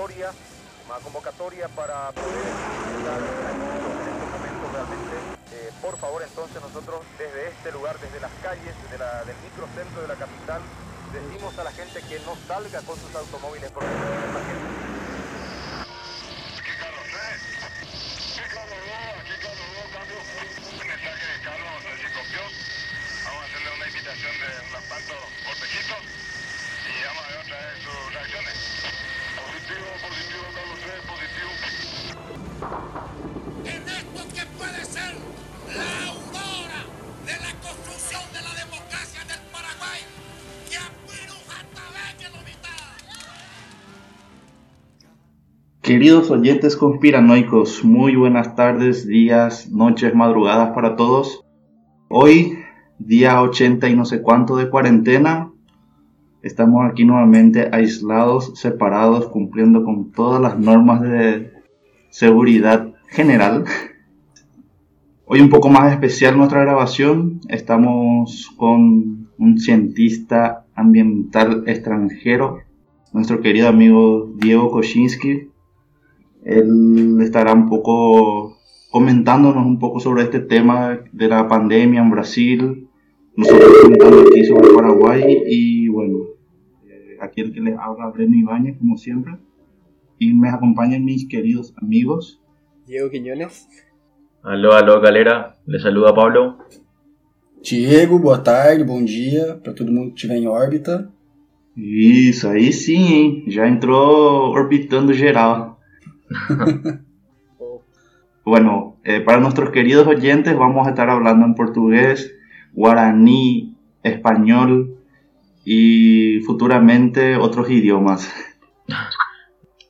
convocatoria, convocatoria para poder en este momento realmente. Eh, por favor, entonces nosotros desde este lugar, desde las calles, desde la, del microcentro de la capital, decimos a la gente que no salga con sus automóviles porque la gente Queridos oyentes conspiranoicos, muy buenas tardes, días, noches, madrugadas para todos. Hoy, día 80 y no sé cuánto de cuarentena, estamos aquí nuevamente aislados, separados, cumpliendo con todas las normas de seguridad general. Hoy un poco más especial nuestra grabación, estamos con un cientista ambiental extranjero, nuestro querido amigo Diego Koczynski. Él estará un poco comentándonos un poco sobre este tema de la pandemia en Brasil, nosotros comentando aquí sobre Paraguay y bueno, eh, aquí el que les habla Breno Ibáñez como siempre y me acompañan mis queridos amigos. Diego Quiñones. Alô, alô, galera. Le saluda Pablo. Diego, boa tarde, bom dia para todo mundo que estiver em órbita. Isso, aí sim, hein? Já entrou orbitando geral. Bueno, eh, para nuestros queridos oyentes vamos a estar hablando en portugués, guaraní, español y futuramente otros idiomas.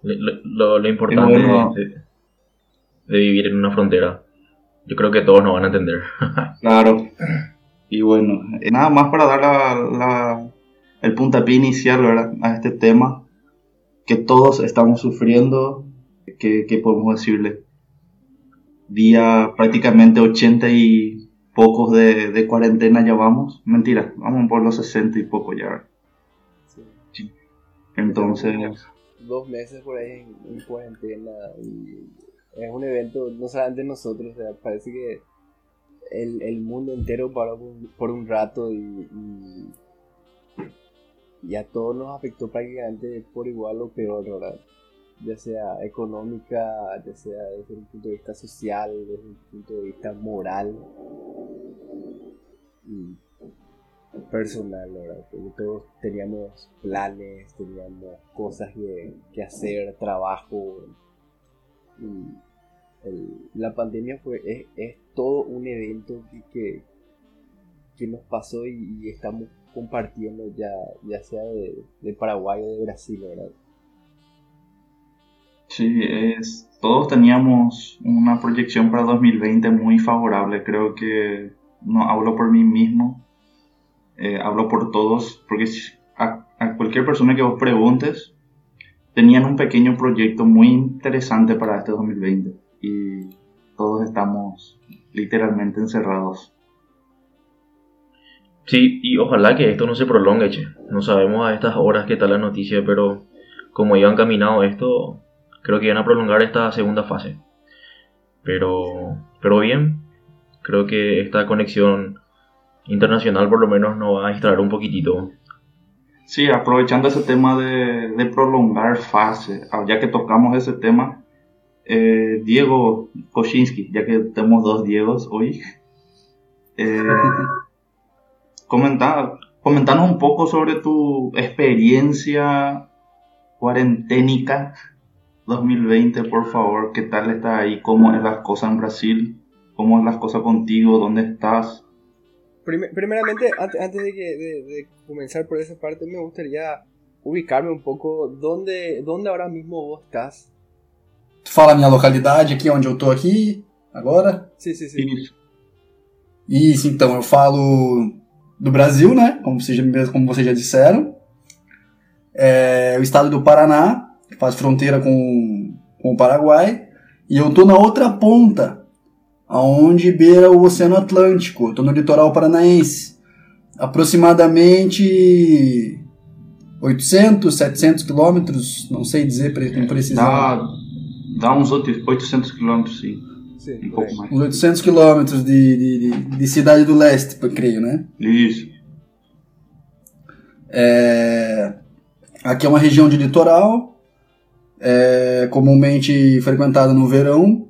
Lo, lo- lo importante bueno. de, de vivir en una frontera. Yo creo que todos nos van a entender. Claro. Y bueno, eh, nada más para dar la- la- el puntapié inicial ¿verdad? a este tema que todos estamos sufriendo, que podemos decirle, día prácticamente 80 y pocos de, de cuarentena ya vamos. Mentira, vamos por los 60 y poco ya. ¿verdad? Sí. Entonces, Dos meses por ahí en, en cuarentena y es un evento no solamente nosotros, o sea, parece que el, el mundo entero paró por, un- por un rato y, y, y a todos nos afectó prácticamente por igual o peor, ¿verdad? Ya sea económica, ya sea desde un punto de vista social, desde un punto de vista moral y personal, ¿verdad? Todos teníamos planes, teníamos cosas que, que hacer, trabajo. Y el- la pandemia fue, es, es todo un evento que, que, nos pasó y, y estamos compartiendo ya, ya sea de, de Paraguay o de Brasil, ¿verdad? Sí, es, todos teníamos una proyección para 2020 muy favorable. Creo que no hablo por mí mismo, eh, hablo por todos, porque a, cualquier persona que vos preguntes, tenían un pequeño proyecto muy interesante para este 2020 y todos estamos literalmente encerrados. Sí, y ojalá que esto no se prolongue, che. No sabemos a estas horas qué tal la noticia, pero como iban caminado esto, creo que iban a prolongar esta segunda fase. Pero, pero bien, creo que esta conexión internacional por lo menos nos va a distraer un poquitito. Sí, aprovechando ese tema de, de prolongar fase, ah, ya que tocamos ese tema, eh, Diego Koczynski, ya que tenemos dos Diegos hoy, eh, comenta, comentanos un poco sobre tu experiencia cuarenténica 2020, por favor, qué tal está ahí, cómo es las cosas en Brasil, cómo es las cosas contigo, dónde estás. Prime- primeramente, antes, antes de, que, de, de comenzar por esa parte, me gustaría ubicarme un poco dónde, dónde ahora mismo vos estás. Tu fala a minha localidade aqui, onde eu tô aqui, agora. Sí, sí, sí. Isso. Isso, então, eu falo do Brasil, né? Como vocês já, como vocês já disseram. É o estado do Paraná, que faz fronteira com, com o Paraguai. E eu tô na outra ponta, aonde beira o Oceano Atlântico. Eu tô no litoral paranaense. Aproximadamente 800, 700 quilômetros, não sei dizer com precisão. Dá, dá uns outros 800 quilômetros, sim. Sí, Um pouco mais. Uns 800 quilômetros de, de, de, de Cidade do Leste, eu creio, né? Isso. É, aqui é uma região de litoral, é, comumente frequentada no verão,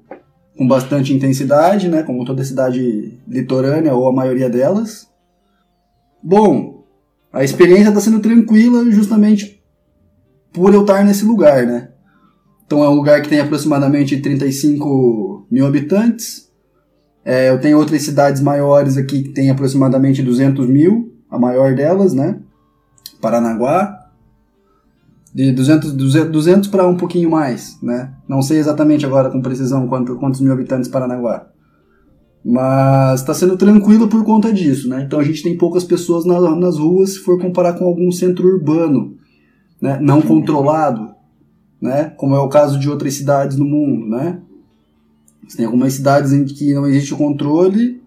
com bastante intensidade, né, como toda cidade litorânea ou a maioria delas. Bom, a experiência está sendo tranquila justamente por eu estar nesse lugar, né? Então é um lugar que tem aproximadamente 35 mil habitantes. É, eu tenho outras cidades maiores aqui que tem aproximadamente 200 mil, a maior delas, né? Paranaguá. De 200, 200, 200 para um pouquinho mais, né? Não sei exatamente agora com precisão quanto, quantos mil habitantes Paranaguá. Mas está sendo tranquilo por conta disso, né? Então a gente tem poucas pessoas na- nas ruas se for comparar com algum centro urbano, né? Não controlado, né? Como é o caso de outras cidades no mundo, né? Você tem algumas cidades em que não existe o controle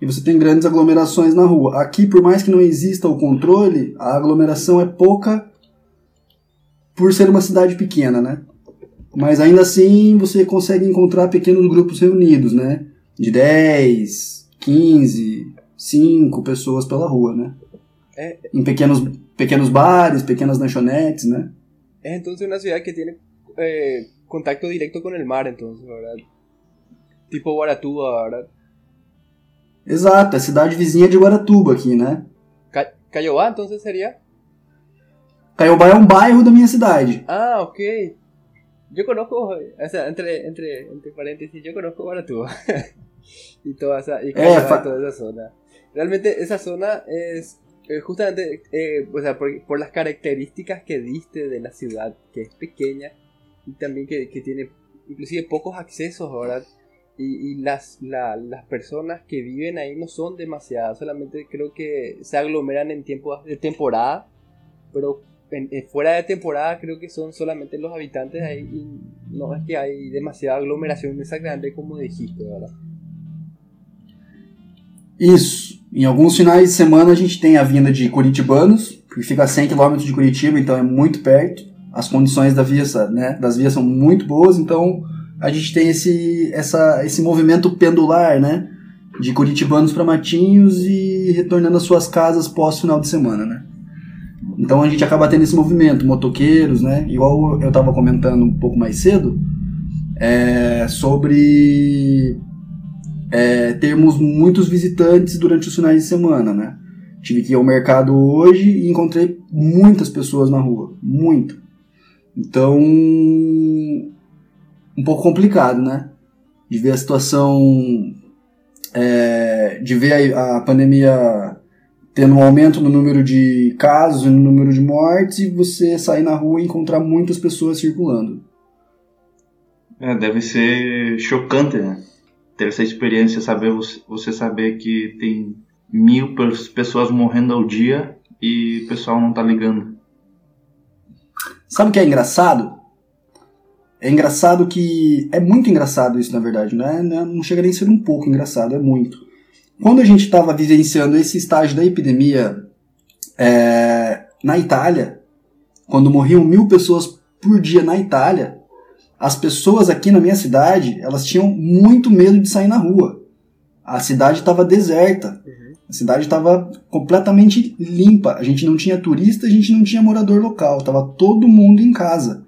e você tem grandes aglomerações na rua. Aqui, por mais que não exista o controle, a aglomeração é pouca por ser uma cidade pequena, né? Mas ainda assim você consegue encontrar pequenos grupos reunidos, né? De 10, 15, 5 pessoas pela rua, né? É. Em pequenos, pequenos bares, pequenas lanchonetes, né? Es entonces una ciudad que tiene eh, contacto directo con el mar, entonces, ¿verdad? Tipo Guaratuba, ¿verdad? Exato, é a cidade vizinha de Guaratuba aqui, né? Ca- Cayobá, entonces sería. Caiobá é um bairro da minha cidade. Ah, ok. Yo conozco, o sea, entre, entre, entre paréntesis, yo conozco Guaratuba. y toda esa, y y toda esa zona. Realmente esa zona es eh, justamente, eh, o sea, por, por las características que diste de la ciudad, que es pequeña y también que, que tiene inclusive pocos accesos, ¿verdad? Y, y las, la- las personas que viven ahí no son demasiadas, solamente creo que se aglomeran en tiempos de temporada, pero en- en- fuera de temporada creo que son solamente los habitantes ahí y no es que hay demasiada aglomeración exactamente como dijiste, ¿verdad? Isso. Em alguns finais de semana a gente tem a vinda de curitibanos, que fica a 100 km de Curitiba, então é muito perto. As condições da via, né, das vias são muito boas, então a gente tem esse, essa, esse movimento pendular, né? De curitibanos para Matinhos e retornando às suas casas pós final de semana, né? Então a gente acaba tendo esse movimento, motoqueiros, né? Igual eu estava comentando um pouco mais cedo, é, sobre é, termos muitos visitantes durante os finais de semana, né? Tive que ir ao mercado hoje e encontrei muitas pessoas na rua, muito. Então, um pouco complicado, né? De ver a situação, é, de ver a, a pandemia tendo um aumento no número de casos e no número de mortes e você sair na rua e encontrar muitas pessoas circulando. É, deve ser chocante, né? Ter essa experiência, saber você, saber que tem mil pe- pessoas morrendo ao dia e o pessoal não tá ligando. Sabe o que é engraçado? É engraçado que. É muito engraçado isso, na verdade, né? Não chega nem a ser um pouco engraçado, é muito. Quando a gente estava vivenciando esse estágio da epidemia é, na Itália, quando morriam mil pessoas por dia na Itália, as pessoas aqui na minha cidade, elas tinham muito medo de sair na rua. A cidade estava deserta. A cidade estava completamente limpa. A gente não tinha turista, a gente não tinha morador local. Tava todo mundo em casa.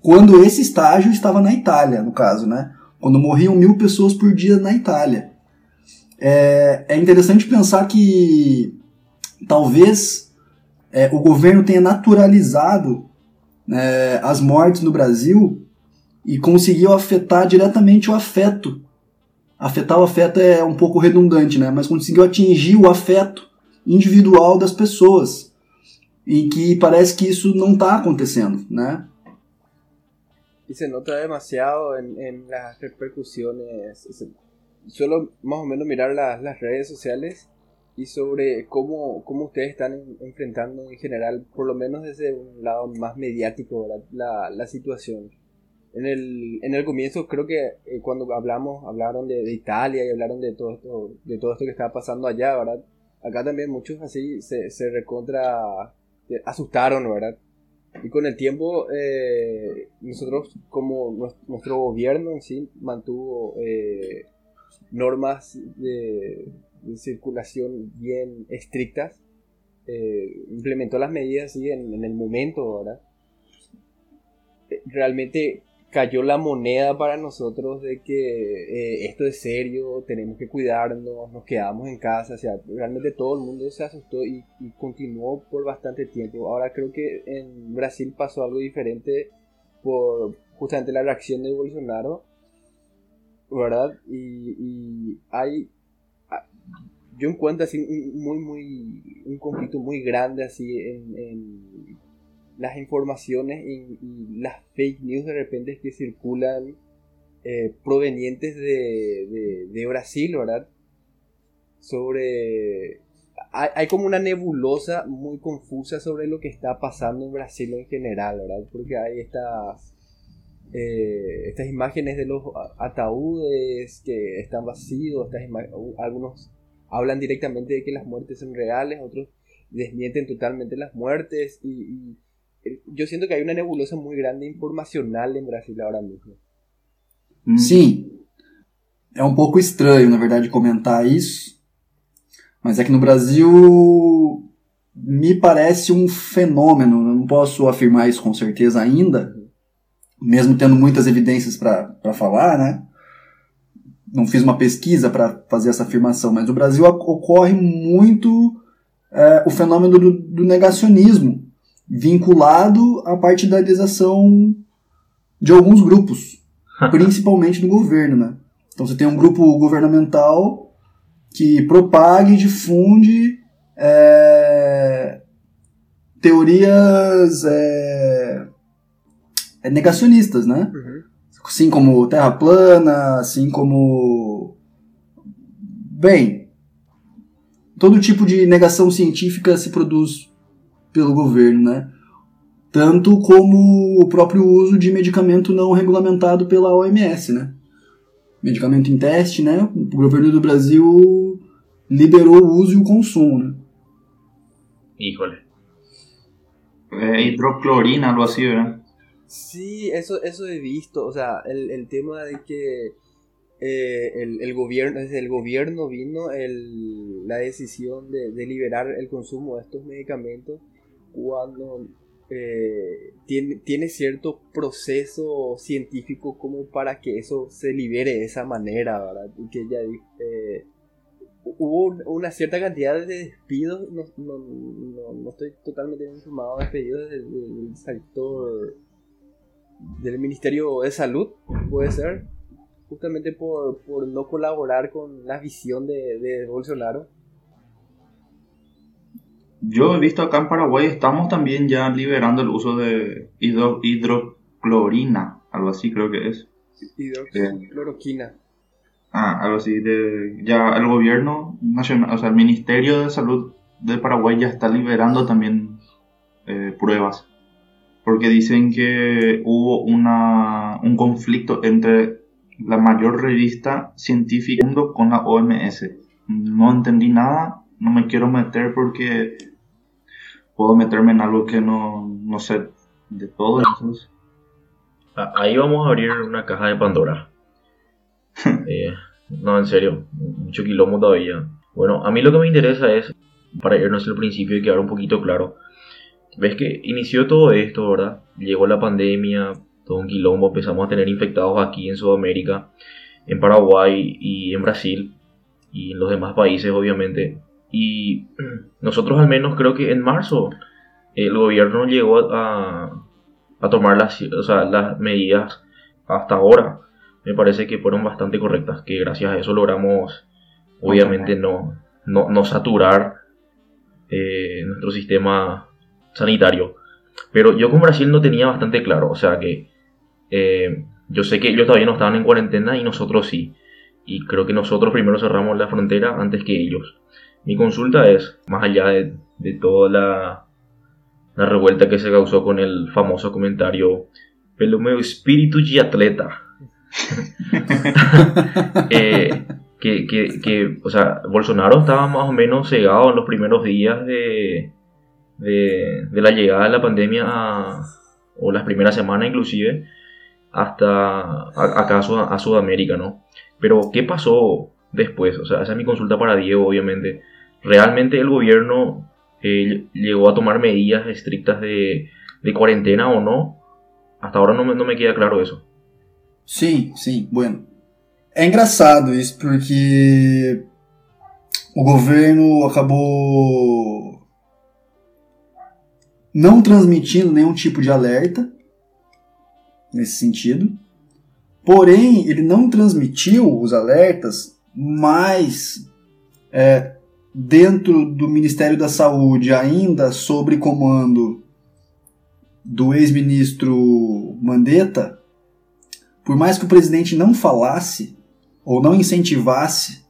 Quando esse estágio estava na Itália, no caso, né? Quando morriam mil pessoas por dia na Itália. É, é interessante pensar que talvez é, o governo tenha naturalizado né, as mortes no Brasil e conseguiu afetar diretamente o afeto afetar o afeto é um pouco redundante, né? Mas conseguiu atingir o afeto individual das pessoas. E que parece que isso não está acontecendo, né? Y se nota demasiado en, en las repercusiones. Suelo más o menos mirar las, las redes sociales y sobre cómo, cómo ustedes están en- enfrentando en general, por lo menos desde un lado más mediático. La, la situación. En el, en el comienzo creo que eh, cuando hablamos, hablaron de, de Italia y hablaron de todo esto, de todo esto que estaba pasando allá, ¿verdad? Acá también muchos así se, se recontra eh, asustaron, ¿verdad? y con el tiempo, eh, nosotros, como nues- nuestro gobierno en sí, mantuvo eh, normas de, circulación bien estrictas, eh, implementó las medidas así en, el momento. Eh, Realmente cayó la moneda para nosotros de que eh, esto es serio, tenemos que cuidarnos, nos quedamos en casa, o sea, realmente todo el mundo se asustó y, y continuó por bastante tiempo. Ahora creo que en Brasil pasó algo diferente por justamente la reacción de Bolsonaro, ¿verdad? Y, y hay, a- yo encuentro así muy, muy, un conflicto muy grande así en, en las informaciones y, y las fake news de repente que circulan eh, provenientes de, de, de Brasil, ¿verdad? Sobre... Hay, hay como una nebulosa muy confusa sobre lo que está pasando en Brasil en general, ¿verdad? Porque hay estas, eh, estas imágenes de los ataúdes que están vacíos, estas algunos hablan directamente de que las muertes son reales, otros desmienten totalmente las muertes y, y, eh, yo siento que hay una nebulosa muy grande informacional em Brasil ahora mismo. Sim. É um pouco estranho, na verdade, comentar isso. Mas é que no Brasil me parece um fenômeno. Eu não posso afirmar isso com certeza ainda, mesmo tendo muitas evidências para falar, né? Não fiz uma pesquisa para fazer essa afirmação, mas no Brasil ocorre muito é, o fenômeno do, do negacionismo, vinculado à partidarização de alguns grupos principalmente no governo, né? Então você tem um grupo governamental que propaga e difunde é, teorias é, negacionistas, né? Assim como Terra plana, assim como bem, todo tipo de negação científica se produz pelo governo, né? tanto como o próprio uso de medicamento não regulamentado pela OMS, né? Medicamento em teste, né? O governo do Brasil liberou o uso e o consumo, né? Híjole. É hidroclorina, algo assim, ¿verdad? Sí, eso, eso he visto. O sea, el, el tema de que eh, el, el gobierno, desde el gobierno vino el, la decisión de, de liberar el consumo de estos medicamentos cuando eh, tiene, tiene cierto proceso científico como para que eso se libere de esa manera, ¿verdad? Y que ya eh, hubo un- una cierta cantidad de despidos, no, no, no, no estoy totalmente informado, despidos del, del sector del Ministerio de Salud, puede ser, justamente por, por no colaborar con la visión de, de Bolsonaro. Yo he visto acá en Paraguay estamos también ya liberando el uso de hidro- hidroclorina, algo así creo que es. Hidroxicloroquina. Ah, algo así de ya el gobierno nacional, o sea, el Ministerio de Salud de Paraguay ya está liberando también eh, pruebas, porque dicen que hubo una, un conflicto entre la mayor revista científica del mundo con la OMS. No entendí nada, no me quiero meter porque puedo meterme en algo que no, no sé de todo. Entonces, A- Ahí vamos a abrir una caja de Pandora. Eh, no, en serio, mucho quilombo todavía. Bueno, a mí lo que me interesa es, para irnos al principio y quedar un poquito claro, ves que inició todo esto, ¿verdad? Llegó la pandemia, todo un quilombo, empezamos a tener infectados aquí en Sudamérica, en Paraguay y en Brasil, y en los demás países, obviamente. Y nosotros al menos creo que en marzo el gobierno llegó a, a tomar las, o sea, las medidas hasta ahora me parece que fueron bastante correctas, que gracias a eso logramos obviamente no, no, no saturar eh, nuestro sistema sanitario. Pero yo con Brasil no tenía bastante claro, o sea que eh, yo sé que ellos todavía no estaban en cuarentena y nosotros sí. Y creo que nosotros primero cerramos la frontera antes que ellos. Mi consulta es, más allá de, toda la, revuelta que se causó con el famoso comentario pelo meu espíritu de atleta. Eh, que, que, que, o sea, Bolsonaro estaba más o menos cegado en los primeros días de, de, de la llegada de la pandemia o las primeras semanas inclusive hasta acá a, Sudamérica, ¿no? Pero ¿qué pasó después? O sea, esa es mi consulta para Diego, obviamente. ¿Realmente el gobierno eh, llegó a tomar medidas estrictas de, de cuarentena o no? Hasta ahora no me, no me queda claro eso. Sim, sim, bueno. É engraçado isso porque o governo acabou não transmitindo nenhum tipo de alerta nesse sentido. Porém, ele não transmitiu os alertas, mas é, dentro do Ministério da Saúde, ainda sobre comando do ex-ministro Mandetta, por mais que o presidente não falasse ou não incentivasse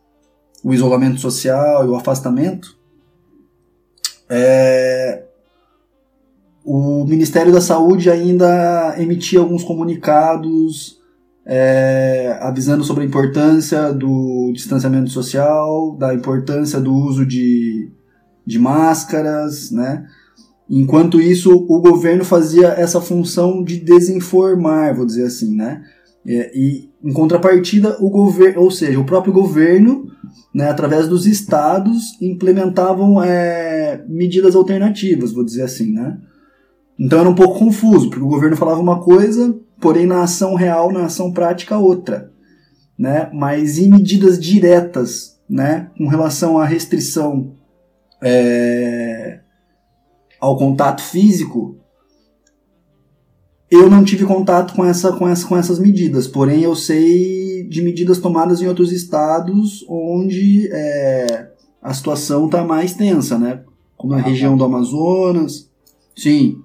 o isolamento social e o afastamento, é, o Ministério da Saúde ainda emitia alguns comunicados é, avisando sobre a importância do distanciamento social, da importância do uso de, de máscaras, né? Enquanto isso, o governo fazia essa função de desinformar, vou dizer assim, né? É, e em contrapartida, o governo, ou seja, o próprio governo, né, através dos estados, implementavam é, medidas alternativas, vou dizer assim, né? Então era um pouco confuso, porque o governo falava uma coisa, porém na ação real, na ação prática, outra, né? Mas em medidas diretas, né, com relação à restrição é, ao contato físico, eu não tive contato com, essa, com, essa, com essas medidas, porém eu sei de medidas tomadas em outros estados onde é, a situação está mais tensa, né? Como na ah, região tá. do Amazonas. Sim.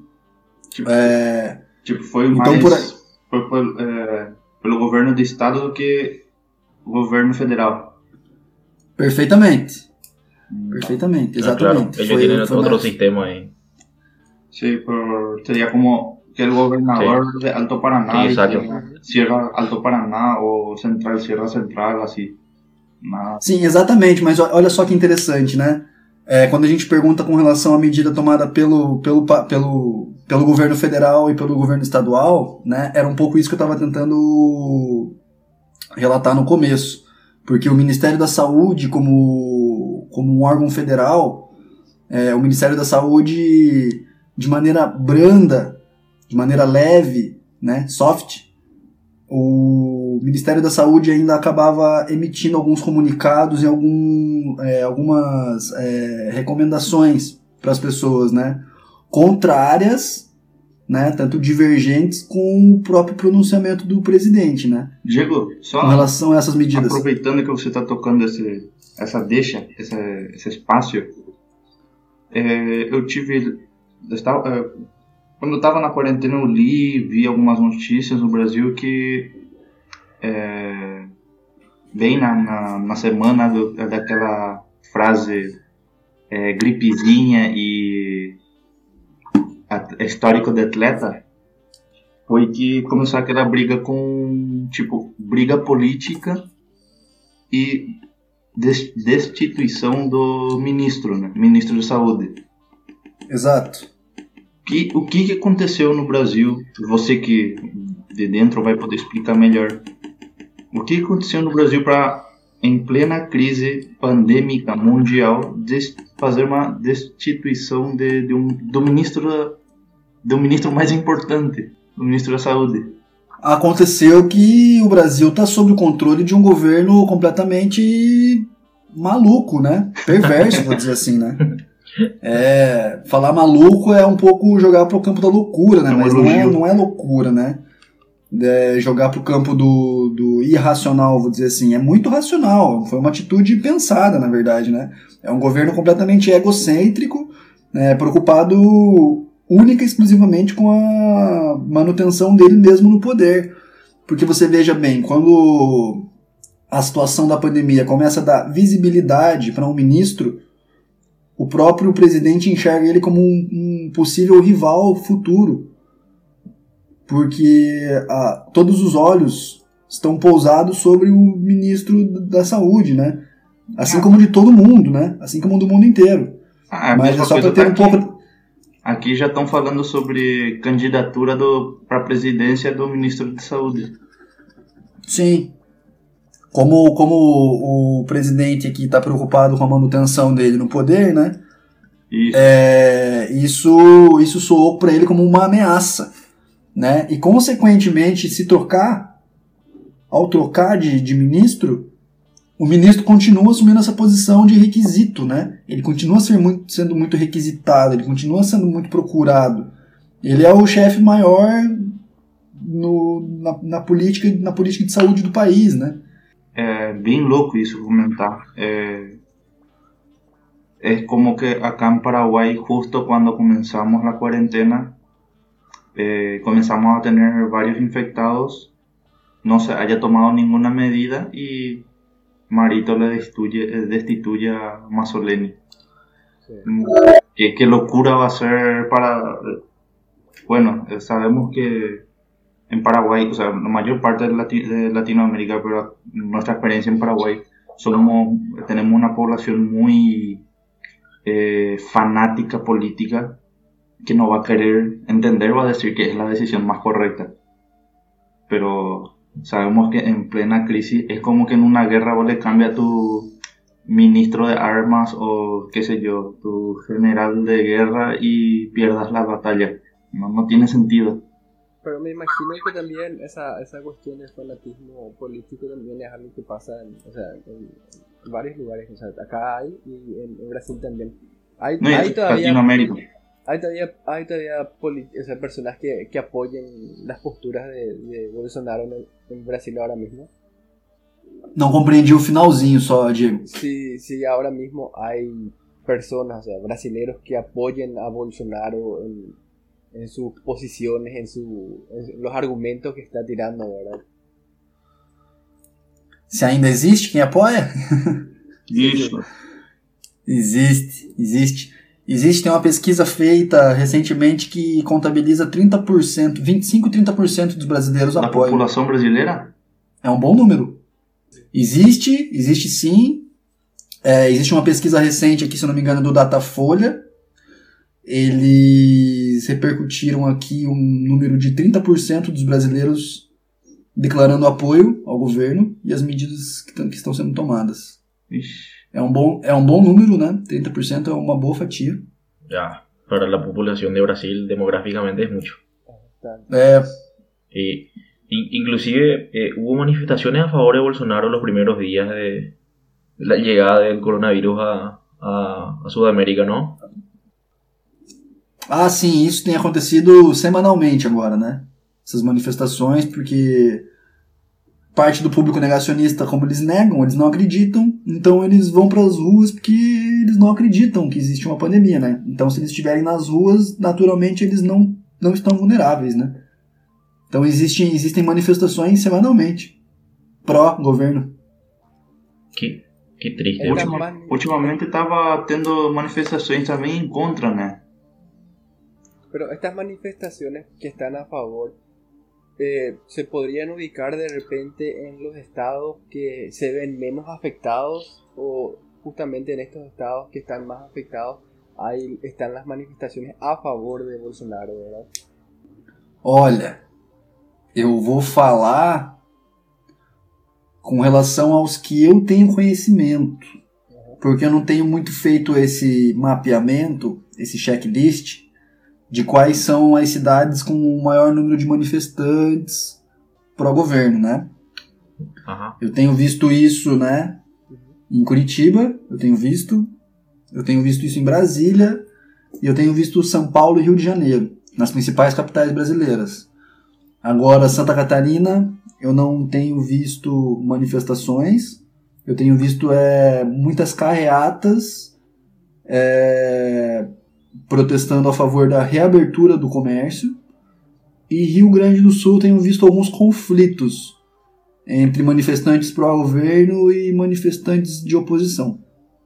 Tipo, é, tipo foi então, mais por aí. Foi, foi, é, pelo governo do estado do que o governo federal. Perfeitamente. Hum. Perfeitamente, exatamente. Ah, claro, ellos otro mais... sistema aí. Sí, por, sería como que el gobernador sí. de Alto Paraná sí, cierra Alto Paraná ou Central cierra Central, assim. Nada. Sim, exatamente, mas olha só que interessante, né? É, quando a gente pergunta com relação à medida tomada pelo, pelo, pelo, pelo governo federal e pelo governo estadual, né, era um pouco isso que eu estava tentando relatar no começo. Porque o Ministério da Saúde, como, como um órgão federal, é, o Ministério da Saúde, de maneira branda, de maneira leve, né, soft, o Ministério da Saúde ainda acabava emitindo alguns comunicados e algum, é, algumas é, recomendações para as pessoas, né, contrárias, né, tanto divergentes com o próprio pronunciamento do presidente, né. Diego, só com relação a essas medidas. Aproveitando que você está tocando esse, essa deixa, esse, esse espaço, é, eu tive, eu estava, é, quando eu estava na quarentena, eu li, vi algumas notícias no Brasil que é, bem na, na, na semana do, daquela frase é, gripezinha e a, histórico de atleta foi que começou aquela briga com tipo briga política e destituição do ministro, né? Ministro da Saúde. Exato que, o que aconteceu no Brasil? Você que de dentro vai poder explicar melhor. O que aconteceu no Brasil para, em plena crise pandêmica mundial, fazer uma destituição de, de um, do ministro do ministro mais importante, do ministro da Saúde? Aconteceu que o Brasil está sob o controle de um governo completamente maluco, né? Perverso, vou dizer assim, né? É, falar maluco é um pouco jogar pro campo da loucura, né? É Mas não é, não é loucura, né? É jogar pro campo do, do irracional, vou dizer assim. É muito racional. Foi uma atitude pensada, na verdade, né? É um governo completamente egocêntrico, né? preocupado única e exclusivamente com a manutenção dele mesmo no poder. Porque você veja bem, quando a situação da pandemia começa a dar visibilidade para um ministro o próprio presidente enxerga ele como um, um possível rival futuro, porque ah, todos os olhos estão pousados sobre o ministro da Saúde, né? Assim ah. como de todo mundo, né? Assim como do mundo inteiro. Ah, Mas é só para ter um pouco Aqui já estão falando sobre candidatura para a presidência do ministro de Saúde. Sim. Como, como o, o presidente aqui está preocupado com a manutenção dele no poder, né? Isso. É, isso, isso soou para ele como uma ameaça. Né? E, consequentemente, se trocar, ao trocar de, de ministro, o ministro continua assumindo essa posição de requisito. Né? Ele continua ser muito, sendo muito requisitado, ele continua sendo muito procurado. Ele é o chefe maior no, na, na, política, na política de saúde do país. Né? É bem louco isso comentar. É, es como que acá en Paraguay, justo cuando comenzamos la cuarentena, eh, comenzamos a tener varios infectados, no se haya tomado ninguna medida y Marito le destituye, eh, destituye a Mazzoleni. Sí. Mm, ¿Qué, qué locura va a ser para... Bueno, sabemos que en Paraguay, o sea, la mayor parte de, Lati- de Latinoamérica, pero nuestra experiencia en Paraguay, somos, tenemos una población muy eh, fanática política que no va a querer entender, va a decir que es la decisión más correcta. Pero sabemos que en plena crisis es como que en una guerra vos le cambia tu ministro de armas o qué sé yo, tu general de guerra y pierdas la batalla. No, no tiene sentido. Pero me imagino que también esa, esa cuestión de fanatismo político también es algo que pasa en, o sea, en, varios lugares. O sea, acá hay y en, en Brasil también. Hay, No, hay todavía, Latinoamérica. hay todavía, hay todavía o sea, personas que, que apoyen las posturas de, de Bolsonaro en, el- en Brasil ahora mismo. Não compreendi o finalzinho só, Diego. Si, si ahora mismo hay personas, o sea, brasileros que apoyen a Bolsonaro en, en sus posiciones, en, su, en los argumentos que está tirando, ¿verdad? Se ainda existe quem apoia? Isso. Existe, existe. Existe, tem uma pesquisa feita recentemente que contabiliza 30%, 25 30% dos brasileiros Da apoiam. população brasileira? É um bom número. Existe, existe sim. É, existe uma pesquisa recente aqui, se eu não me engano, do Datafolha. Eles repercutiram aqui um número de 30% dos brasileiros declarando apoio ao governo e as medidas que, que estão sendo tomadas. Ixi. É um bom, é um bom número, né? 30% é uma boa fatia. Ya, para la población de Brasil demográficamente es mucho. Está- É, in- inclusive eh, hubo manifestaciones a favor de Bolsonaro los primeros días de la llegada del coronavirus a, a- a Sudamérica, ¿no? Ah, sim, isso tem acontecido semanalmente agora, né? Essas manifestações, porque parte do público negacionista, como eles negam, eles não acreditam, então eles vão para as ruas porque eles não acreditam que existe uma pandemia, né? Então, se eles estiverem nas ruas, naturalmente eles não, não estão vulneráveis, né? Então, existem, existem manifestações semanalmente pró-governo. Qué, qué triste. Ultima- ultimamente estava tendo manifestações também em contra, né? Pero estas manifestaciones que están a favor eh, se podrían ubicar de repente en los estados que se ven menos afectados o justamente en estos estados que están más afectados ahí están las manifestaciones a favor de Bolsonaro, ¿verdad? Olha, eu vou falar com relação aos que eu tenho conhecimento, porque eu não tenho muito feito esse mapeamento, esse checklist de quais são as cidades com o maior número de manifestantes pró-governo, né? Ajá. Eu tenho visto isso, né? Em Curitiba, eu tenho visto. Eu tenho visto isso em Brasília. E eu tenho visto São Paulo e Rio de Janeiro, nas principais capitais brasileiras. Agora, Santa Catarina, eu não tenho visto manifestações. Eu tenho visto é, muitas carreatas é, protestando a favor da reabertura do comércio. E Rio Grande do Sul tenho visto alguns conflitos entre manifestantes pró-governo e manifestantes de oposição.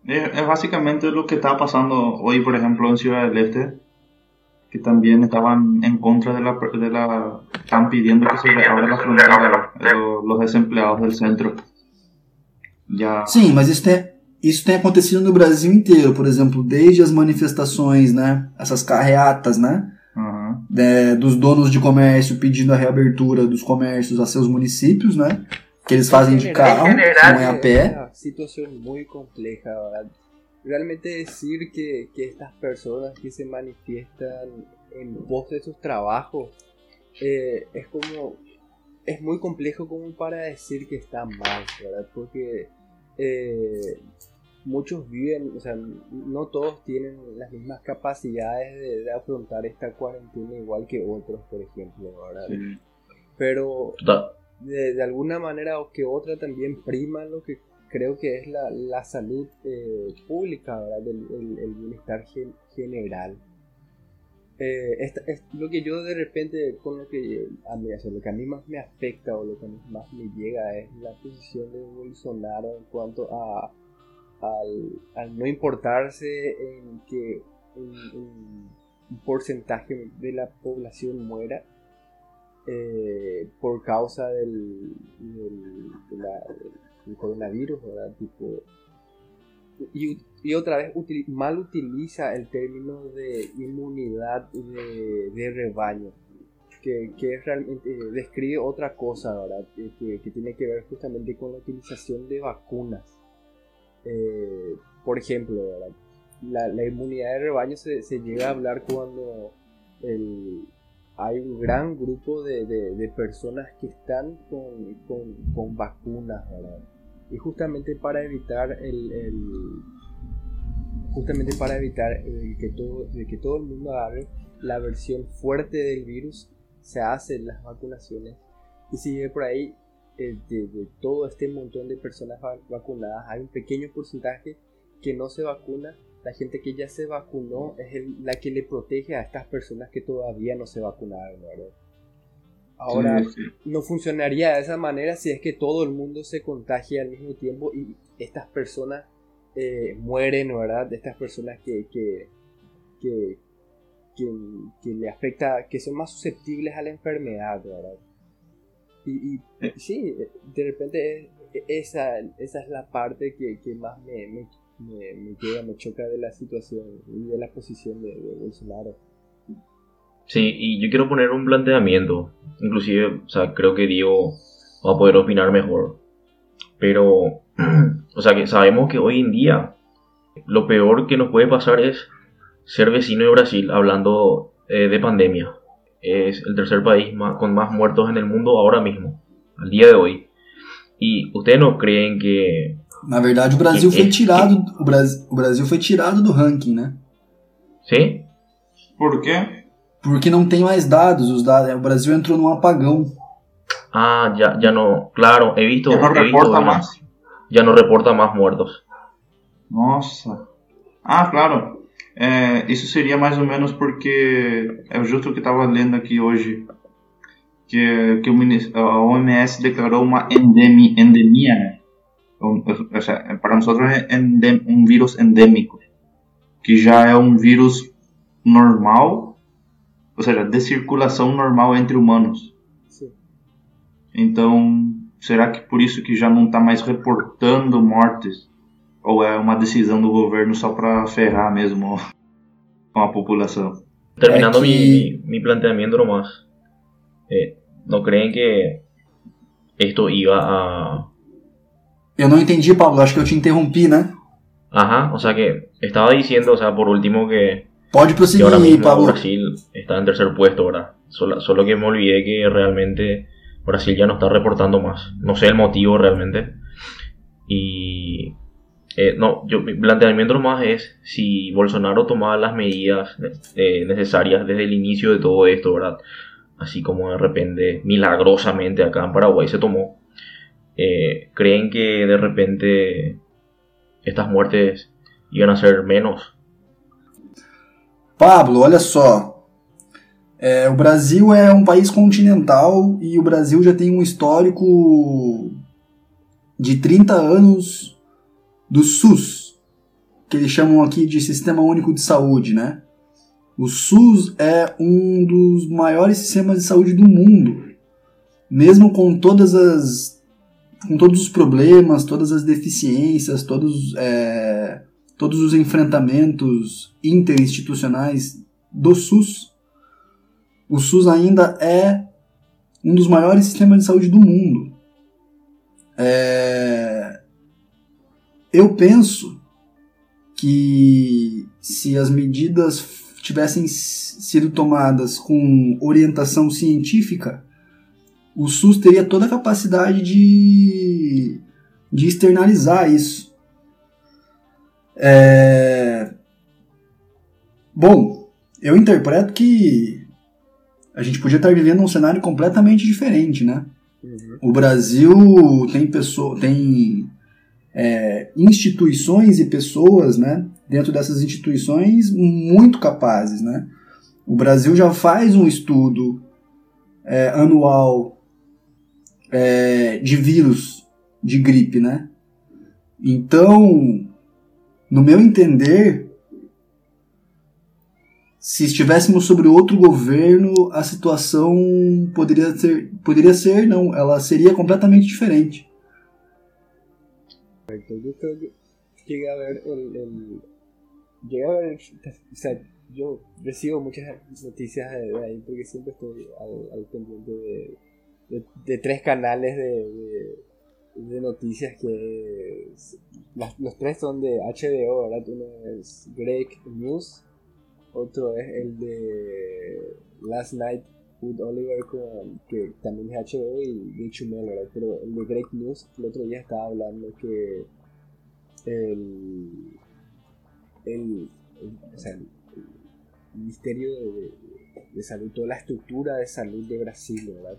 Es, es básicamente lo que está pasando hoy, por ejemplo, en Ciudad del Este, que también estaban en contra de la... De la están pidiendo que se abra la frontera lo- los desempleados del centro. Ya... Sim, mas isso tem, isso tem acontecido no Brasil inteiro, por exemplo, desde as manifestações, né? Essas carreatas, né? Uhum. é, dos donos de comércio pedindo a reabertura dos comércios a seus municípios, né? Que eles fazem de carro, não é a pé. situación muy compleja, ¿verdad? Realmente decir que, que estas personas que se manifiestan en pos de sus trabajos eh, es como es muy complejo como para decir que está mal, ¿verdad? Porque eh, muchos viven, o sea, no todos tienen las mismas capacidades de, de afrontar esta cuarentena igual que otros, por ejemplo, ¿verdad? Sí. Pero de, de alguna manera o que otra también prima lo que creo que es la, la salud eh, pública, ¿verdad? El, el- el bienestar gen- general. Eh, esta- es lo que yo de repente, con lo que a mí, o sea, lo que a mí más me afecta o lo que a mí más me llega es la posición de Bolsonaro en cuanto a al, no importarse en que un, porcentaje de la población muera eh, por causa del, coronavirus, ¿verdad? Y, otra vez mal utiliza el término de inmunidad de, rebaño, que, que es realmente eh, describe otra cosa, ¿verdad? Que- que tiene que ver justamente con la utilización de vacunas. Eh, por ejemplo. La, la inmunidad de rebaño se, se llega a hablar cuando el, hay un gran grupo de, de- de personas que están con, con- con vacunas, ¿verdad? Y justamente para evitar el, el- justamente para evitar el que todo, de que todo el mundo agarre la versión fuerte del virus, se hacen las vacunaciones. Y si ve por ahí, de, de todo este montón de personas va- vacunadas, hay un pequeño porcentaje que no se vacuna. La gente que ya se vacunó es el- la que le protege a estas personas que todavía no se vacunaron, ¿verdad? Ahora, Sí, sí. no funcionaría de esa manera si es que todo el mundo se contagia al mismo tiempo y estas personas eh, mueren, ¿verdad? De estas personas que, que, que, que, que le afecta, que son más susceptibles a la enfermedad, ¿verdad? Y, y Eh. sí, de repente eh, esa, esa es la parte que, que más me, me, me, me llega, me choca de la situación y de la posición de, de Bolsonaro. Sí, y yo quiero poner un planteamiento. Inclusive, o sea, creo que Diego va a poder opinar mejor. Pero, o sea, que sabemos que hoy en día lo peor que nos puede pasar es ser vecino de Brasil, hablando eh, de pandemia. Es el tercer país más- con más muertos en el mundo ahora mismo, al día de hoy. Y ustedes no creen que Na verdade, o Brasil E- foi e- tirado, o Brasil, o Brasil foi tirado do ranking, né? ¿Sí? ¿Por qué? Porque não tem mais dados, os dados, o Brasil entrou num apagão. Ah, ya, ya no. Claro, he visto. Ya no he visto reporta una- más. Ya no reporta más muertos. Nossa. Ah, claro. É, isso seria mais ou menos porque é justo o que estava lendo aqui hoje que, que o, a OMS declarou uma endemi, endemia, né? Um, ou seja, para nós é endem, um vírus endêmico, que já é um vírus normal, ou seja, de circulação normal entre humanos. Sí. Então, será que por isso que já não está mais reportando mortes? Ou é uma decisão do governo só para ferrar mesmo com a população? Terminando Aquí- mi, mi, mi planteamiento nomás. eh, ¿No creen que esto iba a... Eu não entendi, Pablo, acho que eu te interrompi, né? Ajá, o sea que estaba diciendo, o sea, por último que, Pode que ahora prosseguir, mismo Pablo. Brasil está en tercer puesto, ¿verdad? Solo, solo que me olvidé que realmente Brasil ya no está reportando más. No sé el motivo realmente. Y... eh, no, yo, mi planteamiento nomás es si Bolsonaro tomaba las medidas eh, necesarias desde el inicio de todo esto, ¿verdad? Así como de repente, milagrosamente acá en Paraguay se tomó. eh, ¿Creen que de repente estas muertes iban a ser menos? Pablo, olha só. É, o Brasil é um país continental e o Brasil já tem um histórico de 30 anos do SUS, que eles chamam aqui de Sistema Único de Saúde, né? O SUS é um dos maiores sistemas de saúde do mundo, mesmo com todas as com todos os problemas, todas as deficiências, todos, é, todos os enfrentamentos interinstitucionais do SUS, o SUS ainda é um dos maiores sistemas de saúde do mundo. É, eu penso que se as medidas tivessem sido tomadas com orientação científica, o SUS teria toda a capacidade de, de externalizar isso. É... Bom, eu interpreto que a gente podia estar vivendo um cenário completamente diferente, né? Uhum. O Brasil tem pessoa, tem é, instituições e pessoas, né? Dentro dessas instituições muito capazes, né? O Brasil já faz um estudo é, anual é, de vírus de gripe, né? Então, no meu entender, se estivéssemos sobre outro governo, a situação poderia ser, poderia ser, não, ela seria completamente diferente. Yo creo que llegué a ver el, el llegué a ver, o sea, yo recibo muchas noticias de, ahí porque siempre estoy al, al pendiente de, de, tres canales de, de noticias que las, los tres son de HBO, ¿verdad? Uno es Greg News, otro es el de Last Night with Oliver, que también es HBO y de ¿verdad? Pero el de Greg News, el otro día estaba hablando que el, el, el, Ministerio de, de, Salud, toda la estructura de salud de Brasil, ¿verdad?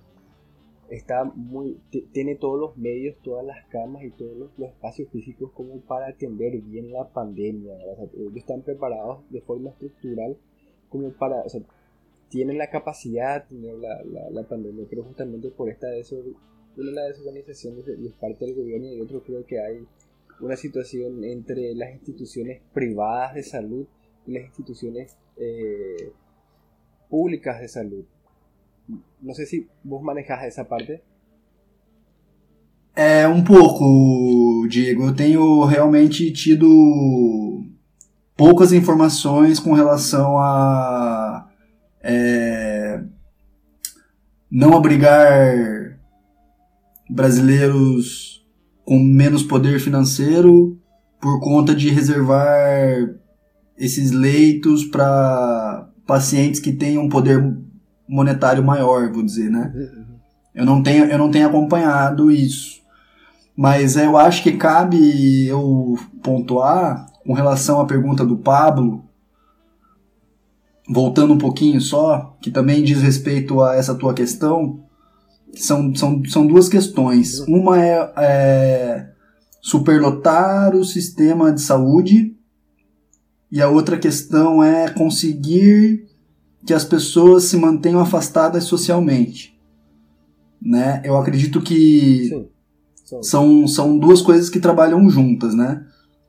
está muy tiene todos los medios, todas las camas y todos los, espacios físicos como para atender bien la pandemia. ellos están preparados de forma estructural como para, tienen la capacidad de tener la, la, pandemia, pero justamente por esta una de las desorganizaciones de, parte del gobierno y otro creo que hay una situación entre las instituciones privadas de salud y las instituciones eh, públicas de salud não sei se vos manejar essa parte. É, um pouco, Diego. Eu tenho realmente tido poucas informações com relação a é, não abrigar brasileiros com menos poder financeiro por conta de reservar esses leitos para pacientes que têm um poder monetário maior, vou dizer, né? Eu não tenho, eu não tenho acompanhado isso. Mas eu acho que cabe eu pontuar com relação à pergunta do Pablo, voltando um pouquinho só, que também diz respeito a essa tua questão, são, são, são duas questões. Uma é, é superlotar o sistema de saúde e a outra questão é conseguir que as pessoas se mantenham afastadas socialmente. Né? Eu acredito que Sim. São, são duas coisas que trabalham juntas, né?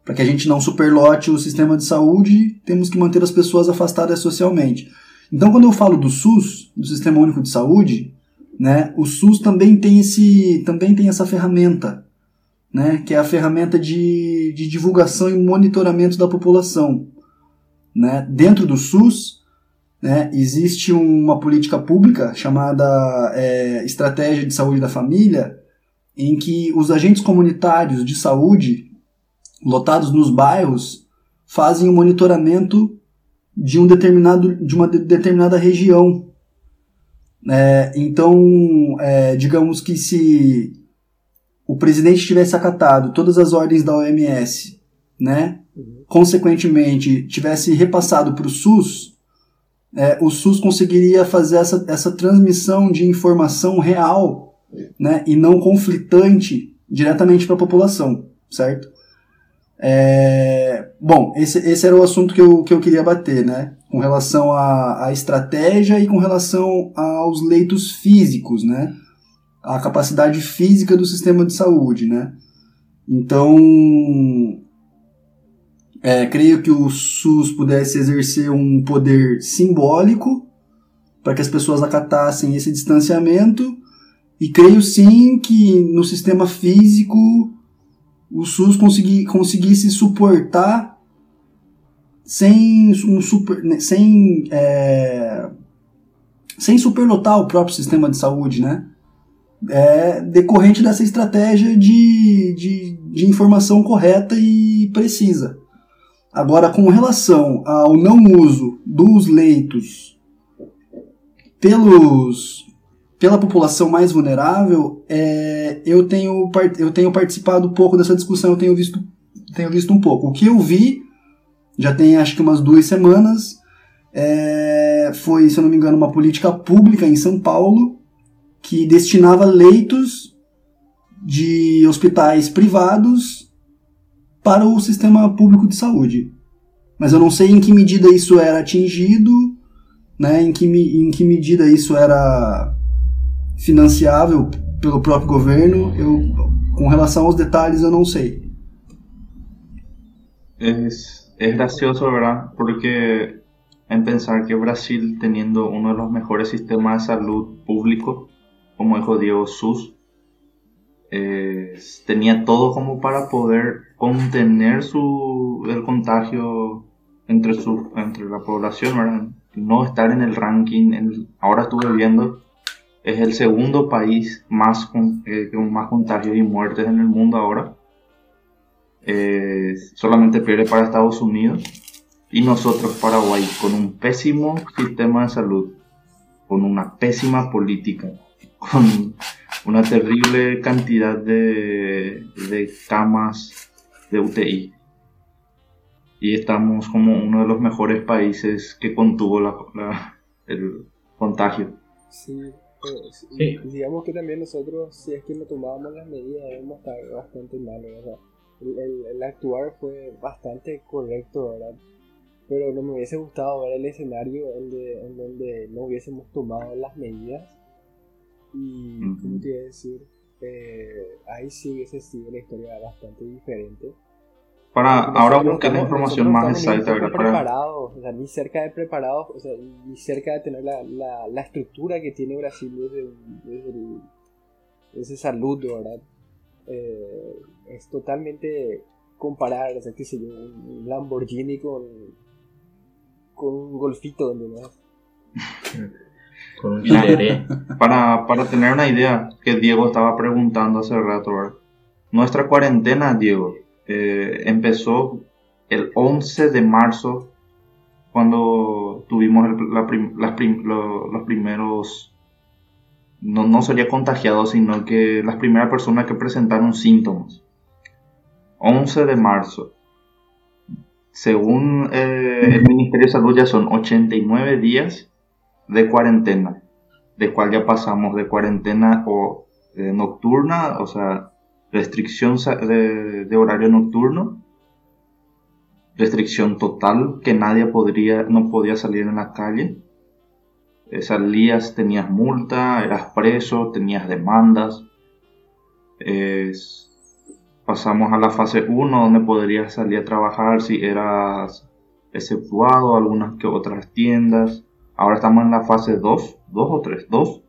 Para que a gente não superlote o sistema de saúde, temos que manter as pessoas afastadas socialmente. Então, quando eu falo do SUS, do Sistema Único de Saúde, né, o SUS também tem, esse, também tem essa ferramenta, né, que é a ferramenta de, de divulgação e monitoramento da população. Né? Dentro do SUS, né, existe uma política pública chamada é, Estratégia de Saúde da Família, em que os agentes comunitários de saúde, lotados nos bairros, fazem o um monitoramento de, um determinado, de uma de, determinada região. É, então, é, digamos que se o presidente tivesse acatado todas as ordens da OMS, né, consequentemente tivesse repassado para o SUS, é, o SUS conseguiria fazer essa, essa transmissão de informação real né, e não conflitante diretamente para a população, certo? É, bom, esse, esse era o assunto que eu, que eu queria bater, né? Com relação à, à estratégia e com relação aos leitos físicos, né? A capacidade física do sistema de saúde, né? Então, é, creio que o SUS pudesse exercer um poder simbólico para que as pessoas acatassem esse distanciamento E creio sim que no sistema físico o SUS consegui, conseguisse suportar sem um super, né, sem é, sem superlotar o próprio sistema de saúde, né? É decorrente dessa estratégia de, de, de informação correta e precisa. Agora, com relação ao não uso dos leitos pelos, pela população mais vulnerável, é, eu, tenho, eu tenho participado um pouco dessa discussão, eu tenho visto, tenho visto um pouco. O que eu vi, já tem acho que umas duas semanas, é, foi, se eu não me engano, uma política pública em São Paulo que destinava leitos de hospitais privados para o sistema público de saúde. Mas eu não sei em que medida isso era atingido, né, em, que, em que medida isso era financiável pelo próprio governo. Eu, com relação aos detalhes, eu não sei. Es, es gracioso, ¿verdad? Porque en pensar que Brasil, teniendo uno de los mejores sistemas de salud público, como dijo Diego SUS, tenía todo como para poder contener su, el contagio entre, su, entre la población, no estar en el ranking, ahora estuve viendo, es el segundo país más con, eh, con más contagios y muertes en el mundo ahora. Eh, solamente pierde para Estados Unidos y nosotros Paraguay con un pésimo sistema de salud, con una pésima política, con una terrible cantidad de, camas de UTI. Y estamos como uno de los mejores países que contuvo el contagio. Sí, pues, sí. digamos que también nosotros, si es que no tomábamos las medidas, debemos estar bastante mal. el, el, el, actuar fue bastante correcto, ¿verdad? Pero no me hubiese gustado ver el escenario en, de, en donde no hubiésemos tomado las medidas y, uh -huh. ¿cómo te iba a decir? Eh, ahí sí hubiese sido una historia bastante diferente. Para, ahora buscar la información más exacta, ¿verdad? preparados, o sea, ni cerca de preparados, o sea, ni cerca de tener la, la, la estructura que tiene Brasil desde, desde, el, desde salud, ¿verdad? Eh, es totalmente comparar, o sea, qué sé yo, un Lamborghini con, con un golfito, donde no con un para, para tener una idea, que Diego estaba preguntando hace rato, ¿verdad? Nuestra cuarentena, Diego, eh, empezó el 11 de marzo, cuando tuvimos el, la prim, las prim, lo, los primeros, no, no sería contagiado, sino que las primeras personas que presentaron síntomas. 11 de marzo. Según eh, el Ministerio de Salud ya son 89 días de cuarentena, de cual ya pasamos de cuarentena o eh, nocturna, o sea, restricción de, de, horario nocturno, restricción total, que nadie podría, no podía salir en la calle. Eh, salías, tenías multa, eras preso, tenías demandas. Eh, pasamos a la fase 1, donde podrías salir a trabajar si eras exceptuado, algunas que otras tiendas. Ahora estamos en la fase 2, 2 o 3, 2.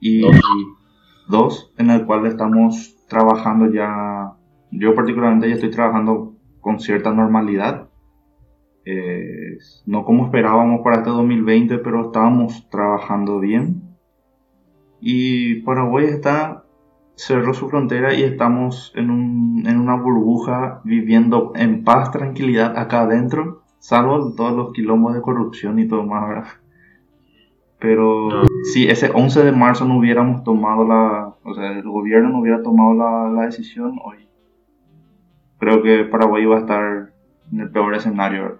Y 2, en el cual estamos trabajando ya, yo particularmente ya estoy trabajando con cierta normalidad. Eh, no como esperábamos para este 2020, pero estábamos trabajando bien. Y Paraguay está, cerró su frontera y estamos en, un, en una burbuja viviendo en paz, tranquilidad acá adentro, salvo todos los quilombos de corrupción y todo más, ¿verdad? Pero no. si ese 11 de marzo no hubiéramos tomado la, o sea, el gobierno no hubiera tomado la, la decisión hoy, creo que Paraguay iba a estar en el peor escenario.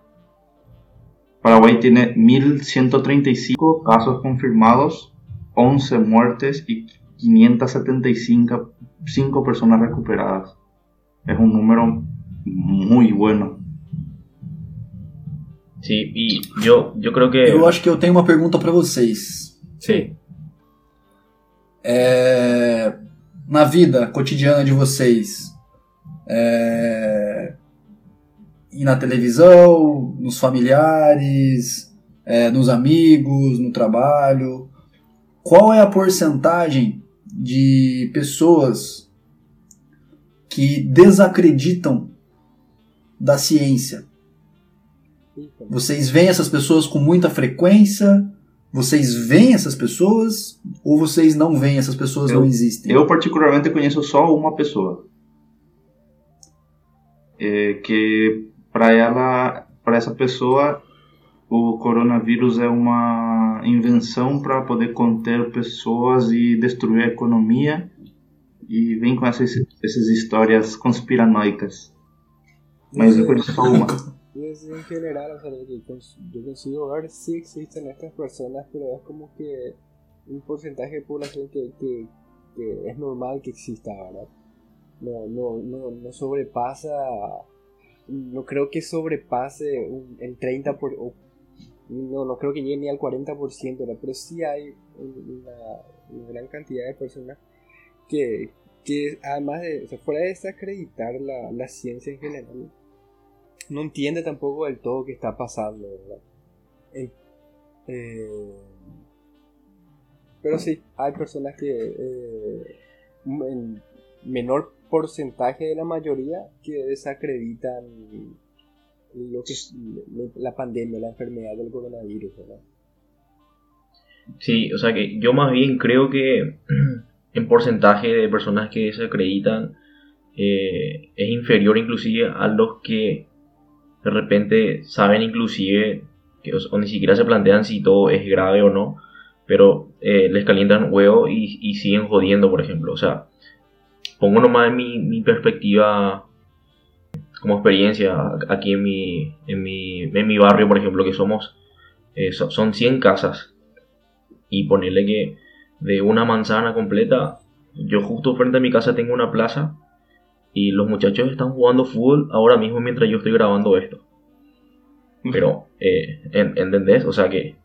Paraguay tiene 1.135 casos confirmados, 11 muertes y 575 5 personas recuperadas. Es un número muy bueno. Sim, e eu, eu creio que. Eu acho que eu tenho uma pergunta para vocês. Sim. É, na vida cotidiana de vocês, é, e na televisão, nos familiares, é, nos amigos, no trabalho, qual é a porcentagem de pessoas que desacreditam da ciência? Vocês veem essas pessoas com muita frequência? Vocês veem essas pessoas? Ou vocês não veem essas pessoas, Eu- não existem? Eu particularmente conheço só uma pessoa. É, que para ela, para essa pessoa, o coronavírus é uma invenção para poder conter pessoas e destruir a economia. E vem com essas, essas histórias conspiranoicas. Mas eu conheço só uma. En general, o sea, que yo consigo ver, sí existen estas personas, pero es como que un porcentaje de población que, que, es normal que exista, ¿verdad? No, no, no, no sobrepasa, no creo que sobrepase un- el 30%, por, o- no, no creo que llegue ni al 40%, ¿verdad? Pero sí hay un- una, una gran cantidad de personas que, que además de, o sea, fuera de desacreditar la, la ciencia en general, no entiende tampoco del todo qué está pasando, ¿verdad? Eh, pero sí, hay personas que eh, en menor porcentaje de la mayoría que desacreditan lo que la pandemia, la enfermedad del coronavirus, ¿verdad? Sí, o sea que yo más bien creo que en porcentaje de personas que se acreditan eh, es inferior inclusive a los que de repente saben inclusive que, o, ni siquiera se plantean si todo es grave o no, pero eh, les calientan huevo y, siguen jodiendo, por ejemplo. O sea, pongo nomás en mi, mi perspectiva como experiencia aquí en mi, en mi, en mi barrio, por ejemplo, que somos, eh, so- son 100 casas y ponerle que de una manzana completa, yo justo frente a mi casa tengo una plaza y los muchachos están jugando fútbol ahora mismo mientras yo estoy grabando esto. Pero, eh, en- ¿entendés? O sea que,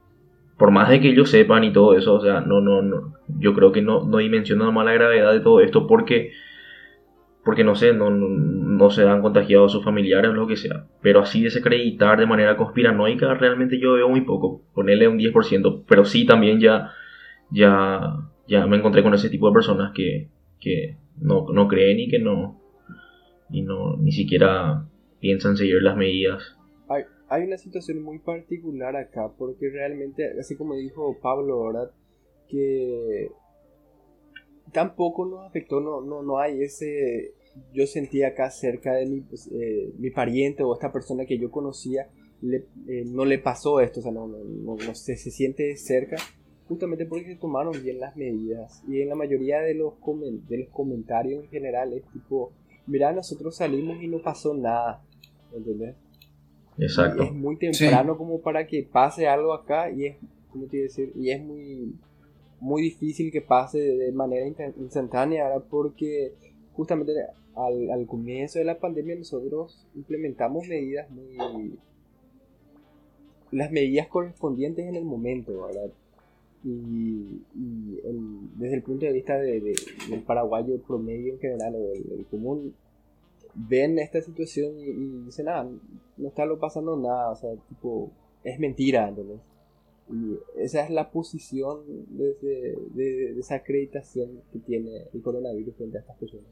por más de que ellos sepan y todo eso, o sea, no, no, no, yo creo que no, no dimensionan más la gravedad de todo esto porque, porque no sé, no, no, no se han contagiado a sus familiares o lo que sea. Pero así desacreditar de manera conspiranoica, realmente yo veo muy poco, ponerle un 10%, pero sí también ya, ya, ya me encontré con ese tipo de personas que, que no, no creen y que no, y no, ni siquiera piensan seguir las medidas. Hay, hay una situación muy particular acá, porque realmente, así como dijo Pablo, ¿verdad? Que tampoco nos afectó, no, no, no hay ese... Yo sentí acá cerca de mi, pues, eh, mi pariente o esta persona que yo conocía, le- eh, no le pasó esto, o sea, no, no, no, no se, se siente cerca, justamente porque se tomaron bien las medidas. Y en la mayoría de los, comen- de los comentarios en general es tipo, mira, nosotros salimos y no pasó nada, ¿entendés? Exacto. Y es muy temprano como para que pase algo acá y es, ¿cómo te decir? Y es muy, muy difícil que pase de manera insta- instantánea ¿verdad? porque justamente al, al comienzo de la pandemia nosotros implementamos medidas muy... las medidas correspondientes en el momento, ¿verdad? Y, y el- desde el punto de vista de- de- del paraguayo promedio en general o del, del común, ven esta situación y, y dicen, ah, no está lo pasando nada, o sea, tipo, es mentira, ¿entendés? Y esa es la posición desde, de, de esa acreditación que tiene el coronavirus frente a estas personas.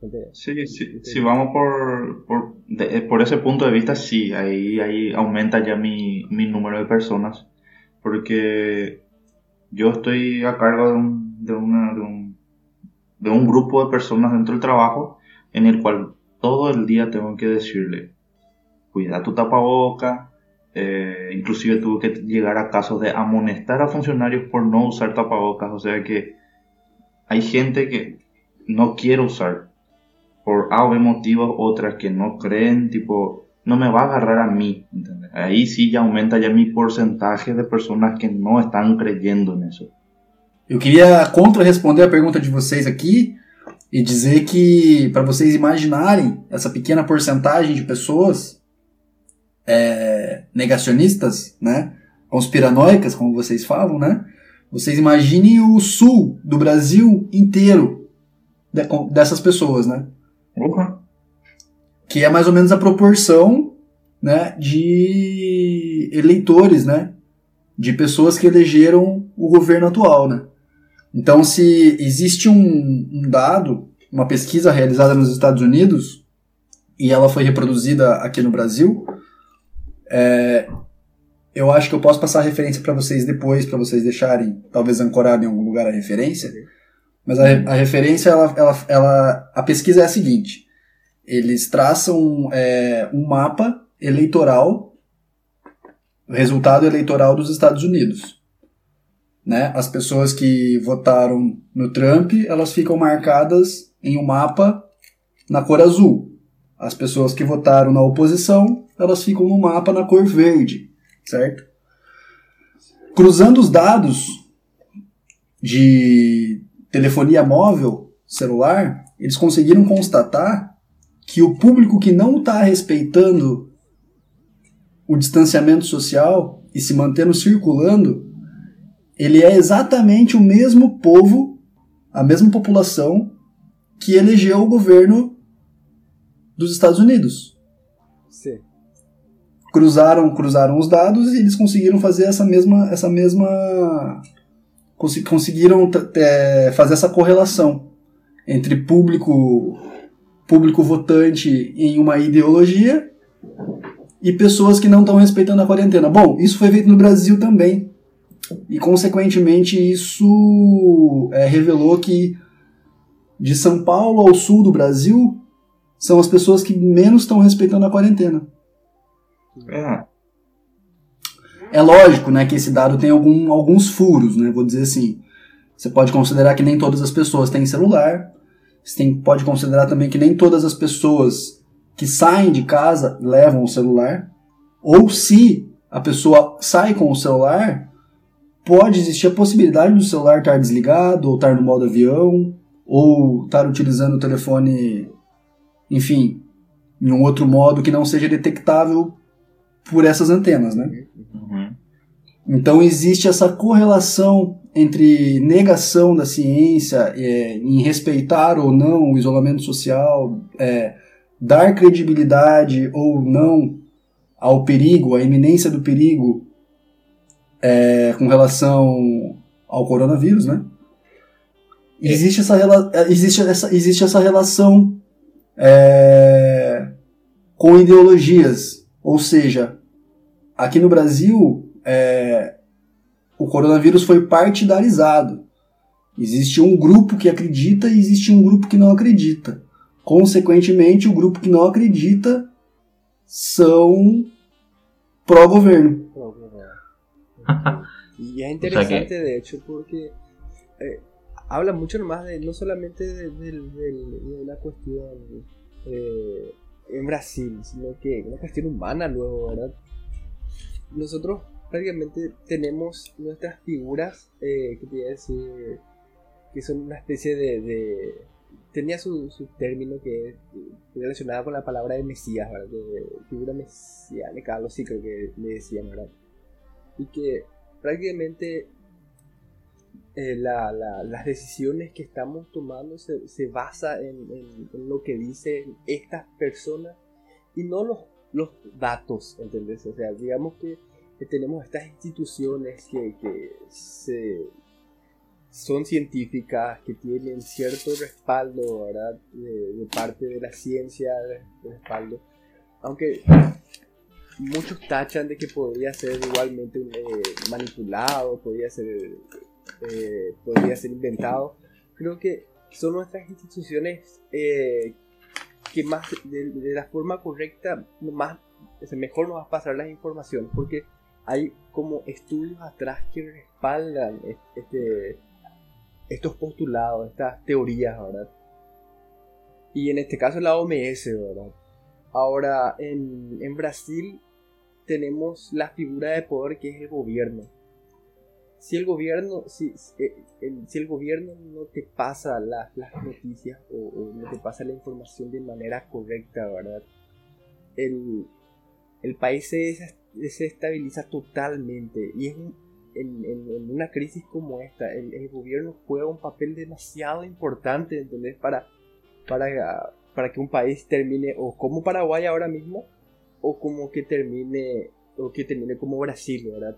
Frente- Sí, sí, si vamos por, por, de- eh, por ese punto de vista, sí, ahí, ahí aumenta ya mi, mi número de personas, porque yo estoy a cargo de un, de, un, de un grupo de personas dentro del trabajo en el cual todo el día tengo que decirle, cuida tu tapaboca, eh, inclusive tuve que llegar a casos de amonestar a funcionarios por no usar tapabocas, o sea que hay gente que no quiere usar por A o B motivos, otras que no creen, tipo, no me va a agarrar a mí, ¿entendés? Ahí sí ya aumenta ya mi porcentaje de personas que não estão creyendo nisso. Eu queria contra-responder a pergunta de vocês aqui e dizer que, para vocês imaginarem essa pequena porcentagem de pessoas é, negacionistas, né, conspiranoicas, como vocês falam, né, vocês imaginem o sul do Brasil inteiro dessas pessoas, né. Que é mais ou menos a proporção né, de eleitores, né, de pessoas que elegeram o governo atual, né. Então, se existe um, um dado, uma pesquisa realizada nos Estados Unidos, e ela foi reproduzida aqui no Brasil, é, eu acho que eu posso passar a referência para vocês depois, para vocês deixarem, talvez ancorado em algum lugar a referência. Mas a, a referência, ela, ela, ela, a pesquisa é a seguinte: eles traçam é, um mapa eleitoral, resultado eleitoral dos Estados Unidos. Né? As pessoas que votaram no Trump, elas ficam marcadas em um mapa na cor azul. As pessoas que votaram na oposição, elas ficam no mapa na cor verde, certo? Cruzando os dados de telefonia móvel, celular, eles conseguiram constatar que o público que não está respeitando o distanciamento social e se mantendo circulando, ele é exatamente o mesmo povo, a mesma população que elegeu o governo dos Estados Unidos. Sim. Cruzaram, cruzaram os dados e eles conseguiram fazer essa mesma, essa mesma, conseguiram é, fazer essa correlação entre público, público votante em uma ideologia e pessoas que não estão respeitando a quarentena. Bom, isso foi feito no Brasil também. E, consequentemente, isso é, revelou que de São Paulo ao sul do Brasil, são as pessoas que menos estão respeitando a quarentena. É. É lógico, né, que esse dado tem algum, alguns furos, né? Vou dizer assim. Você pode considerar que nem todas as pessoas têm celular. Você tem, pode considerar também que nem todas as pessoas que saem de casa levam o celular. Ou se a pessoa sai com o celular, pode existir a possibilidade do celular estar desligado, ou estar no modo avião, ou estar utilizando o telefone enfim, em um outro modo que não seja detectável por essas antenas, né? Uhum. Então existe essa correlação entre negação da ciência é, em respeitar ou não o isolamento social, é, dar credibilidade ou não ao perigo, à iminência do perigo é, com relação ao coronavírus, né? Existe essa, existe essa, existe essa relação é, com ideologias. Ou seja, aqui no Brasil, é, o coronavírus foi partidarizado. Existe um grupo que acredita e existe um grupo que não acredita. Consequentemente, o grupo que não acredita são pró-governo. y es interesante, de hecho, porque eh, habla mucho más de, no solamente de, de, de una cuestión eh, en Brasil, sino que una cuestión humana luego, ¿verdad? Nosotros prácticamente tenemos nuestras figuras, eh, que te decir, que son una especie de... tenía su, su, término que es relacionado con la palabra de Mesías, ¿verdad? De figura mesiánica, algo así creo que le decían, ¿verdad? Y que prácticamente eh, la, la, las decisiones que estamos tomando se, se basa en, en, lo que dicen estas personas y no los, los datos, ¿entendés? O sea, digamos que, que tenemos estas instituciones que, que se, son científicas, que tienen cierto respaldo. De, parte de la ciencia, de, respaldo. Aunque muchos tachan de que podría ser igualmente eh, manipulado, podría ser eh, podría ser inventado. Creo que son nuestras instituciones eh, que más de, la forma correcta, más, mejor nos va a pasar la información, porque hay como estudios atrás que respaldan este, estos postulados, estas teorías, ¿verdad? Y en este caso la OMS, ¿verdad? Ahora, en, en Brasil tenemos la figura de poder que es el gobierno si el gobierno, si, eh, el, si el gobierno no te pasa las noticias o, no te pasa la información de manera correcta, ¿verdad? El, el país se desestabiliza totalmente y es en, en, una crisis como esta, el, el, gobierno juega un papel demasiado importante, ¿entendés? Para, para, para que un país termine o como Paraguay ahora mismo o como que termine o que termine como Brasil, ¿verdad?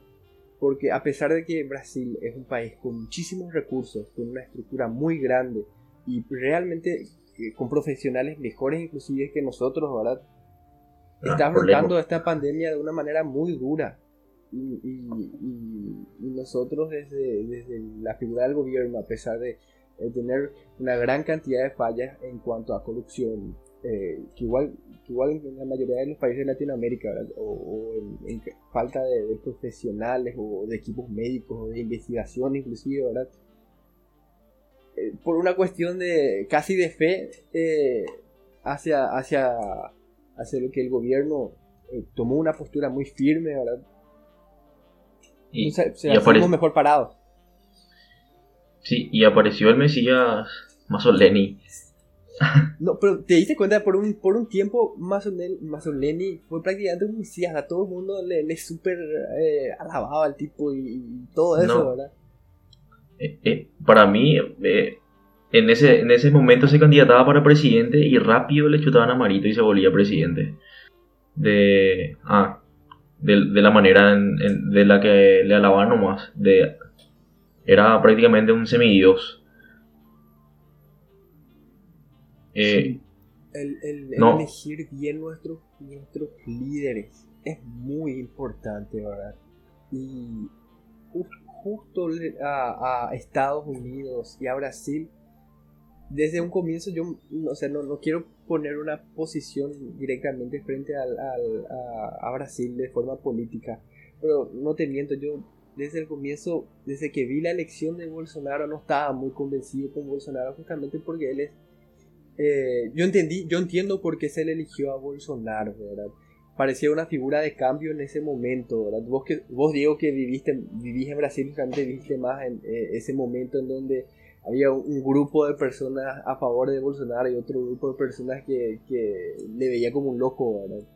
porque a pesar de que Brasil es un país con muchísimos recursos, con una estructura muy grande y realmente eh, con profesionales mejores inclusive que nosotros, ¿verdad? Está afrontando esta pandemia de una manera muy dura. Y, y- y- y nosotros desde, desde la figura del gobierno, a pesar de tener una gran cantidad de fallas en cuanto a corrupción, eh, que, igual, que igual en la mayoría de los países de Latinoamérica, ¿verdad? o, o en, falta de, de profesionales o de equipos médicos o de investigación inclusive, ¿verdad? Eh, por una cuestión de casi de fe eh, hacia, hacia, lo que el gobierno eh, tomó una postura muy firme, ¿verdad? Y, O sea, se y mejor parados. sí, y apareció el Mesías Masoleni. No, pero te diste cuenta, por un, por un tiempo Mazzoleni fue prácticamente un mesías, a todo el mundo le, le súper eh, alababa al tipo y, y todo eso, No. ¿verdad? Eh, eh, para mí, eh, en, ese, en ese momento se candidataba para presidente y rápido le chutaban a Marito y se volvía presidente. De, ah, de, de la manera en- en- de la que le alababan nomás. De, era prácticamente un semidios. Eh, El, el- el No. elegir bien nuestros, nuestros líderes es muy importante, ¿verdad? Y ju- justo a, a Estados Unidos y a Brasil, desde un comienzo yo, o sea, no, no quiero poner una posición directamente frente al, al- a, Brasil de forma política, pero no te miento, yo desde el comienzo, desde que vi la elección de Bolsonaro, no estaba muy convencido con Bolsonaro justamente porque él es eh, yo entendí, yo entiendo por qué se le eligió a Bolsonaro, ¿verdad? Parecía una figura de cambio en ese momento, ¿verdad? Vos, que, vos Diego, que viviste, vivís en Brasil, justamente viste más en eh, ese momento en donde había un, un grupo de personas a favor de Bolsonaro y otro grupo de personas que, que le veía como un loco, ¿verdad?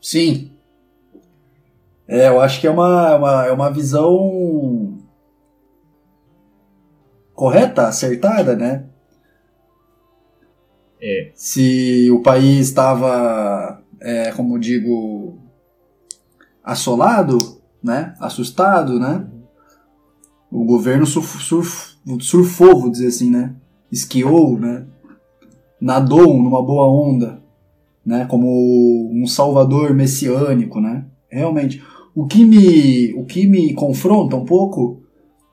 Sim. É, eu acho que é uma, é uma, é uma visão correta, acertada, né? eh, Se o país estava, é, como digo, assolado, né? Assustado, né? O governo surf, surf, surfou, vou dizer assim, né? Esquiou, né? Nadou numa boa onda, né? Como um salvador messiânico, né? Realmente. O que me, o que me confronta um pouco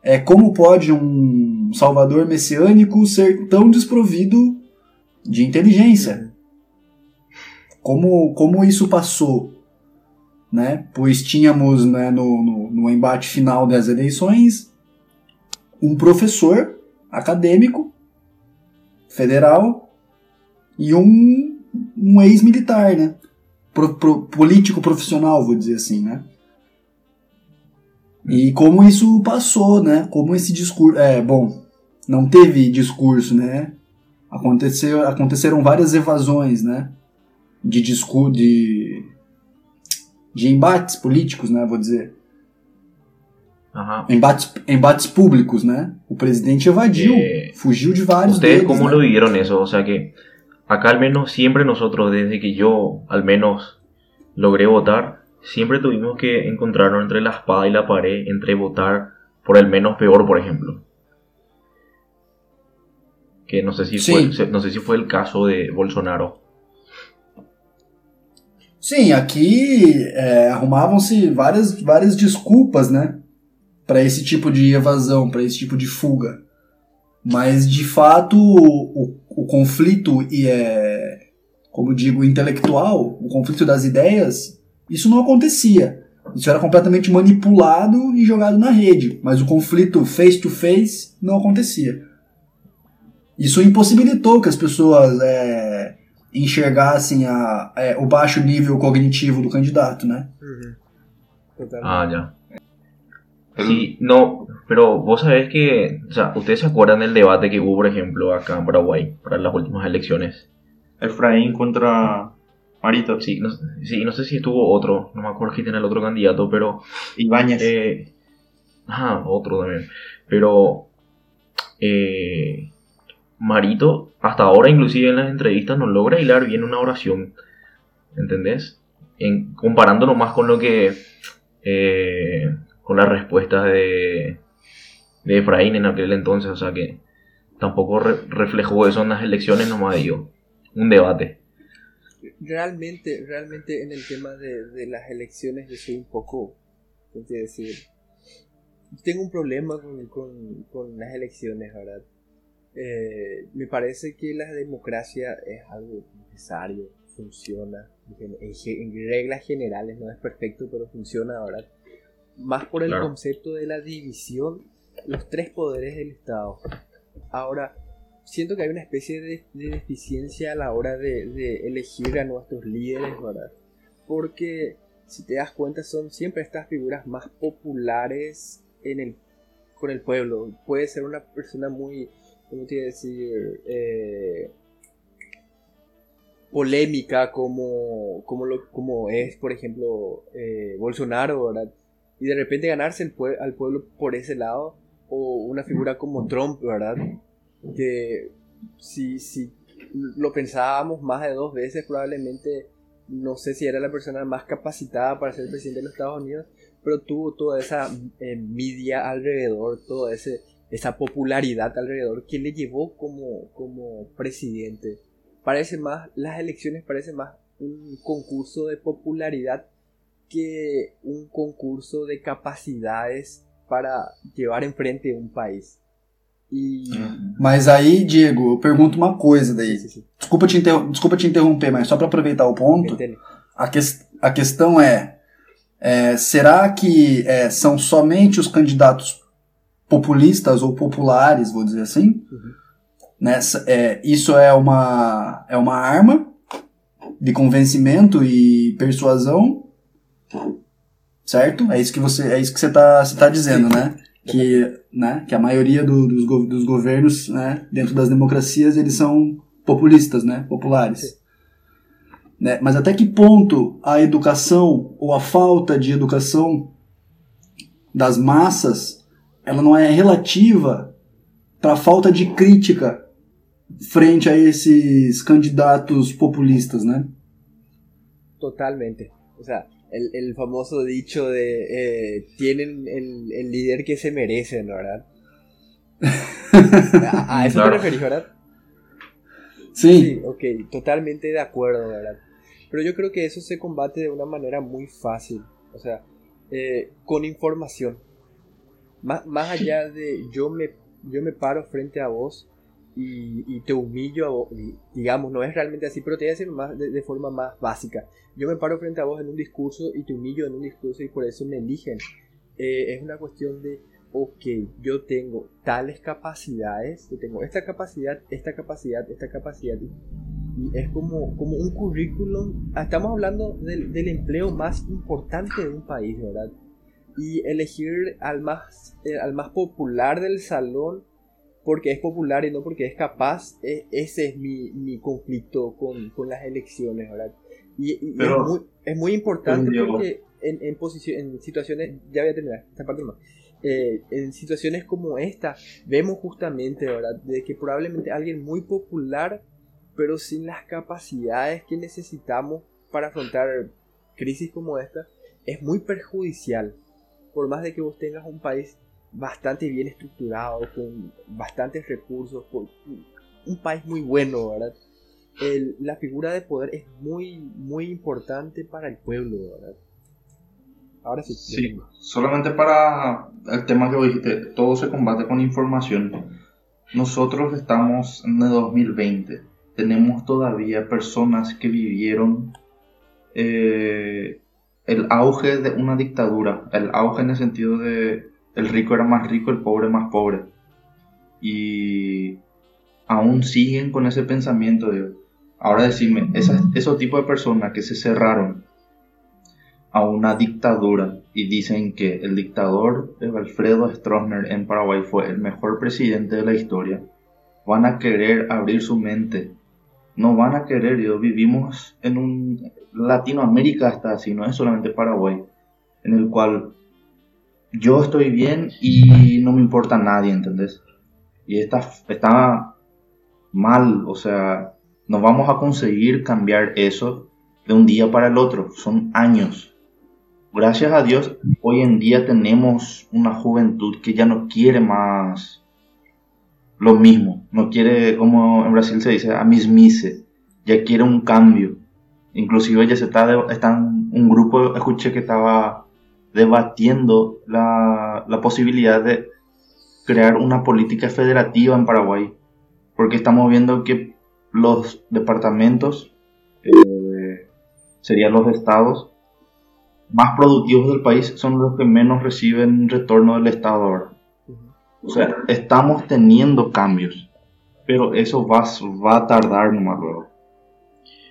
é como pode um salvador messiânico ser tão desprovido de inteligência. Como, como isso passou? Né? Pois tínhamos né, no, no, no embate final das eleições um professor acadêmico federal e um, um ex-militar, né? Pro, pro- político profissional, vou dizer assim, né? E como isso passou, né? Como esse discurso. É, bom, não teve discurso, né? Aconteceu, aconteceram várias evasões, né? De discurso, de, de embates políticos, né? Vou dizer. Ajá. Embates, embates públicos, né? O presidente evadiu, Eh, fugiu de vários ¿Ustedes deles, cómo né? lo vivieron eso? O sea que acá al menos siempre nosotros, desde que yo al menos logré votar, siempre tuvimos que encontrarnos entre la espada y la pared, entre votar por el menos peor, por ejemplo. Que no sé si, Sí. fue, no sé si fue el caso de Bolsonaro. Sim, aqui é, arrumavam-se várias, várias desculpas, né? Para esse tipo de evasão, para esse tipo de fuga. Mas, de fato, o, o conflito, e é, como digo, intelectual, o conflito das ideias, isso não acontecia. Isso era completamente manipulado e jogado na rede. Mas o conflito face to face não acontecia. Isso impossibilitou que as pessoas é, enxergassem a, é, o baixo nível cognitivo do candidato, né? Totalmente. Ah, Sí, no, pero vos sabés que, o sea, ¿ustedes se acuerdan del debate que hubo, por ejemplo, acá en Paraguay, para las últimas elecciones? Efraín contra Marito. Sí, no, sí, no sé si estuvo otro, no me acuerdo quién era el otro candidato, pero Ibáñez. Eh, ah, otro también. Pero eh, Marito, hasta ahora inclusive en las entrevistas, no logra hilar bien una oración. ¿Entendés? En, comparándolo más con lo que... eh, con las respuestas de, de Efraín en aquel entonces, o sea que tampoco re- reflejó eso en las elecciones, nomás dio un debate. Realmente, realmente en el tema de, de las elecciones yo soy un poco, ¿cómo te decir? Tengo un problema con, con- con las elecciones, ¿verdad? Eh, me parece que la democracia es algo necesario, funciona, en, en reglas generales no es perfecto, pero funciona, ¿verdad? Más por el Claro. concepto de la división, los tres poderes del Estado. Ahora, siento que hay una especie de, de deficiencia a la hora de, de elegir a nuestros líderes, ¿verdad? Porque si te das cuenta son siempre estas figuras más populares en el, con el pueblo. Puede ser una persona muy, ¿cómo te iba a decir? Eh, polémica como, como, lo, como es, por ejemplo, eh, Bolsonaro, ¿verdad? Y de repente ganarse el pue- al pueblo por ese lado, o una figura como Trump, ¿verdad? Que si, si lo pensábamos más de dos veces, probablemente no sé si era la persona más capacitada para ser presidente de los Estados Unidos, pero tuvo toda esa eh, media alrededor, toda ese, esa popularidad alrededor que le llevó como, como presidente. Parece más, las elecciones parecen más un concurso de popularidad que un concurso de capacidades para llevar enfrente un país. E. Mas aí, Diego, eu pergunto uma coisa daí. Sim, sim. Desculpa te, desculpa te interromper, mas só para aproveitar o ponto, a, ques- a questão é, é, será que é, são somente os candidatos populistas ou populares, vou dizer assim? Uhum. Nessa, é, isso é uma, é uma arma de convencimento e persuasão, certo? É isso que você é isso que você está você tá dizendo, né? Que, né? que a maioria do- dos, go- dos governos, né, dentro das democracias, eles são populistas, né? Populares. Né? Mas até que ponto a educação ou a falta de educação das massas ela não é relativa para a falta de crítica frente a esses candidatos populistas, né? Totalmente. O sea, el, el famoso dicho de eh, tienen el, el líder que se merecen, ¿verdad? A, a eso Claro. te referís, ¿verdad? Sim, Sí, ok, totalmente de acuerdo, ¿verdad? Pero yo creo que eso se combate de una manera muy fácil, o sea, eh, con información. Más, más allá de yo me, yo me paro frente a vos y, te humillo digamos, no es realmente así, pero te voy a decir más, de, de forma más básica. Yo me paro frente a vos en un discurso y te humillo en un discurso y por eso me eligen. Eh, es una cuestión de, ok, yo tengo tales capacidades, yo tengo esta capacidad, esta capacidad, esta capacidad. Y es como, como un currículum. ah, Estamos hablando del, del empleo más importante de un país, ¿verdad? Y elegir al más, eh, al más popular del salón porque es popular y no porque es capaz, eh, ese es mi, mi conflicto con, con las elecciones, ¿verdad? Y, y- Pero- es, muy, es muy importante porque en, en, en situaciones, ya voy a terminar, esta parte más. Eh, en situaciones como esta, vemos justamente, ¿verdad? De que probablemente alguien muy popular, pero sin las capacidades que necesitamos para afrontar crisis como esta, es muy perjudicial. Por más de que vos tengas un país bastante bien estructurado, con bastantes recursos, con un país muy bueno, ¿verdad? El- la figura de poder es muy, muy importante para el pueblo, ¿verdad? Ahora sí. Sí, solamente para el tema que vos dijiste, todo se combate con información. Nosotros estamos en el 2020, tenemos todavía personas que vivieron eh, el auge de una dictadura, el auge en el sentido de el rico era más rico, el pobre más pobre. Y aún siguen con ese pensamiento de, ahora decime, esas- esos tipos de personas que se cerraron a una dictadura y dicen que el dictador Alfredo Stroessner en Paraguay fue el mejor presidente de la historia, van a querer abrir su mente. No van a querer, yo vivimos en un Latinoamérica hasta así, no es solamente Paraguay, en el cual yo estoy bien y no me importa nadie, ¿entendés? Y está, mal, o sea, no vamos a conseguir cambiar eso de un día para el otro, son años. gracias a Dios, hoy en día tenemos una juventud que ya no quiere más lo mismo, no quiere, como en Brasil se dice, a ya quiere un cambio. Inclusive ya se está, están un grupo, escuché que estaba debatiendo la, la posibilidad de crear una política federativa en Paraguay, porque estamos viendo que los departamentos, eh, serían los estados, más productivos del país son los que menos reciben retorno del Estado ahora. O sea, estamos teniendo cambios, pero eso va, va a tardar nomás luego.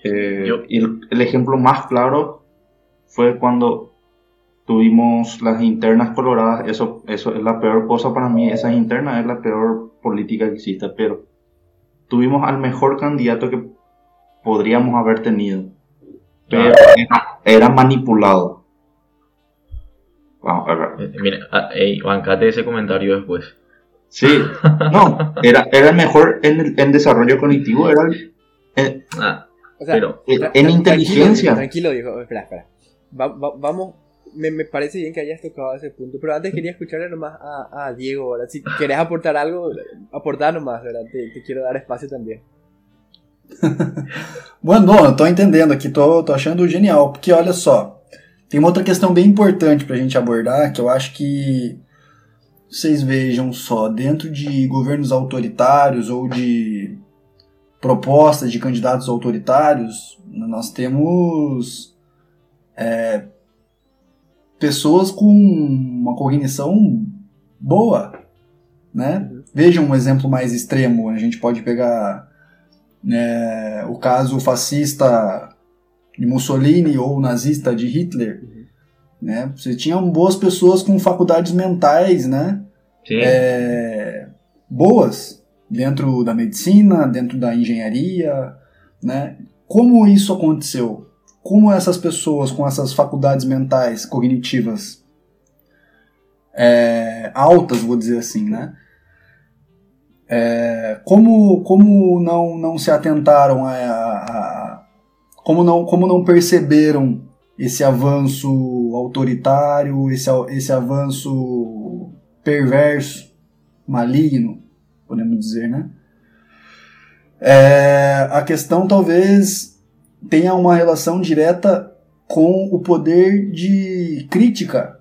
Eh, y el, el ejemplo más claro fue cuando tuvimos las internas coloradas, eso, eso es la peor cosa para mí, esas internas es la peor política que existe, pero tuvimos al mejor candidato que podríamos haber tenido, pero era, era manipulado. Vamos a ver. Eh, Mira, ah, ey, bancate ese comentario después. Sí, no, era, era el mejor en, el- en desarrollo cognitivo, era el- eh, Ah, O sea, Pero- en- en inteligencia. Tranquilo, tranquilo, viejo. Espera, espera. Va- va- vamos. Me, me parece bien que hayas tocado ese punto, pero antes quería escucharle nomás a, a Diego. ¿verdad? Si querés aportar algo, aportar nomás, ¿verdad? Te, te quiero dar espacio também. Bueno, não, eu entendendo aqui, tô achando genial, porque olha só, tem uma outra questão bem importante pra gente abordar, que eu acho que vocês vejam só, dentro de governos autoritários ou de propostas de candidatos autoritários, nós temos é, pessoas com uma cognição boa, né? Vejam um exemplo mais extremo, a gente pode pegar é, o caso fascista de Mussolini ou nazista de Hitler, né? Você tinha boas pessoas com faculdades mentais, né? É, boas dentro da medicina, dentro da engenharia, né? Como isso aconteceu? Como essas pessoas com essas faculdades mentais cognitivas é, altas, vou dizer assim, né? É, como como não, não se atentaram a, a- a- como não como não perceberam esse avanço autoritário, esse, esse avanço perverso, maligno, podemos dizer, né? É, a questão talvez tenha uma relação direta com o poder de crítica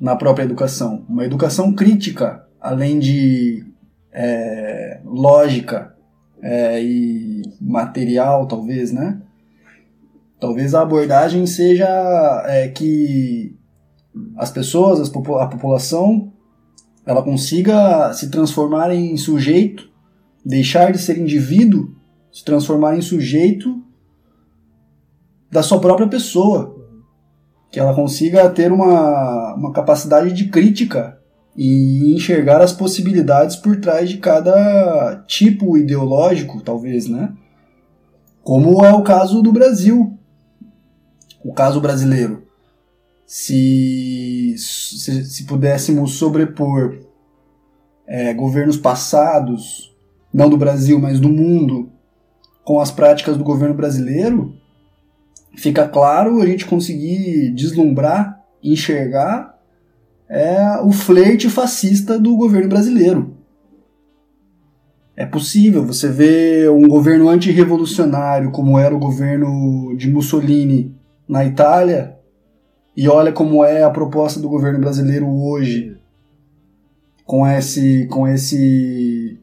na própria educação. Uma educação crítica, além de é, lógica é, e material, talvez, né? Talvez a abordagem seja é, que as pessoas, as a população, ela consiga se transformar em sujeito, deixar de ser indivíduo, se transformar em sujeito da sua própria pessoa. Que ela consiga ter uma, uma capacidade de crítica e enxergar as possibilidades por trás de cada tipo ideológico, talvez, né? Como é o caso do Brasil. O caso brasileiro. Se, se, se pudéssemos sobrepor é, governos passados, não do Brasil, mas do mundo, com as práticas do governo brasileiro, fica claro a gente conseguir deslumbrar, enxergar é o flerte fascista do governo brasileiro. É possível você ver um governo antirrevolucionário como era o governo de Mussolini na Itália e olha como é a proposta do governo brasileiro hoje com esse com esse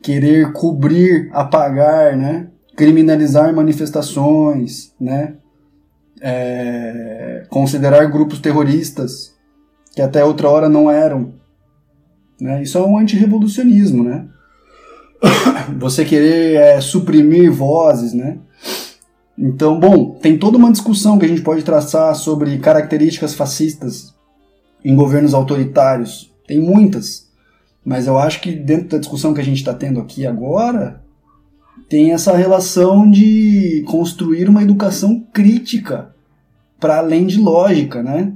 querer cobrir, apagar, né? criminalizar manifestações, né? É, considerar grupos terroristas que até outra hora não eram. Né? Isso é um antirrevolucionismo, né? Você querer é, suprimir vozes, né? Então, bom, tem toda uma discussão que a gente pode traçar sobre características fascistas em governos autoritários. Tem muitas. Mas eu acho que dentro da discussão que a gente está tendo aqui agora, tem essa relação de construir uma educação crítica para além de lógica, né?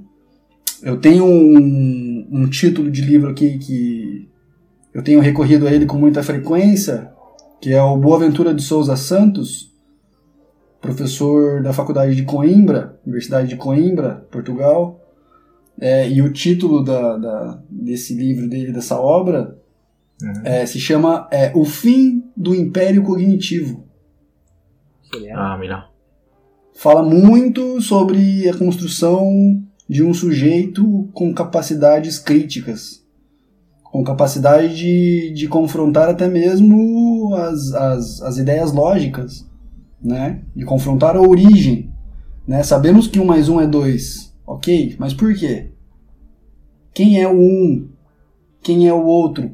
Eu tenho um, um título de livro aqui que eu tenho recorrido a ele com muita frequência, que é o Boaventura de Souza Santos, professor da Faculdade de Coimbra, Universidade de Coimbra, Portugal. É, e o título da, da, desse livro dele, dessa obra, Uhum. é, se chama é, O Fim do Império Cognitivo. Ah, mira. Fala muito sobre a construção de um sujeito com capacidades críticas, com capacidade de, de confrontar até mesmo as, as, as ideias lógicas, né? de confrontar a origem. Né? Sabemos que um mais um é dois, ok, mas por quê? Quem é o um? Quem é o outro?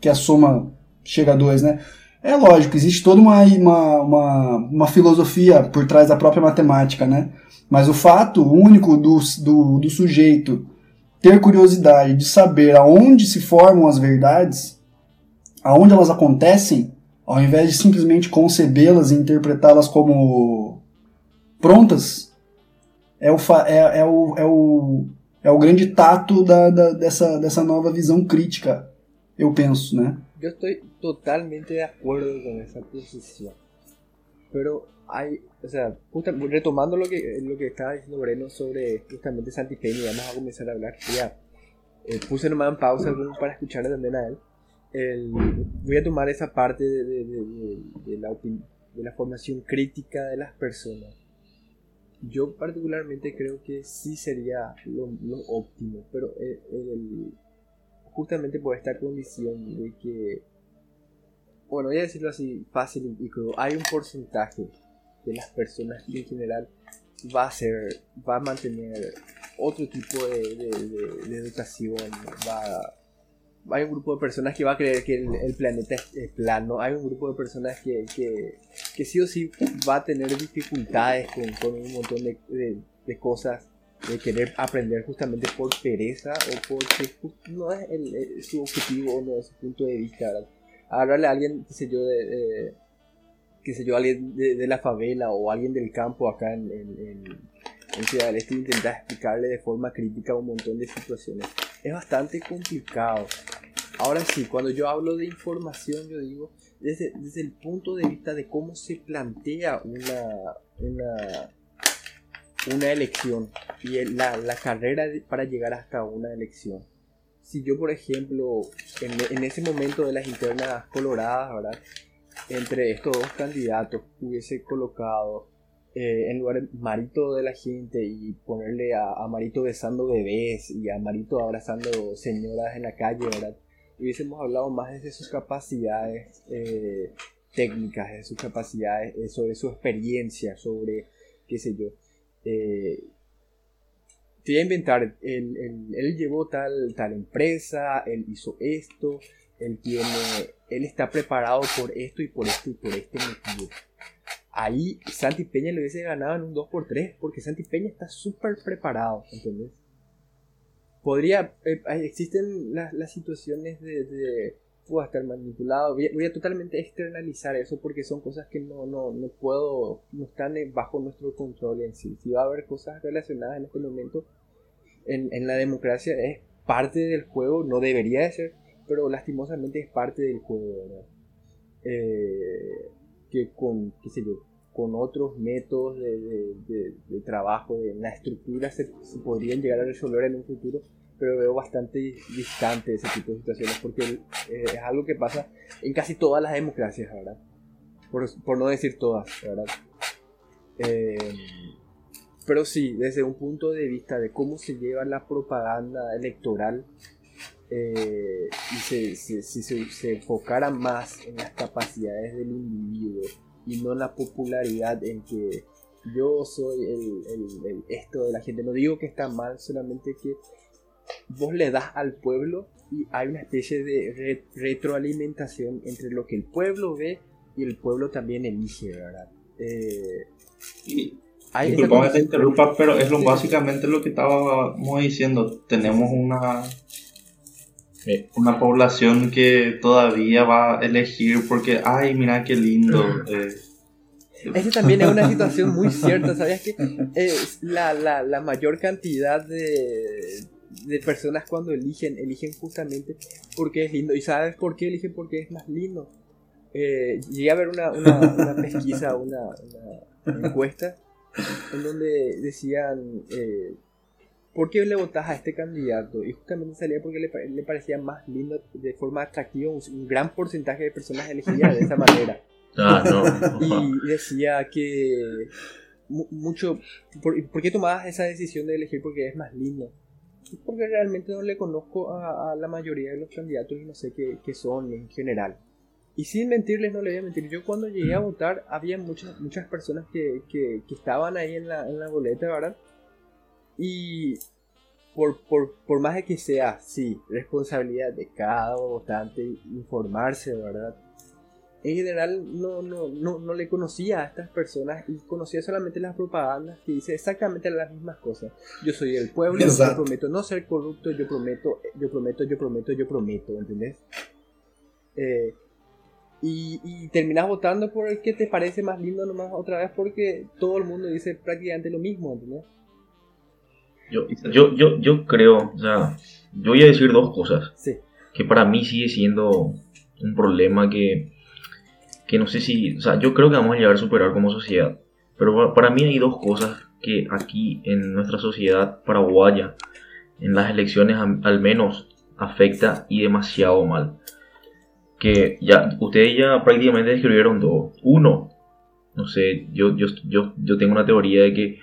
Que a soma chega a dois, né? É lógico, existe toda uma, uma, uma, uma filosofia por trás da própria matemática, né? Mas o fato único do, do, do sujeito ter curiosidade de saber aonde se formam as verdades, aonde elas acontecem, ao invés de simplesmente concebê-las e interpretá-las como prontas, é o, é, é o, é o, é o grande tato da, da- dessa, dessa nova visão crítica, eu penso, né? Yo estoy totalmente de acuerdo con esa posición. Pero hay, o sea, justa- retomando lo que, lo que estaba diciendo Moreno sobre justamente Santi Peña, vamos a comenzar a hablar. Ya, eh, puse nomás en pausa para escucharle también a él. El- voy a tomar esa parte de, de- de- de- la opin- de la formación crítica de las personas. Yo particularmente creo que sí sería lo, lo óptimo, pero eh, el- justamente por esta condición de que, bueno, voy a decirlo así fácil y crudo, hay un porcentaje de las personas que en general va a ser, va a mantener otro tipo de, educación, va, hay un grupo de personas que va a creer que el, planeta es, plano, hay un grupo de personas que, que, que sí o sí va a tener dificultades con, un montón de cosas de querer aprender justamente por pereza o porque no es el- su objetivo o no es su punto de vista. Hablarle a alguien, qué sé yo, de, de- yo, alguien de, la favela o alguien del campo acá en, en, en- Ciudad del Este intentar explicarle de forma crítica un montón de situaciones. Es bastante complicado. Ahora sí, cuando yo hablo de información, yo digo desde, desde el punto de vista de cómo se plantea una, una, una elección y la, la carrera de- para llegar hasta una elección. Si yo, por ejemplo, en, en ese momento de las internas coloradas, ¿verdad? Entre estos dos candidatos hubiese colocado eh, en lugar de Marito de la gente y ponerle a, Marito besando bebés y a Marito abrazando señoras en la calle, ¿verdad? Hubiésemos hablado más desde sus capacidades eh, técnicas, de sus capacidades, sobre su experiencia, sobre, qué sé yo, eh, te voy a inventar, él, él- llevó tal, tal empresa, él hizo esto, él tiene, él está preparado por esto y por esto y por este motivo. Ahí Santi Peña le hubiese ganado en un 2x3 porque Santi Peña está súper preparado, ¿entendés? Podría, eh, existen las, las situaciones de puedo estar manipulado, voy a, totalmente externalizar eso porque son cosas que no, no, no puedo, no están bajo nuestro control en sí. Si va a haber cosas relacionadas en este momento en, en la democracia es parte del juego, no debería de ser, pero lastimosamente es parte del juego. Eh, que con, qué sé yo, con otros métodos de- de trabajo, de la estructura, se, se podrían llegar a resolver en un futuro, pero veo bastante distante ese tipo de situaciones, porque eh, es algo que pasa en casi todas las democracias, ¿verdad? Por, por no decir todas, ¿verdad? Eh, pero sí, desde un punto de vista de cómo se lleva la propaganda electoral, eh, y se, se- si se, se enfocara más en las capacidades del individuo y no en la popularidad en que yo soy el, el- el esto de la gente. No digo que está mal, solamente que vos le das al pueblo y hay una especie de re- retroalimentación entre lo que el pueblo ve y el pueblo también elige, ¿verdad? Eh, Y, hay disculpame que te interrumpa, pero es lo, Sí. básicamente lo que estábamos diciendo. Tenemos una, una población que todavía va a elegir porque, ay, mira qué lindo. eh, Esa también es una situación muy cierta, ¿sabías que eh, la, la, la mayor cantidad de, de personas cuando eligen, eligen justamente porque es lindo? ¿Y sabes por qué eligen? Porque es más lindo. Eh, llegué a ver una, una, una pesquisa, una, una- encuestas en donde decían eh, ¿por qué le votás a este candidato? Y justamente salía porque le, le parecía más lindo de forma atractiva, un, un gran porcentaje de personas elegidas de esa manera. Ah, no. Y decía que mu- mucho, ¿por, por qué tomabas esa decisión de elegir porque es más lindo? Porque realmente no le conozco a, a la mayoría de los candidatos y no sé qué, qué son en general. Y sin mentirles, no le voy a mentir, yo cuando llegué a votar había muchas, muchas personas que, que, que estaban ahí en la, en la boleta, ¿verdad? Y por, por, por más de que sea, sí, responsabilidad de cada votante informarse, ¿verdad? En general no, no, no, no le conocía a estas personas y conocía solamente las propagandas que dice exactamente las mismas cosas. Yo soy el pueblo, Exacto. yo prometo no ser corrupto, yo prometo, yo prometo, yo prometo, yo prometo, ¿entendés? Eh, y, y terminas votando por el que te parece más lindo nomás otra vez porque todo el mundo dice prácticamente lo mismo, ¿entendés? Yo, yo, yo, yo creo, o sea, yo voy a decir dos cosas. Sí. que para mí sigue siendo un problema que, que no sé si, o sea, yo creo que vamos a llegar a superar como sociedad. Pero pa- para mí hay dos cosas que aquí en nuestra sociedad paraguaya, en las elecciones al menos, afecta y demasiado mal. Que ya, ustedes ya prácticamente describieron todo. Uno, no sé, yo, yo, yo, yo tengo una teoría de que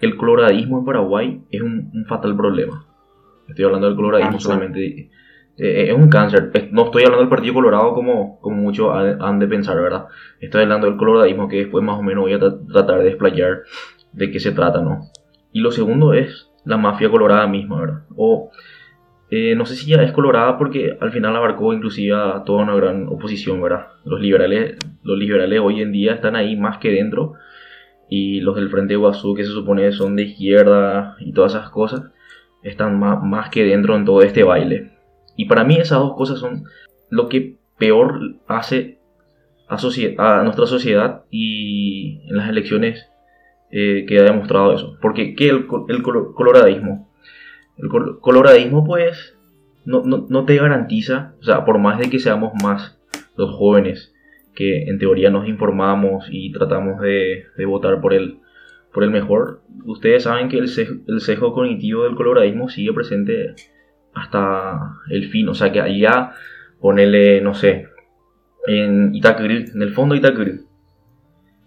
el coloradismo en Paraguay es un, un fatal problema. Estoy hablando del coloradismo Cáncer. solamente. Eh, es un cáncer. No estoy hablando del Partido Colorado como, como muchos han de pensar, ¿verdad? Estoy hablando del coloradismo que después más o menos voy a tra- tratar de desplayar de qué se trata, ¿no? Y lo segundo es la mafia colorada misma, ¿verdad? O eh, no sé si ya es colorada porque al final abarcó inclusive a toda una gran oposición, ¿verdad? Los liberales, los liberales hoy en día están ahí más que dentro y los del Frente Guazú, que se supone son de izquierda y todas esas cosas, están más, más que dentro en todo este baile. Y para mí esas dos cosas son lo que peor hace a, nuestra sociedad y en las elecciones eh, queda demostrado eso. Porque ¿qué el, el colo- coloradismo? El col- coloradismo pues no, no, no te garantiza, o sea, por más de que seamos más los jóvenes, que en teoría nos informamos y tratamos de, de votar por el, por el mejor, ustedes saben que el sesgo, el sesgo cognitivo del coloradismo sigue presente hasta el fin, o sea que allá ponele, no sé, en Itacurú, en el fondo de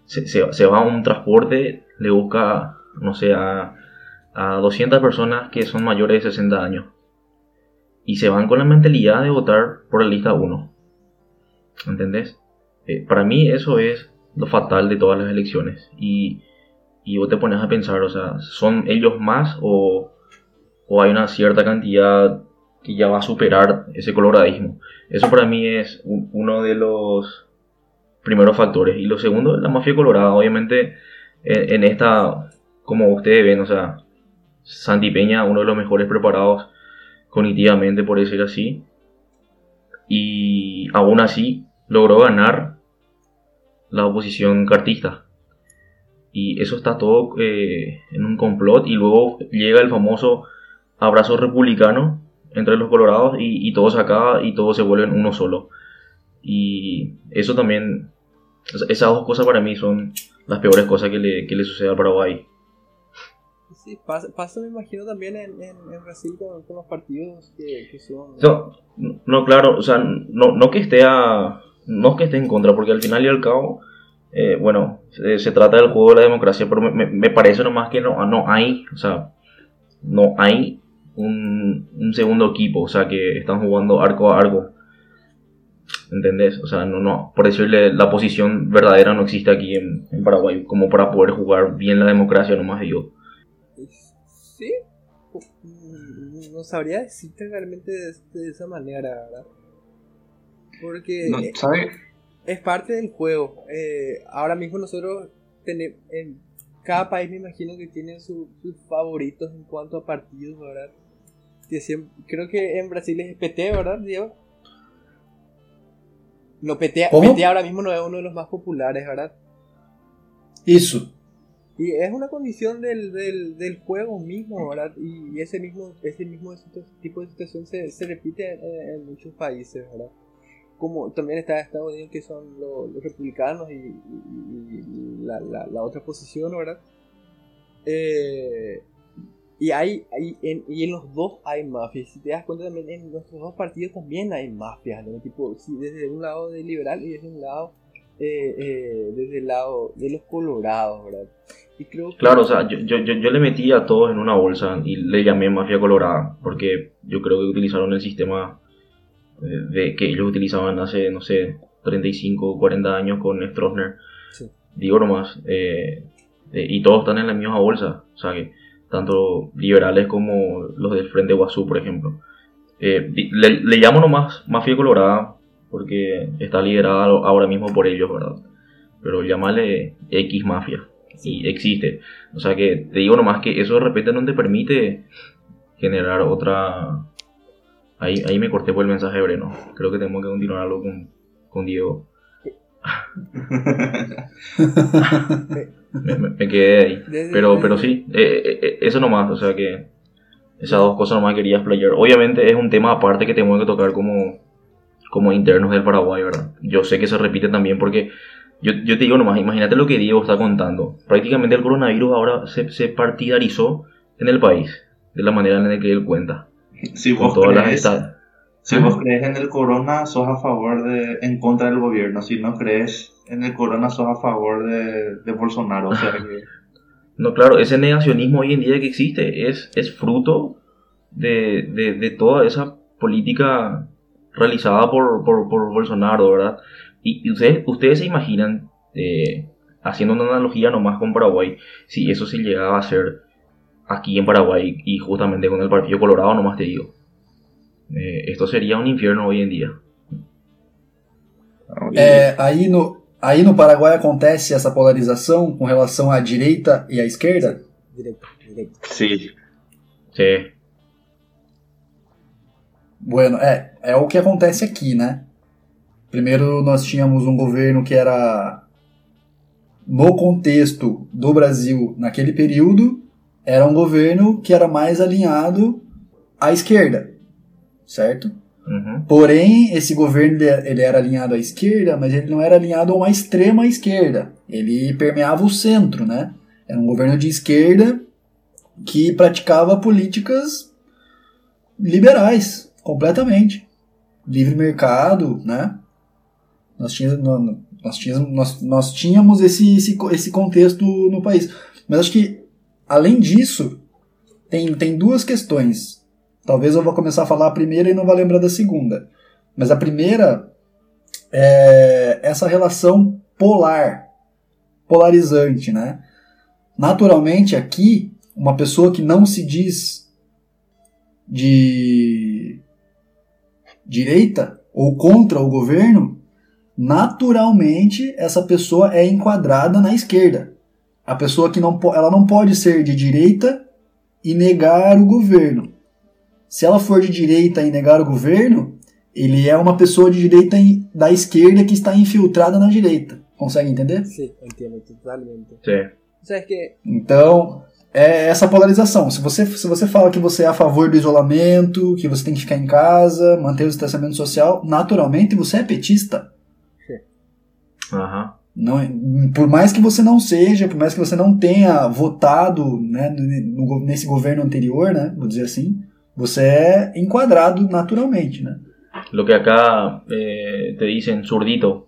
se, se va a un transporte, le busca, no sé, a, a 200 personas que son mayores de 60 años y se van con la mentalidad de votar por la lista 1. ¿Entendés? Eh, para mí eso es lo fatal de todas las elecciones. Y, y vos te pones a pensar, o sea, ¿son ellos más o, o hay una cierta cantidad que ya va a superar ese coloradismo? Eso para mí es un- uno de los primeros factores. Y lo segundo, la mafia colorada. Obviamente, en, en esta, como ustedes ven, o sea, Santi Peña, uno de los mejores preparados cognitivamente, por decir así. Y aún así logró ganar la oposición cartista. Y eso está todo eh, en un complot. Y luego llega el famoso abrazo republicano entre los colorados y, y todo se acaba y todos se vuelven uno solo. Y eso también, esas dos cosas para mí son las peores cosas que le, que le sucede al Paraguay. Sí, pasa, pasa me imagino también en, en, en Brasil con, con los partidos que, que son... No, no, claro, o sea, no, no que esté a, no que esté en contra, porque al final y al cabo, eh, bueno, se, se trata del juego de la democracia, pero me, me- me parece nomás que no, no hay, o sea, no hay un, un segundo equipo, o sea, que están jugando arco a arco. ¿Entendés? O sea, no, no, por decirle, la posición verdadera no existe aquí en, en Paraguay, como para poder jugar bien la democracia, nomás digo. Sí, no sabría decirte realmente de, de esa manera, ¿verdad? Porque No, ¿Sabe? es parte del juego. Eh, ahora mismo nosotros tenemos, en cada país me imagino que tienen su- sus favoritos en cuanto a partidos, ¿verdad? Creo que en Brasil es PT, ¿verdad, Diego? No, PT. PT ahora mismo no es uno de los más populares, ¿verdad? Isso. Y es una condición del, del, del juego mismo, ¿verdad? Y ese mismo, ese mismo tipo de situación se, se repite en, en muchos países, ¿verdad? como también está Estados Unidos que son lo- los, republicanos y, y- y la, la- la otra posición, ¿verdad? Eh, y hay, hay en, y en los dos hay mafias. Si te das cuenta también en nuestros dos partidos también hay mafias, ¿no? Tipo, sí, desde un lado de liberal y desde un lado eh, eh, desde el lado de los colorados, ¿verdad? Y creo que Claro, o sea, yo, yo, yo, yo le metí a todos en una bolsa y le llamé mafia colorada, porque yo creo que utilizaron el sistema eh, de que ellos utilizaban hace, no sé, 35 o 40 años con Stroessner. Sí. Digo nomás, eh, eh, y todos están en la misma bolsa, o sea que tanto liberales como los del Frente Guazú, por ejemplo. Eh, le, le llamo nomás mafia colorada porque está liderada ahora mismo por ellos, ¿verdad? Pero llamarle X mafia y existe. O sea que te digo nomás que eso de repente no te permite generar otra... Ahí, ahí me corté por el mensaje Breno. Creo que tenemos que continuarlo con, con Diego. Me, me- quedé ahí. Pero, pero sí, eh, eh, eh, eso nomás. O sea que esas dos cosas nomás quería explayar. Obviamente es un tema aparte que tenemos que tocar como, como internos del Paraguay, ¿verdad? Yo sé que se repite también porque yo, yo te digo nomás, imagínate lo que Diego está contando. Prácticamente el coronavirus ahora se, se partidarizó en el país, de la manera en la que él cuenta. Si Con vos, todas las crees, esta- si vos crees en el corona, sos a favor de, en contra del gobierno. Si no crees en el corona, sos a favor de, de Bolsonaro. O sea que No, claro, ese negacionismo hoy en día que existe es, es fruto de, de- de toda esa política realizada por, por, por Bolsonaro, ¿verdad? Y, y ustedes, ustedes se imaginan, eh, haciendo una analogía nomás con Paraguay, si eso se llegaba a hacer aquí en Paraguay y justamente con el Partido Colorado, nomás te digo. Eh, esto sería un infierno hoy en día. É, aí, no, aí no Paraguai acontece essa polarização com relação à direita e à esquerda? Directo, directo. sí. Sí, Bueno, é, é o que acontece aqui, né? Primeiro nós tínhamos um governo que era no contexto do Brasil naquele período, era um governo que era mais alinhado à esquerda, certo? Uhum. Porém, esse governo ele- era alinhado à esquerda, mas ele não era alinhado a uma extrema esquerda. Ele permeava o centro, né? Era um governo de esquerda que praticava políticas liberais, completamente. Livre mercado, né? Nós tínhamos, nó- nós tínhamos, nós, nós tínhamos esse, esse, esse contexto no país. Mas acho que, além disso, tem, tem duas questões. Talvez eu vou começar a falar a primeira e não vou lembrar da segunda. Mas a primeira é essa relação polar, polarizante, né? Naturalmente, aqui, uma pessoa que não se diz de direita ou contra o governo, naturalmente essa pessoa é enquadrada na esquerda. A pessoa que não, ela não pode ser de direita e negar o governo. Se ela for de direita e negar o governo, ele é uma pessoa de direita da esquerda que está infiltrada na direita. Consegue entender? Sí, entiendo totalmente. ¿Sabes qué? Então, é essa polarização. Se você, se você fala que você é a favor do isolamento, que você tem que ficar em casa, manter o distanciamento social, naturalmente você é petista. Ajá. Não, é- por mais que você não seja, por mais que você não tenha votado né, nesse governo anterior, né, vou dizer assim, você é enquadrado naturalmente. Né? Lo que acá eh, te dicen zurdito.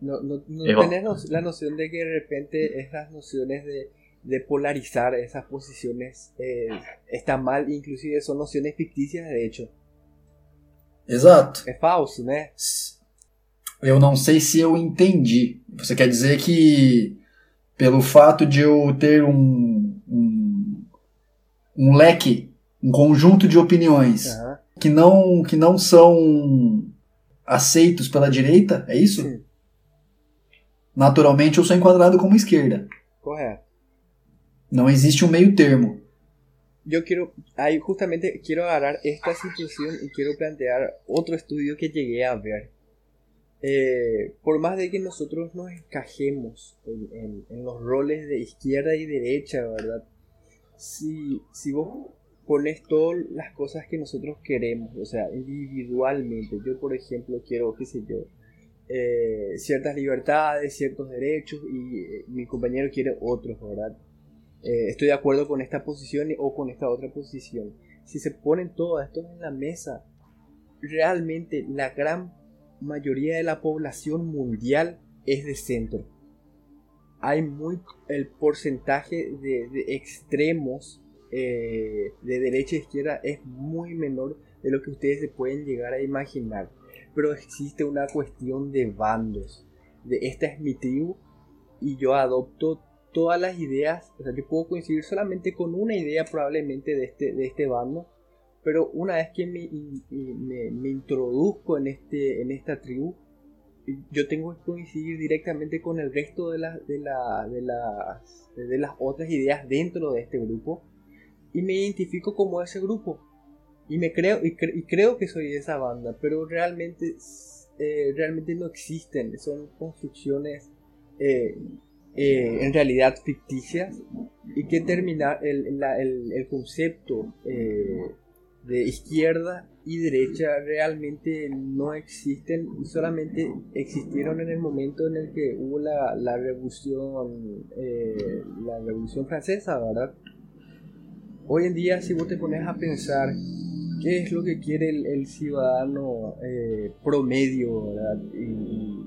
No, no, no tenés no- la noción de que de repente esas nociones de, de polarizar esas posiciones eh, está mal, inclusive son nociones ficticias de hecho. Exato. Es falso, né? Eu não sei se eu entendi. Você quer dizer que pelo fato de eu ter um, um leque, um conjunto de opiniões Aham. que, não, que não são aceitos pela direita, é isso? Sim, Naturalmente eu sou enquadrado como esquerda. correcto. Não existe um meio termo. Yo quiero, ahí justamente quiero agarrar esta situación y quiero plantear otro estudio que llegué a ver. Eh, por más de que nosotros nos encajemos en, en- en los roles de izquierda y derecha, ¿verdad? Si, si vos pones todas las cosas que nosotros queremos, o sea, individualmente. Yo, por ejemplo, quiero, qué sé yo, eh, ciertas libertades, ciertos derechos y eh, mi compañero quiere otros, ¿verdad? Eh, estoy de acuerdo con esta posición o con esta otra posición. Si se ponen todo esto en la mesa, realmente la gran mayoría de la población mundial es de centro. Hay muy el porcentaje de, extremos de derecha e izquierda es muy menor de lo que ustedes se pueden llegar a imaginar pero existe una cuestión de bandos. De esta es mi tribu y yo adopto todas las ideas, o sea, yo puedo coincidir solamente con una idea probablemente de este, de este bando, pero una vez que me, me, introduzco en, este, en esta tribu, yo tengo que coincidir directamente con el resto de, la, de, la, de, las, de las otras ideas dentro de este grupo y me identifico como ese grupo. Y me creo, y, creo que soy de esa banda, pero realmente, eh, realmente no existen. Son construcciones eh, eh, en realidad ficticias y que terminar el, el, concepto de izquierda y derecha realmente no existen y solamente existieron en el momento en el que hubo la, la revolución la revolución francesa verdad hoy en día si vos te pones a pensar qué es lo que quiere el, ciudadano eh, promedio, ¿verdad? Y,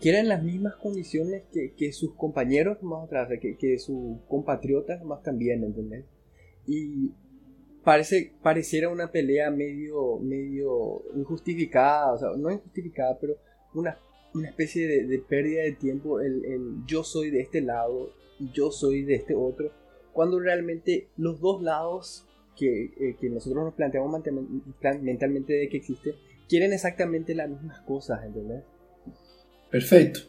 quieren las mismas condiciones que, sus compañeros más atrás, que, que sus compatriotas más también, ¿entendés? Y parece, pareciera una pelea medio, medio injustificada, o sea, no injustificada, pero una, una especie de, de, pérdida de tiempo, el, el yo soy de este lado y yo soy de este otro, cuando realmente los dos lados eh, que, nosotros nos planteamos mentalmente de que existe, quieren exactamente las mismas cosas, ¿entendés? Perfeito.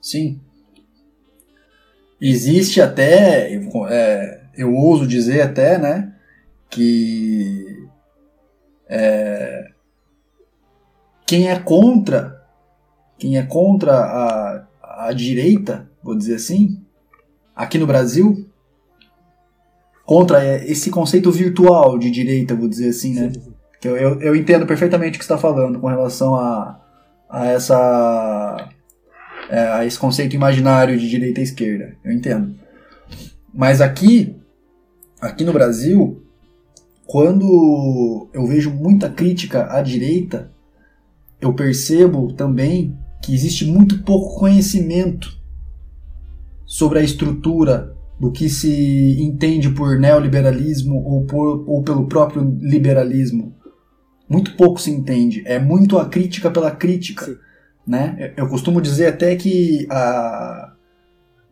Sim. Existe até, é, eu ouso dizer até, né, que é, quem é contra, quem é contra a, a direita, vou dizer assim, aqui no Brasil, contra esse conceito virtual de direita, vou dizer assim, né? Que eu, eu, eu entendo perfeitamente o que você está falando com relação a, a essa é, a esse conceito imaginário de direita e esquerda. Eu entendo. Mas aqui, aqui no Brasil, quando eu vejo muita crítica à direita, eu percebo também que existe muito pouco conhecimento sobre a estrutura do que se entende por neoliberalismo ou, por, ou pelo próprio liberalismo. Muito pouco se entende. É muito a crítica pela crítica. Né? Eu costumo dizer até que a...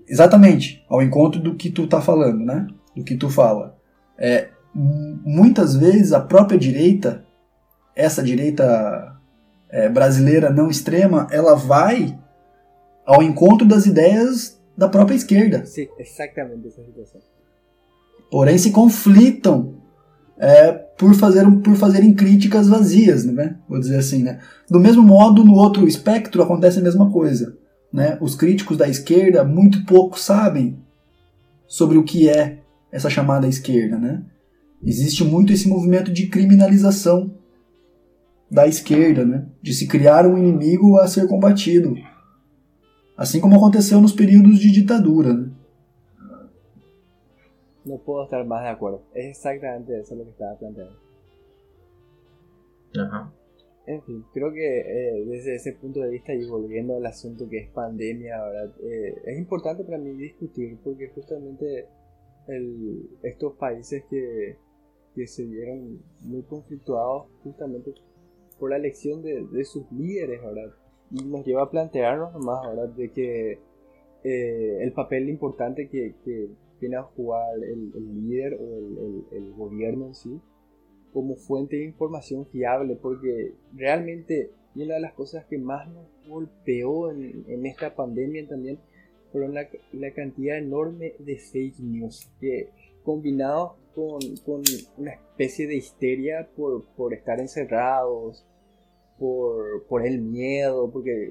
exatamente ao encontro do que tu está falando, né? Do que tu fala. É, muitas vezes a própria direita, essa direita é, brasileira não extrema, ela vai ao encontro das ideias da própria esquerda. Sim, exatamente essa situação. Porém, se conflitam é, por, fazer, por fazerem críticas vazias, né? Vou dizer assim, né? Do mesmo modo, no outro espectro acontece a mesma coisa. Né? Os críticos da esquerda muito pouco sabem sobre o que é essa chamada esquerda, né? Existe muito esse movimento de criminalização da esquerda, né? De se criar um inimigo a ser combatido assim como aconteceu nos períodos de ditadura. Né? No puedo estar más de acuerdo. Es exactamente eso lo que estaba planteando. Ajá. En fin, creo que eh, desde ese punto de vista y volviendo al asunto que es pandemia, ¿verdad? Eh, es importante para mí discutir porque justamente el, estos países que, que, se vieron muy conflictuados justamente por la elección de, de sus líderes, ¿verdad? y nos lleva a plantearnos más ahora de que eh, el papel importante que, que, viene a jugar el, líder o el, el, gobierno en sí como fuente de información fiable, porque realmente una de las cosas que más nos golpeó en, en esta pandemia también fueron la, la, cantidad enorme de fake news, que combinados con, con una especie de histeria por, por estar encerrados, por, por el miedo, porque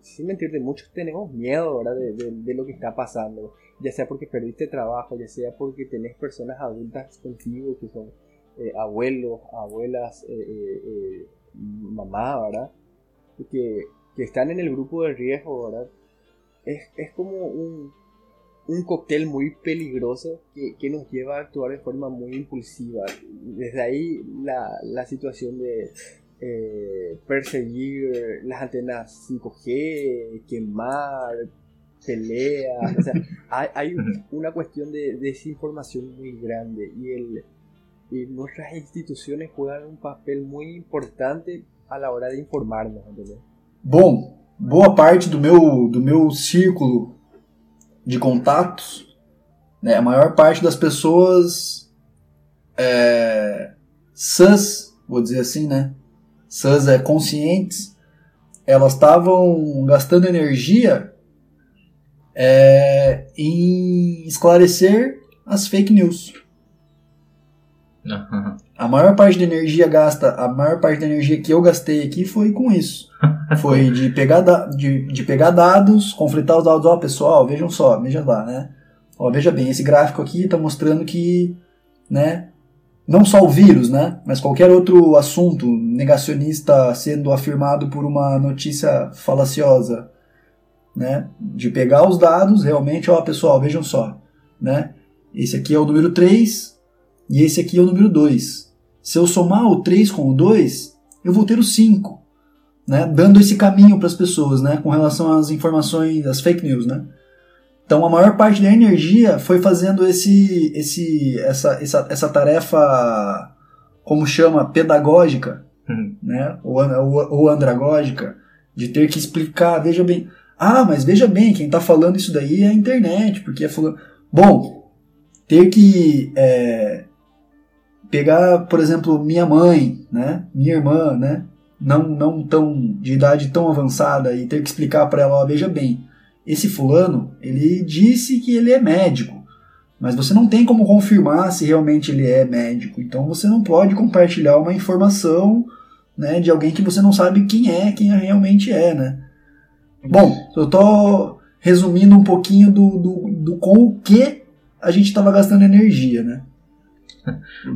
sin mentirte, muchos tenemos miedo ¿verdad? De, de, lo que está pasando. ya sea porque perdiste trabajo, ya sea porque tenés personas adultas contigo que son eh, abuelos, abuelas, eh, eh, mamá, ¿verdad? Que, que están en el grupo de riesgo. Es, es como un, un cóctel muy peligroso que, que, nos lleva a actuar de forma muy impulsiva. Desde ahí la, la situación de eh, perseguir las antenas 5G, quemar, peleas. O sea, hay, hay una cuestión de desinformación muy grande y, el, y nuestras instituciones juegan un papel muy importante a la hora de informarnos. ¿entendés? Bom, boa parte do meu, do meu círculo de contatos, né, a maior parte das pessoas é, sãs, vou dizer assim, né, sãs é, conscientes, elas estavam gastando energia é, em esclarecer as fake news. A maior parte da energia gasta, a maior parte da energia que eu gastei aqui foi com isso. Foi de pegar, da, de, de pegar dados, conflitar os dados, ó, pessoal, vejam só, veja lá, né? Ó, veja bem, esse gráfico aqui está mostrando que, né, não só o vírus, né, mas qualquer outro assunto negacionista sendo afirmado por uma notícia falaciosa, né, de pegar os dados, realmente, ó, pessoal, vejam só, né, esse aqui é o número 3 e esse aqui é o número 2. Se eu somar o 3 com o 2, eu vou ter o 5, né, dando esse caminho para as pessoas, né, com relação às informações, às fake news, né. Então a maior parte da energia foi fazendo esse, esse, essa, essa, essa tarefa, como chama, pedagógica, Uhum. né? ou, ou, ou andragógica, de ter que explicar, veja bem, ah, mas veja bem, quem está falando isso daí é a internet, porque é falando. Bom, ter que é, pegar, por exemplo, minha mãe, né? minha irmã, né? não, não tão de idade tão avançada e ter que explicar para ela, ó, veja bem, esse fulano, ele disse que ele é médico, mas você não tem como confirmar se realmente ele é médico. Então você não pode compartilhar uma informação né, de alguém que você não sabe quem é, quem realmente é, né? Bom, eu tô resumindo um pouquinho do, do, do com o que a gente estava gastando energia, né?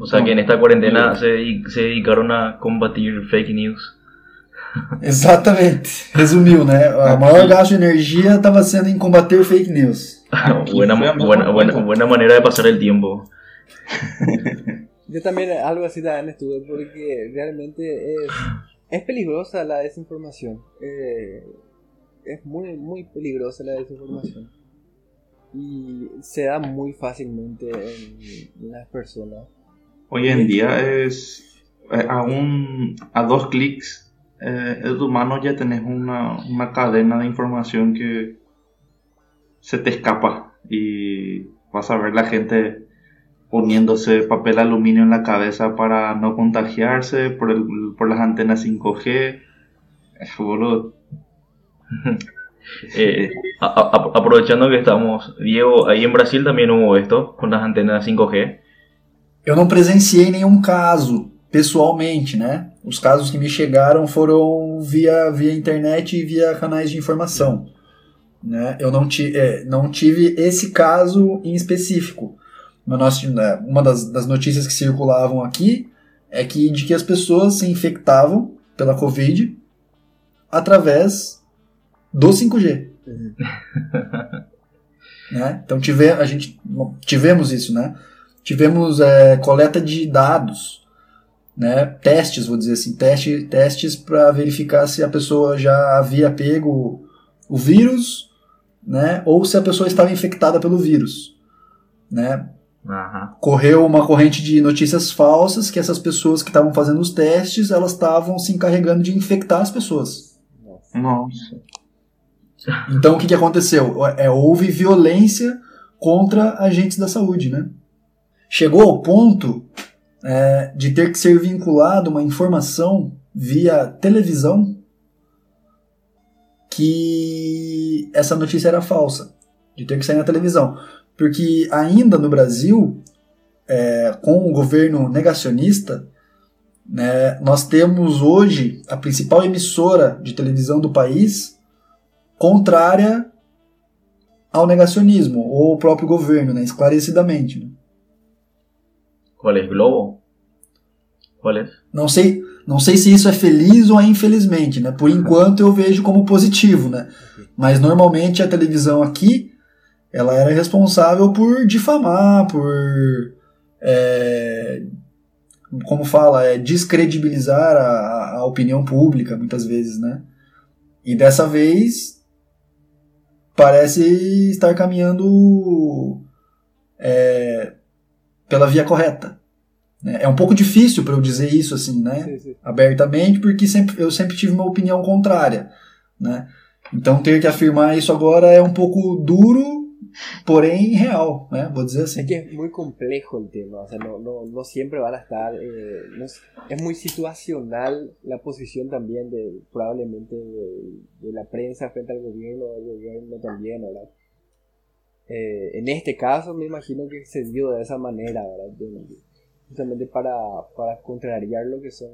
O sea que en esta cuarentena se, se dedicaron a combatir fake news. Exatamente. Resumiu, né? A maior gasto de energia estava sendo em combater fake news. Buena, buena, buena, buena manera de pasar el tiempo. Yo también algo así también estuve porque realmente es, es peligrosa la desinformación. Eh, es muy, muy peligrosa la desinformación. Y se da muy fácilmente en las personas. Hoy en día es eh, a, un, a dos clics eh, en tu mano ya tenés una, una cadena de información que se te escapa y vas a ver la gente poniéndose papel aluminio en la cabeza para no contagiarse por, el, por las antenas 5G. Eh, boludo. Eh, aprovechando que estamos, Diego, ahí en Brasil también hubo esto con las antenas 5G. Eu não presenciei nenhum caso pessoalmente, né? Os casos que me chegaram foram via, via internet e via canais de informação. Né? Eu não, ti, é, não tive esse caso em específico. Mas nós, né, uma das, das notícias que circulavam aqui é que de que as pessoas se infectavam pela Covid através do 5G. né? Então tive, a gente tivemos isso, né? Tivemos é, coleta de dados, né? testes, vou dizer assim, teste, testes para verificar se a pessoa já havia pego o vírus, né? ou se a pessoa estava infectada pelo vírus. Né? Ajá. Correu uma corrente de notícias falsas que essas pessoas que estavam fazendo os testes, elas estavam se encarregando de infectar as pessoas. Nossa. Então o que, que aconteceu? É, houve violência contra agentes da saúde, né? Chegou ao ponto é, de ter que ser vinculado uma informação via televisão que essa notícia era falsa, de ter que sair na televisão. Porque ainda no Brasil, é, com o governo negacionista, né, nós temos hoje a principal emissora de televisão do país contrária ao negacionismo, ou o próprio governo, né, esclarecidamente. Né? ¿Cuál es? ¿Globo? ¿Cuál es? Não sei, não sei se isso é feliz ou é infelizmente, né? Por enquanto eu vejo como positivo, né? Mas normalmente a televisão aqui, ela era responsável por difamar, por é, como fala, é descredibilizar a, a opinião pública, muitas vezes, né? E dessa vez parece estar caminhando é, pela via correta. né? É um pouco difícil para eu dizer isso assim, né? Sim, sim. Abertamente, porque sempre, eu sempre tive uma opinião contrária, né? Então ter que afirmar isso agora é um pouco duro, porém real, né? Vou dizer assim. Es que es muy complejo el tema, o sea, no, no, no siempre van a estar, eh, es, muy situacional la posición también de probablemente de, de la prensa frente al gobierno, del gobierno también, ¿verdad? Eh, en este caso me imagino que se dio de esa manera, ¿verdad? Justamente para, para contrariar lo que son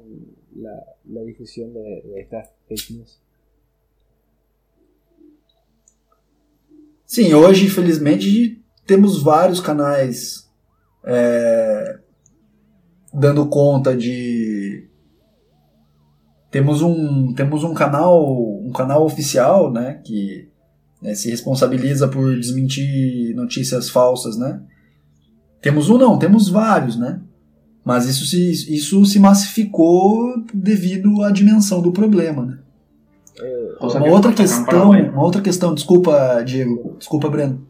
la, la difusión de, de estas fake news. Sim, hoje, infelizmente, temos vários canais é, dando conta de. Temos um, temos um canal um canal oficial né, que né, se responsabiliza por desmentir notícias falsas. Né? Temos um não, temos vários, né? Mas isso se, isso se massificou devido à dimensão do problema. Né? Cosa Uma outra en questão, uma outra questão, desculpa, Diego, desculpa, Breno.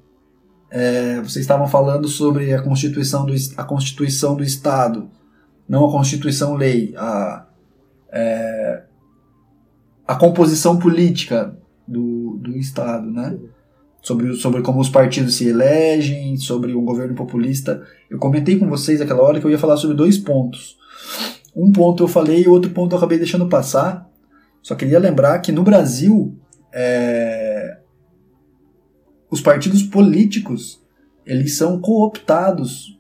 É, vocês estavam falando sobre a Constituição do, a Constituição do Estado, não a Constituição Lei, a, é, a composição política do, do Estado, né? Sobre, sobre como os partidos se elegem, sobre o governo populista. Eu comentei com vocês aquela hora que eu ia falar sobre dois pontos. Um ponto eu falei e o outro ponto eu acabei deixando passar. Só queria lembrar que no Brasil, é, os partidos políticos eles são cooptados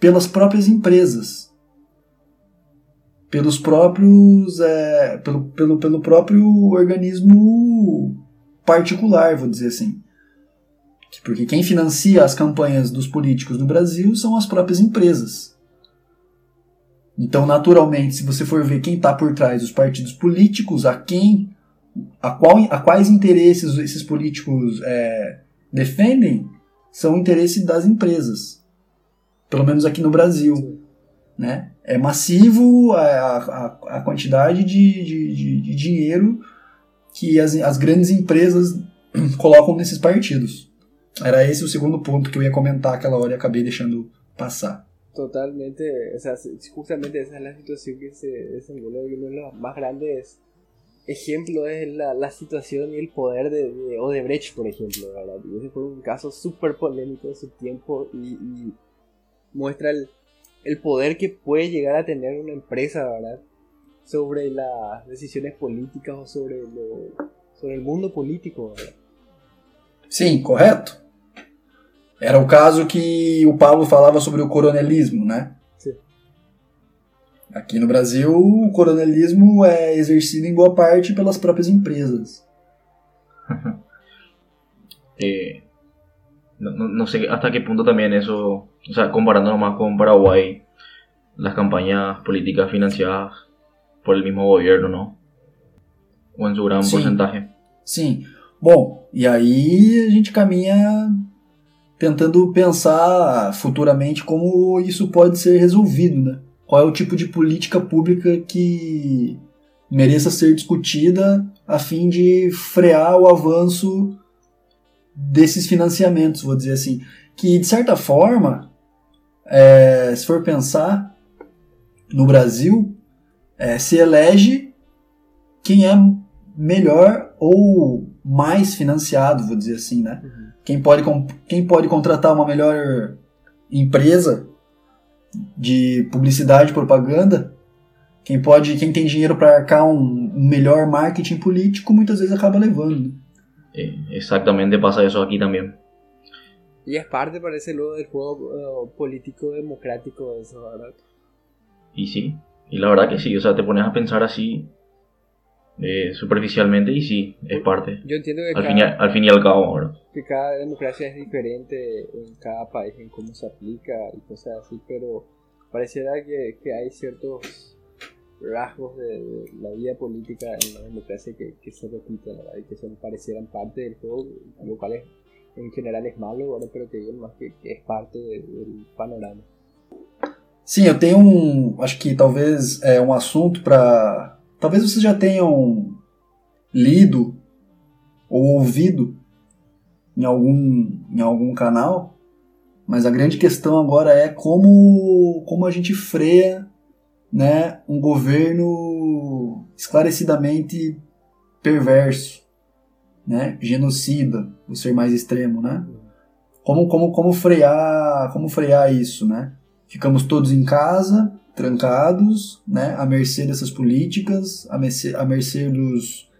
pelas próprias empresas, pelos próprios, é, pelo, pelo, pelo próprio organismo particular, vou dizer assim. Porque quem financia as campanhas dos políticos no Brasil são as próprias empresas. Então, naturalmente, se você for ver quem está por trás dos partidos políticos, a quem, a, qual, a quais interesses esses políticos é, defendem, são o interesse das empresas. Pelo menos aqui no Brasil. Né? É massivo a, a, a quantidade de, de, de, de dinheiro que as, as grandes empresas colocam nesses partidos. Era esse o segundo ponto que eu ia comentar aquela hora e acabei deixando passar. Totalmente, o sea, justamente esa es la situación que se desenvuelve. y Uno de los más grandes ejemplos es la, la situación y el poder de, de Odebrecht, por ejemplo. ¿verdad? Ese fue un caso súper polémico en su tiempo y, muestra el, el poder que puede llegar a tener una empresa ¿verdad? sobre las decisiones políticas o sobre, lo, sobre el mundo político. ¿verdad? Sim, correto. Era o caso que o Paulo falava sobre o coronelismo, né? Sim. Aqui no Brasil, o coronelismo é exercido em boa parte pelas próprias empresas. Eh, no, no- no sé hasta qué punto también eso, o sea, comparándonos más con Paraguay, las campañas políticas financiadas por el mismo gobierno, ¿no? O en su gran Sí. porcentaje. Sim. Bom, e aí a gente caminha tentando pensar futuramente como isso pode ser resolvido, né? Qual é o tipo de política pública que mereça ser discutida a fim de frear o avanço desses financiamentos, vou dizer assim. Que, de certa forma, é, se for pensar, no Brasil, é, se elege quem é melhor ou mais financiado, vou dizer assim, né? Quem pode, quem pode contratar uma melhor empresa de publicidade e propaganda, quem pode, quem tem dinheiro para arcar um, um melhor marketing político, muitas vezes acaba levando. né? Exactamente pasa eso aquí también. Y es parte, parece, luego del juego eh, político democrático de eso, ¿verdad? Y sí, y la verdad que sí, o sea, te pones a pensar así eh, superficialmente y sí, es parte. Yo entiendo que Al cada, fin, y, al fin y al cabo, ¿verdad? que cada democracia es diferente en cada país, en cómo se aplica y cosas así, pero pareciera que, que hay ciertos rasgos de, de la vida política en la democracia que, que se repiten ¿verdad? y que son, parecieran parte del juego, lo cual es, en general es malo, ¿verdad? pero que digo más que, que es parte de- del panorama. Sim, eu tenho um. Acho que talvez é um assunto para. Talvez vocês já tenham lido ou ouvido em algum, em algum canal, mas a grande questão agora é como, como a gente freia né, um governo esclarecidamente perverso, né, genocida, o ser mais extremo, né? Como, como, como frear como frear isso, né? Ficamos todos em casa, trancados, né, à mercê dessas políticas, à mercê, à mercê dos,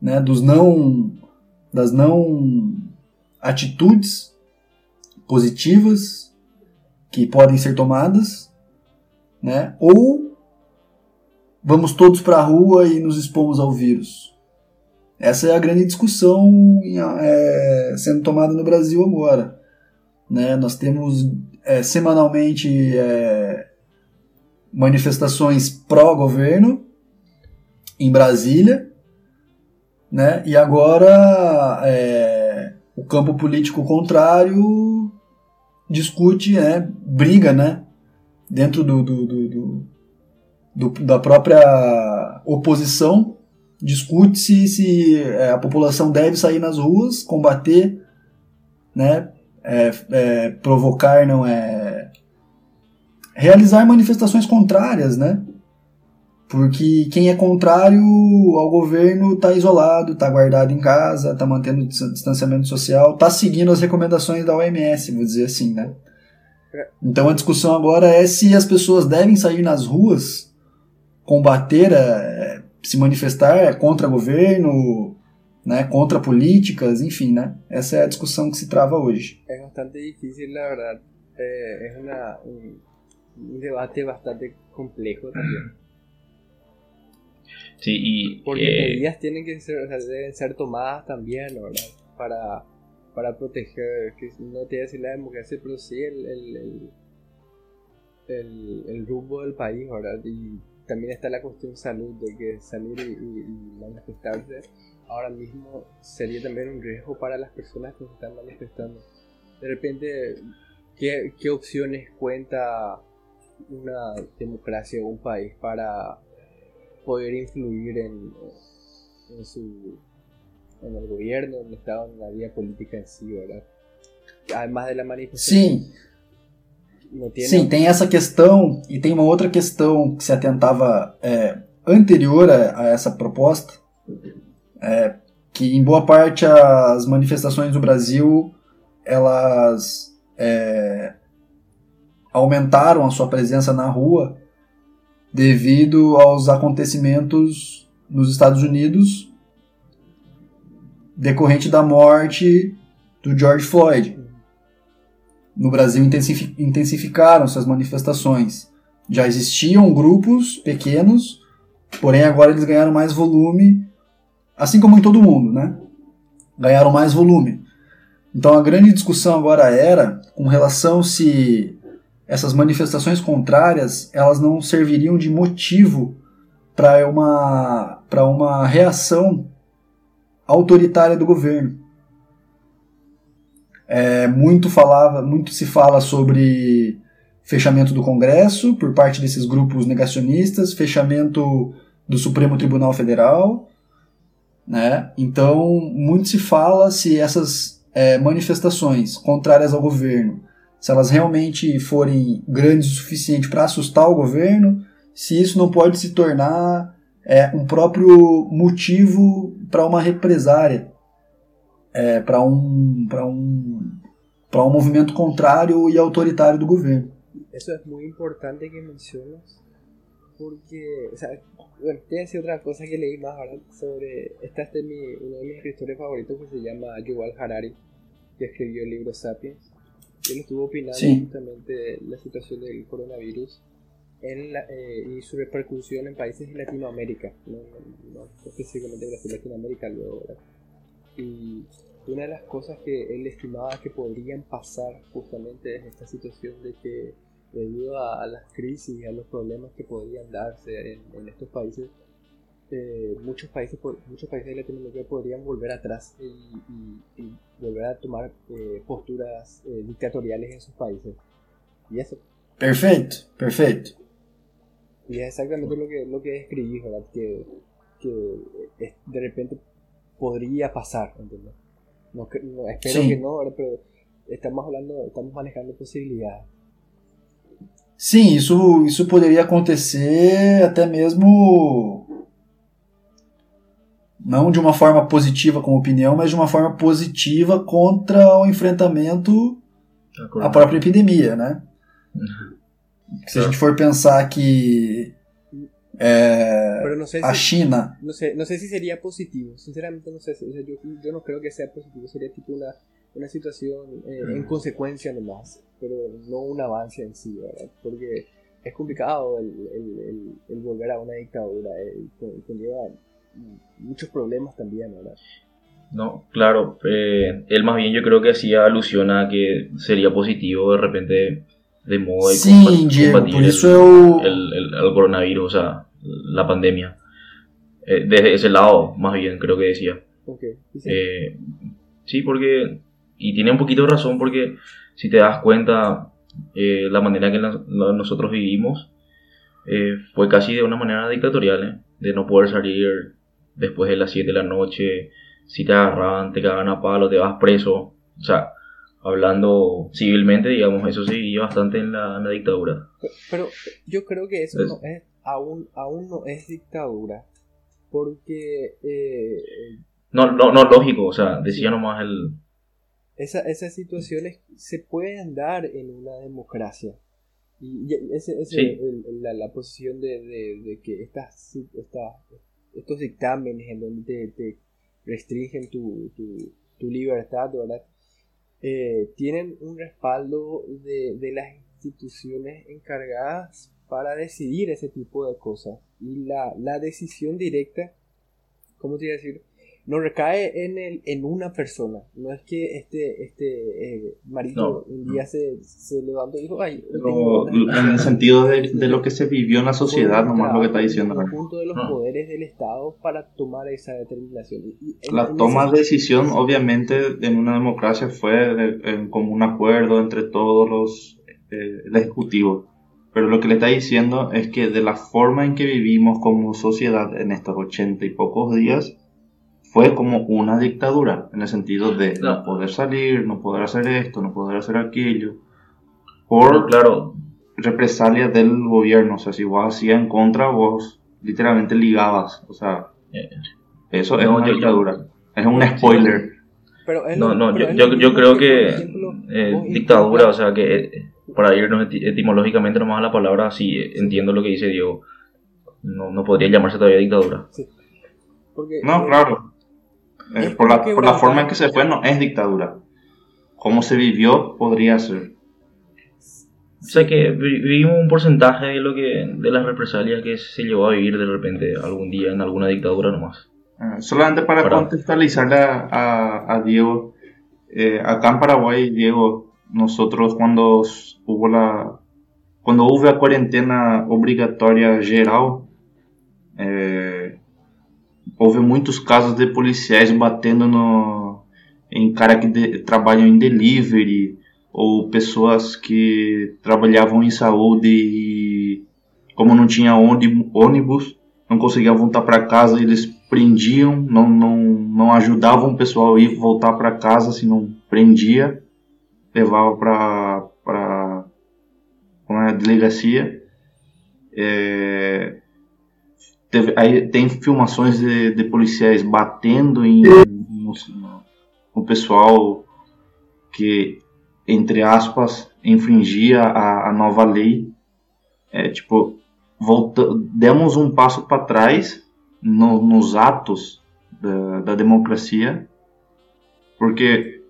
né, dos não, das não atitudes positivas que podem ser tomadas, né, ou vamos todos para a rua e nos expomos ao vírus. Essa é a grande discussão é, sendo tomada no Brasil agora. Né? Nós temos é, semanalmente é, manifestações pró-governo em Brasília, né? E agora é, o campo político contrário discute, né? Briga, né? Dentro do, do, do, do- da própria oposição discute se, se é, a população deve sair nas ruas, combater, né? é, é, provocar não é realizar manifestações contrárias, né? Porque quem é contrário ao governo está isolado, está guardado em casa, está mantendo dis- distanciamento social, está seguindo as recomendações da OMS, vou dizer assim, né? Então a discussão agora é se as pessoas devem sair nas ruas, combater, é, se manifestar contra governo, né, contra políticas, enfim, né? Essa é a discussão que se trava hoje. Es bastante difícil, la verdad. Eh, es una, un, un debate bastante complejo también. Sí, y Porque eh, medidas tienen que ser, o sea, deben ser tomadas también, ¿verdad? Para, para proteger, que no te voy a decir la democracia, pero sí el, el, el, el, el rumbo del país, ¿verdad? Y también está la cuestión salud, de que salir y, y- y manifestarse ahora mismo sería también un riesgo para las personas que se están manifestando. De repente, ¿qué, qué opciones cuenta una democracia o un país para poder influir en, en su en el gobierno, en el estado, en la vida política en sí, ¿verdad? Además de la manifestación, Sim, tiene? Sim, tem essa questão e tem uma outra questão que se atentava é, anterior a, a essa proposta, é, que em boa parte as manifestações do Brasil elas é, aumentaram a sua presença na rua devido aos acontecimentos nos Estados Unidos decorrente da morte do George Floyd. No Brasil intensifi- intensificaram suas manifestações. Já existiam grupos pequenos, porém agora eles ganharam mais volume, assim como em todo mundo, né? Ganharam mais volume. Então a grande discussão agora era com relação se essas manifestações contrárias elas não serviriam de motivo para uma para uma reação autoritária do governo. É, muito falava, muito se fala sobre fechamento do Congresso por parte desses grupos negacionistas, fechamento do Supremo Tribunal Federal, né? Então muito se fala se essas é, manifestações contrárias ao governo, se elas realmente forem grandes o suficiente para assustar o governo, se isso não pode se tornar é, um próprio motivo para uma represária, é, para um, um, um movimento contrário e autoritário do governo. Eso es muy importante que mencionas, porque, o sea, bueno, te voy a decir otra cosa que leí más ahora sobre, esta mi, uno de mis escritores favoritos que se llama Yuval Harari, que escribió el libro Sapiens. Él estuvo opinando Sí. justamente de la situación del coronavirus en la- eh, y su repercusión en países de Latinoamérica, no, no- no específicamente Brasil, Latinoamérica luego, ¿verdad? Y una de las cosas que él estimaba que podrían pasar justamente es esta situación de que debido a, a las crisis y a los problemas que podrían darse en, en estos países, eh, muchos países muchos países de Latinoamérica podrían volver atrás y, y- y volver a tomar eh, posturas eh, dictatoriales en sus países. Y eso, Perfeito, perfeito. y es exactamente lo que, lo que describí, ¿verdad? Que, que es- de repente podría pasar, ¿entendés? No, no, espero Sí. que no, ¿verdad? Pero estamos hablando, estamos manejando posibilidades. Sim, isso, isso poderia acontecer até mesmo. não de uma forma positiva com opinião, mas de uma forma positiva contra o enfrentamento à própria epidemia, né? Uhum. Se a gente tá. for pensar que é, a China... Não sei, não sei se seria positivo, sinceramente não sei, eu, eu não creio que seja positivo, seria tipo uma, uma situação eh, uhum. em consequência nomás, mas não um avanço em si, ¿verdad? porque é complicado el, el, el, el volver a uma ditadura, eh, conlleva... muchos problemas también, ¿verdad? No, claro, eh, él más bien yo creo que hacía alusión a que sería positivo de repente de modo de Diego, combatir por el- isso eu. el, el- el coronavirus, o sea, la pandemia. Eh, desde ese lado, más bien, creo que decía. Ok, y sí, Eh, sí, porque, y tiene un poquito de razón porque si te das cuenta, eh, la manera que la- la- nosotros vivimos eh, fue casi de una manera dictatorial, ¿eh? de no poder salir después de las 7 de la noche, si te agarraban, te cagaban a palo, te vas preso, o sea, hablando civilmente, digamos, eso se vivía bastante en la, en la dictadura. Pero yo creo que eso Es- no es, aún, aún no es dictadura, porque eh, No, no, no, lógico, o sea, decía nomás el... esa, esas situaciones se pueden dar en una democracia. Y ese, ese- Sí. la, la posición de, de- de que estas, estas- estos dictámenes en donde te, te restringen tu, tu- libertad, ¿verdad? Eh, tienen un respaldo de, de las instituciones encargadas para decidir ese tipo de cosas. Y la, la decisión directa, ¿cómo te iba a decir? No recae en, el, en una persona. No es que este, este eh, marido No, un día se, se levantó y dijo, ay, ganas". en el sentido de, de lo que se vivió en la sociedad, nomás lo que está diciendo. en conjunto de los Ah. poderes del Estado para tomar esa determinación. Y- en- La en toma de decisión, obviamente, en una democracia fue de- en común acuerdo entre todos los eh, el ejecutivo. Pero lo que le está diciendo es que de la forma en que vivimos como sociedad en estos ochenta y pocos días, fue como una dictadura, en el sentido de no No. poder salir, no poder hacer esto, no poder hacer aquello, por claro, represalia del gobierno. O sea, si vos hacías en contra, vos literalmente ligabas. O sea, Eh, eso es no, una yo- yo- dictadura. Es un spoiler. pero es No, no, pero yo, es yo, creo que ejemplo, eh, dictadura, o sea, que eh, para irnos eti- etimológicamente nomás a la palabra, sí eh, entiendo lo que dice Diego. No, no podría llamarse todavía dictadura. porque, No, eh, claro. Eh, por la, por la forma en que se fue, no es dictadura. Como se vivió, podría ser. O sea que vi- vivimos un porcentaje de lo que de las represalias que se llevó a vivir de repente algún día en alguna dictadura nomás. Eh, solamente para Para- contextualizarle a, a- a Diego, eh, acá en Paraguay, Diego, nosotros cuando hubo la cuando hubo la cuarentena obligatoria geral, eh, houve muitos casos de policiais batendo no, em cara que de- trabalham em delivery ou pessoas que trabalhavam em saúde e como não tinha ônibus, ônibus não conseguiam voltar para casa, eles prendiam, não, não, não ajudavam o pessoal a ir voltar para casa se não prendia, levava para para a delegacia. É, teve- aí tem filmações de, de policiais batendo em no, no pessoal que entre aspas infringia a, a nova lei. É tipo volta, demos um passo para trás no- nos atos da, da democracia, porque,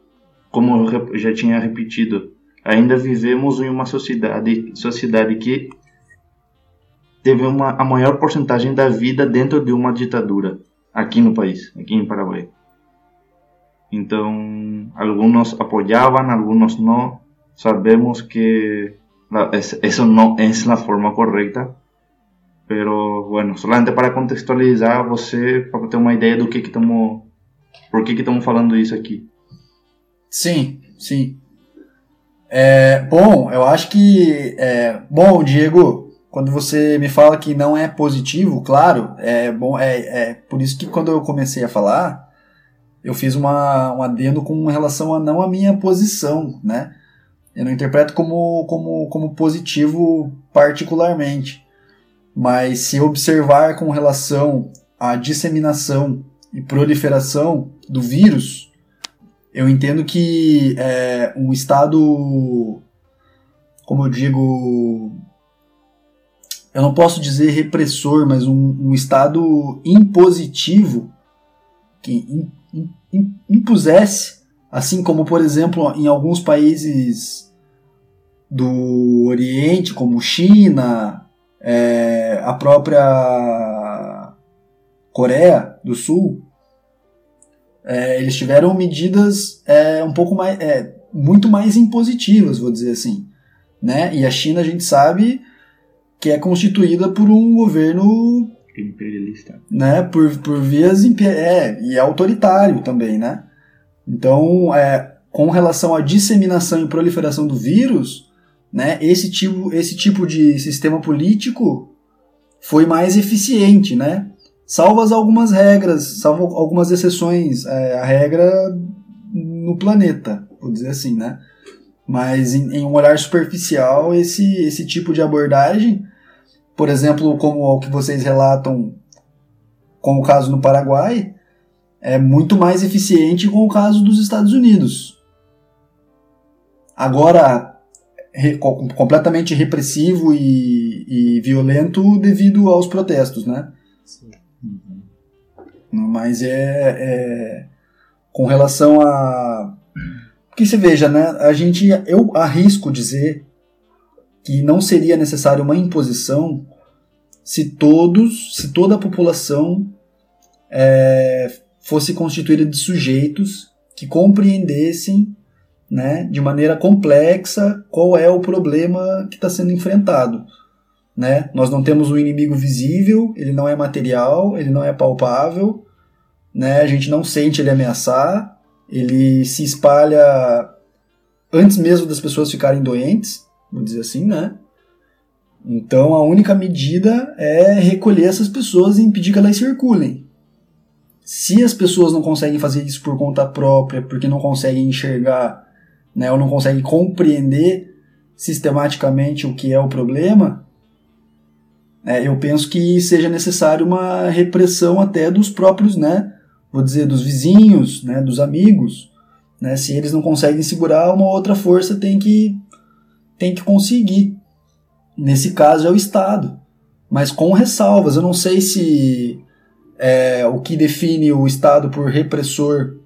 como eu já tinha repetido, ainda vivemos em uma sociedade, sociedade que teve uma, a maior porcentagem da vida dentro de uma ditadura aqui no país, aqui em Paraguai. Então, algunos apoyaban, algunos no. Sabemos que eso no es la forma correcta. Pero, bueno, solamente para contextualizar você, para ter uma ideia do que estamos... Por que estamos falando isso aqui. Sim, sim. É, bom, eu acho que. É, bom, Diego, quando você me fala que não é positivo, claro, é bom. É, é por isso que quando eu comecei a falar, eu fiz uma, um adendo com relação a não a minha posição, né? Eu não interpreto como, como, como positivo particularmente. Mas se observar com relação à disseminação e proliferação do vírus, eu entendo que é, um estado, como eu digo, eu não posso dizer repressor, mas um, um estado impositivo que im- im- im- impusesse, assim como, por exemplo, em alguns países do Oriente, como China, é, a própria Coreia do Sul, é, eles tiveram medidas é, um pouco mais, é, muito mais impositivas, vou dizer assim, né? E a China a gente sabe que é constituída por um governo, Imperialista. né? Por, por vias é, e é autoritário também, né? Então, é, com relação à disseminação e proliferação do vírus, né? Esse tipo, esse tipo de sistema político foi mais eficiente, né? salvas algumas regras, salvo algumas exceções é, a regra no planeta, vou dizer assim, né? Mas em, em um olhar superficial, esse, esse tipo de abordagem, por exemplo, como o que vocês relatam com o caso no Paraguai, é muito mais eficiente com o caso dos Estados Unidos. Agora, re, co- completamente repressivo e, e violento devido aos protestos, né? Sim. Mas é, é com relação a que se veja, né? A gente eu arrisco dizer que não seria necessário uma imposição se todos, se toda a população é, fosse constituída de sujeitos que compreendessem, né, de maneira complexa qual é o problema que está sendo enfrentado. Né? Nós não temos um inimigo visível, ele não é material, ele não é palpável, né? A gente não sente ele ameaçar, ele se espalha antes mesmo das pessoas ficarem doentes, vou dizer assim, né? Então a única medida é recolher essas pessoas e impedir que elas circulem. Se as pessoas não conseguem fazer isso por conta própria, porque não conseguem enxergar, né, ou não conseguem compreender sistematicamente o que é o problema, é, eu penso que seja necessário uma repressão até dos próprios, né, vou dizer, dos vizinhos, né, dos amigos, né, se eles não conseguem segurar, uma outra força tem que tem que conseguir. Nesse caso é o Estado, mas com ressalvas. Eu não sei se é, o que define o Estado por repressor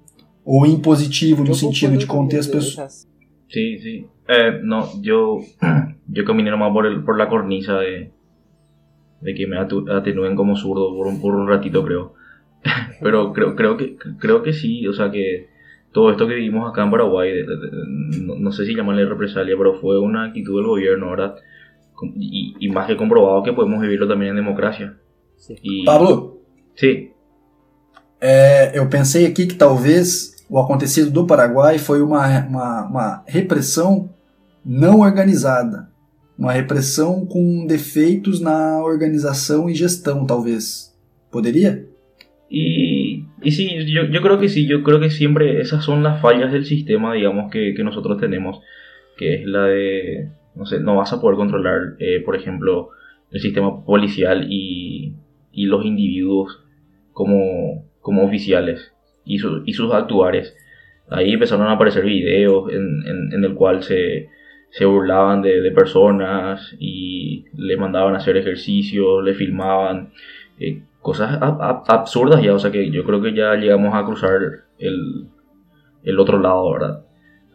ou impositivo no sentido de conter as pessoas. esas- Sí, sí. Eh, no, yo, yo caminé nomás por, el, por la cornisa de, de que me atenúen como zurdo por un, por un ratito, creo. Pero creo, creo, que, creo que sí, o sea que todo esto que vivimos acá en Paraguay, de- de- de- no, no sé si llamarle represalia, pero fue una actitud del gobierno, ¿verdad? Y, y más que comprobado que podemos vivirlo también en democracia. Sí. Y, Pablo, Sí, É, eu pensei aqui que talvez o acontecido do Paraguai foi uma, uma, uma repressão não organizada. Uma repressão com defeitos na organização e gestão, talvez. Poderia? Y, y sí, yo, yo creo que sí, yo creo que siempre esas son las fallas del sistema, digamos, que, que nosotros tenemos, que es la de, no sé, no vas a poder controlar, eh, por ejemplo, el sistema policial y, y los individuos como, como oficiales y, su- y sus actuares. Ahí empezaron a aparecer videos en, en, en el cual se, se burlaban de, personas y les mandaban a hacer ejercicio, le filmaban. eh, cosas ab- ab- absurdas ya, o sea que yo creo que ya llegamos a cruzar el, el otro lado, ¿verdad?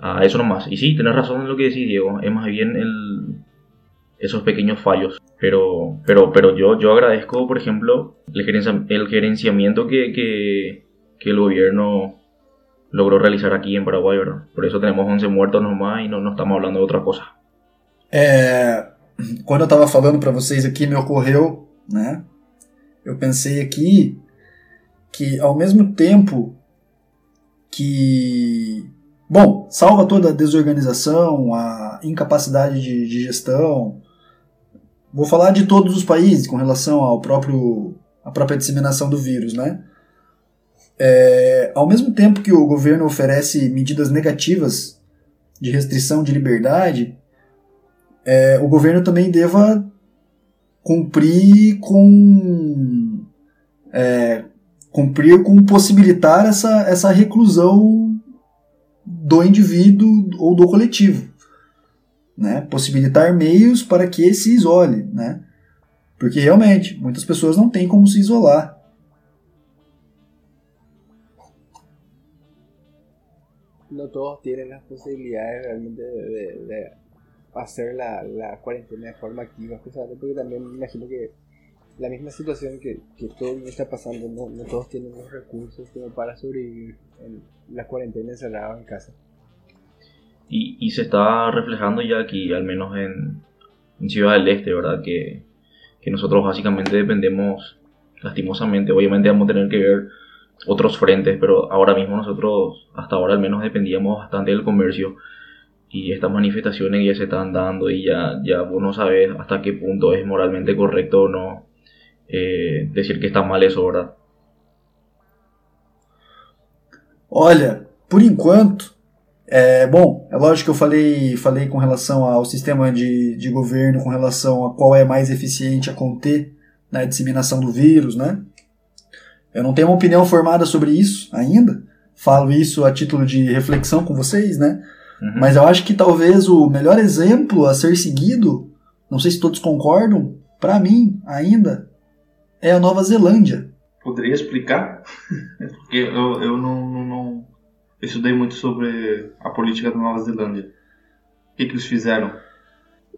A eso nomás. Y sí, tenés razón en lo que decís, Diego, es más bien el, esos pequeños fallos. Pero, pero, pero yo, yo agradezco, por ejemplo, el, gerencia- el gerenciamiento que, que, que el gobierno logró realizar aquí en Paraguay, ¿verdad? Por eso tenemos 11 muertos nomás y no, no estamos hablando de otra cosa. É, quando eu estava falando para vocês aqui, me ocorreu, né? Eu pensei aqui que ao mesmo tempo que, bom, salva toda a desorganização, a incapacidade de, de gestão. Vou falar de todos os países com relação ao próprio à própria disseminação do vírus, né? É, ao mesmo tempo que o governo oferece medidas negativas de restrição de liberdade, é, o governo também deva cumprir com é, cumprir com possibilitar essa, essa reclusão do indivíduo ou do coletivo, né? Possibilitar meios para que se isole, né? Porque realmente muitas pessoas não têm como se isolar. No todos tienen las posibilidades realmente de, de- de hacer la, la cuarentena de forma activa, justamente porque también me imagino que la misma situación que, que todo el mundo está pasando, no, no todos tienen los recursos para sobrevivir en la cuarentena encerrado en casa. Y, y se está reflejando ya aquí, al menos en, en Ciudad del Este, ¿verdad? Que, que nosotros básicamente dependemos, lastimosamente, obviamente vamos a tener que ver otros frentes, pero ahora mismo nosotros, hasta ahora al menos dependíamos bastante del comercio y estas manifestaciones ya se están dando y ya, ya vos no sabes hasta qué punto es moralmente correcto o no eh, decir que está mal eso, ¿verdad? Olha, por enquanto, é, bom, é lógico que eu falei, falei com relação ao sistema de, de governo, com relação a qual é mais eficiente a conter né, a disseminação do vírus, né? Eu não tenho uma opinião formada sobre isso ainda. Falo isso a título de reflexão com vocês, né? Uhum. Mas eu acho que talvez o melhor exemplo a ser seguido, não sei se todos concordam, para mim ainda é a Nova Zelândia. Poderia explicar? Porque eu, eu não, não, não estudei muito sobre a política da Nova Zelândia. O que, que eles fizeram?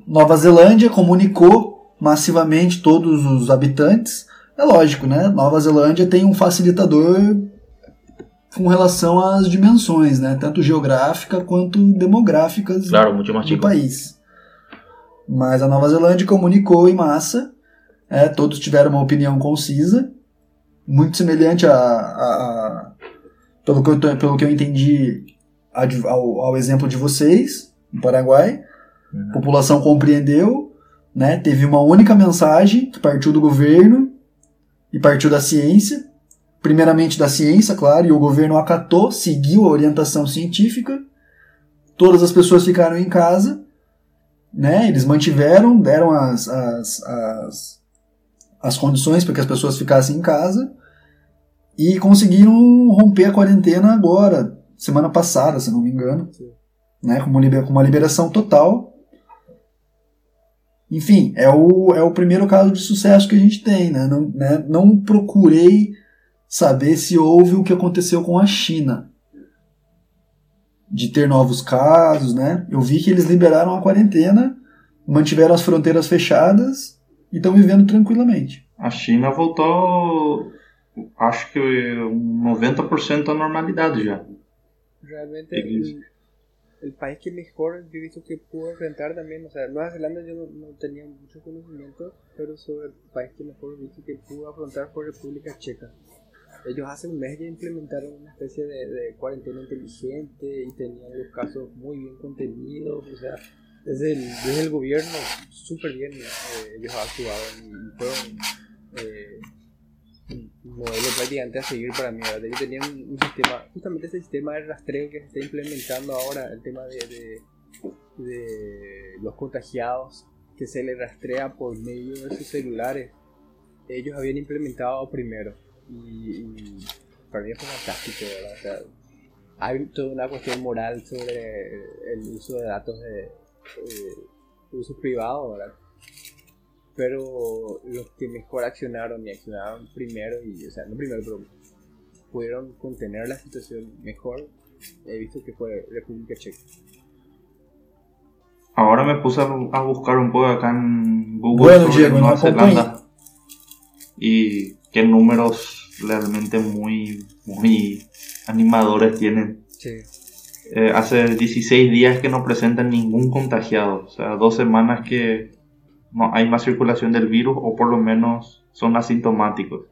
Nova Zelândia comunicou massivamente todos os habitantes. É lógico, né? Nova Zelândia tem um facilitador com relação às dimensões, né? Tanto geográfica quanto demográficas Claro, do país. Mas a Nova Zelândia comunicou em massa, é, todos tiveram uma opinião concisa, muito semelhante a, a- a- pelo, que eu, pelo que eu entendi, a ao, ao exemplo de vocês, no Paraguai. A Uhum. população compreendeu, né? teve uma única mensagem que partiu do governo e partiu da ciência, primeiramente da ciência, claro, e o governo acatou, seguiu a orientação científica, todas as pessoas ficaram em casa, né? Eles mantiveram, deram as, as, as, as condições para que as pessoas ficassem em casa e conseguiram romper a quarentena agora, semana passada, se não me engano, né? Com uma, com uma liberação total. Enfim, é o, é o primeiro caso de sucesso que a gente tem, né? Não, né? não procurei saber se houve o que aconteceu com a China. De ter novos casos, né? Eu vi que eles liberaram a quarentena, mantiveram as fronteiras fechadas e estão vivendo tranquilamente. A China voltou, acho que 90% à normalidade já. Realmente el, el país que mejor yo he visto que pudo enfrentar también, o sea, Nueva Zelanda yo no, no tenía mucho conocimiento, pero sobre el país que mejor he visto que pudo afrontar fue República Checa. Ellos hace un mes ya implementaron una especie de, de cuarentena inteligente y tenían los casos muy bien contenidos, o sea, desde el, desde el gobierno súper bien eh, ellos actuaron y fueron eh, modelo prácticamente a seguir para mí, ¿verdad? Ellos tenían un, sistema, justamente ese sistema de rastreo que se está implementando ahora, el tema de, de, de los contagiados, que se les rastrea por medio de sus celulares, ellos habían implementado primero. Y, y para mí fue fantástico, ¿verdad? O sea, hay toda una cuestión moral sobre el uso de datos de, eh, uso privado, ¿verdad? Pero los que mejor accionaron y accionaron primero, y, o sea, no primero, pero pudieron contener la situación mejor, he visto que fue República Checa. Ahora me puse a, a buscar un poco acá en Google Bueno, sobre Nueva. Zelanda. Y qué números realmente muy, muy animadores tienen. Sí. Eh, hace 16 días que no presentan ningún contagiado. O sea, dos semanas que no hay más circulación del virus o por lo menos son asintomáticos.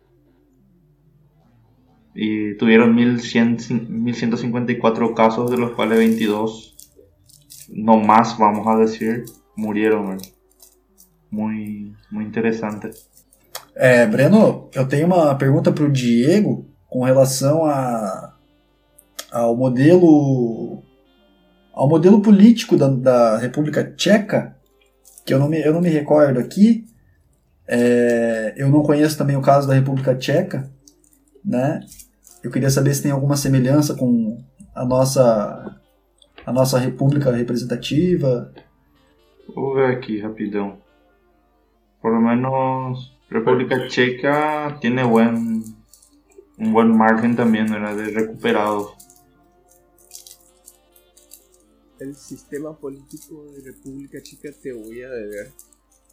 Y tuvieron 1100 1154 casos, de los cuales 22, no más vamos a decir, murieron. Muy, muy interesante. É, Breno, eu tenho uma pergunta para o Diego com relação a, ao modelo ao modelo político da, da República Tcheca, que eu não me, eu não me recordo aqui. É, eu não conheço também o caso da República Tcheca, né? Eu queria saber se tem alguma semelhança com a nossa a nossa república representativa. Vou ver aqui rapidão. Por lo menos República Checa tiene buen un buen margen también ¿verdad? de recuperados. El sistema político de República Chica te voy a deber.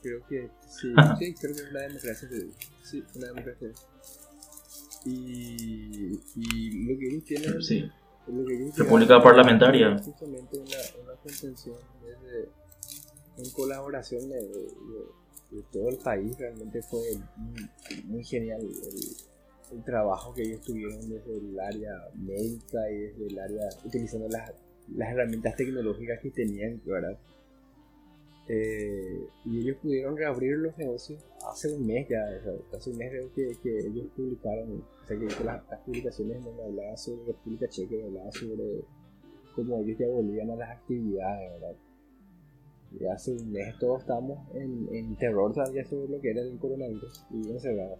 Creo que sí, sí, creo que es una democracia. de- Sí, una democracia. Y, y lo que ellos tienen, Sí. lo que ellos República llegaron parlamentaria. es Justamente una, una contención desde, en colaboración de, de- de todo el país. Realmente fue muy, muy genial el, trabajo que ellos tuvieron desde el área médica y desde el área utilizando las, las herramientas tecnológicas que tenían, ¿verdad? Eh, y ellos pudieron reabrir los negocios hace un mes ya, hace un mes creo que, que ellos publicaron, o sea, que hice las, publicaciones donde hablaba sobre República Checa hablaba sobre cómo ellos ya volvían a las actividades, ¿verdad? Y hace un mes todos estamos en, en terror todavía sobre lo que era el coronavirus y encerrados.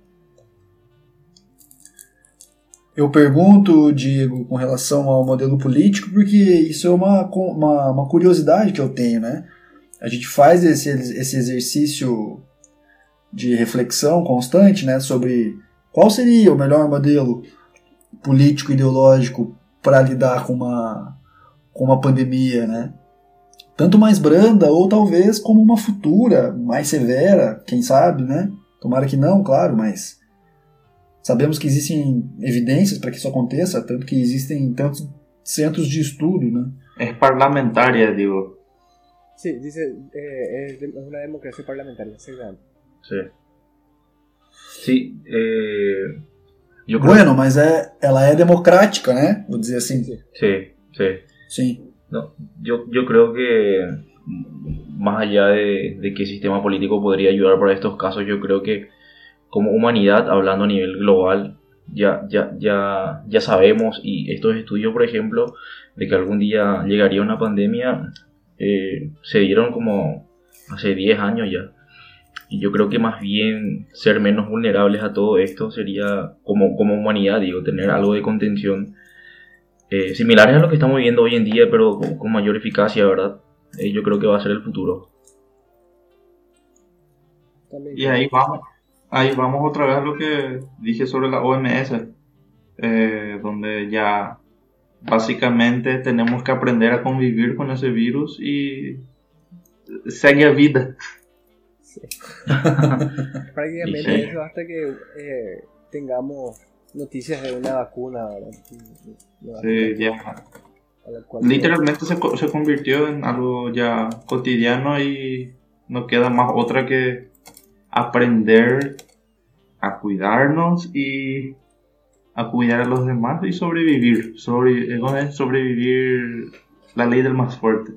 Eu pergunto, Diego, com relação ao modelo político, porque isso é uma, uma, uma curiosidade que eu tenho, né? A gente faz esse, esse exercício de reflexão constante, né, sobre qual seria o melhor modelo político ideológico para lidar com uma, com uma pandemia, né? Tanto mais branda ou talvez como uma futura mais severa, quem sabe, né? Tomara que não, claro, mas Sabemos que existem evidências para que isso aconteça, tanto que existem tantos centros de estudo, né? Es parlamentaria, digo. Sí, dice, eh, es, de- es una democracia parlamentaria, exactamente. Sí. Sí, eh, yo creo Bueno, mas é, ela é democrática, né? Vou dizer assim. Sí, sí. Sim. No, yo, yo creo que más allá de, de qué sistema político podría ayudar para estos casos, yo creo que como humanidad, hablando a nivel global, ya, ya, ya, ya sabemos, y estos estudios, por ejemplo, de que algún día llegaría una pandemia, eh, se dieron como hace 10 años ya. Y yo creo que más bien ser menos vulnerables a todo esto sería, como, como humanidad, digo, tener algo de contención eh, similares a lo que estamos viviendo hoy en día, pero con, con mayor eficacia, ¿verdad? Eh, yo creo que va a ser el futuro. Y ahí vamos, ahí vamos otra vez a lo que dije sobre la OMS, eh, donde ya básicamente tenemos que aprender a convivir con ese virus y seguir a vida. Prácticamente Sí. eso hasta que eh, tengamos noticias de una vacuna, ¿verdad? Una Sí, ya. Literalmente se, se convirtió en algo ya cotidiano y no queda más otra que aprender a cuidarnos y a cuidar a los demás y sobrevivir. Sobre, eh, sobrevivir la ley del más fuerte.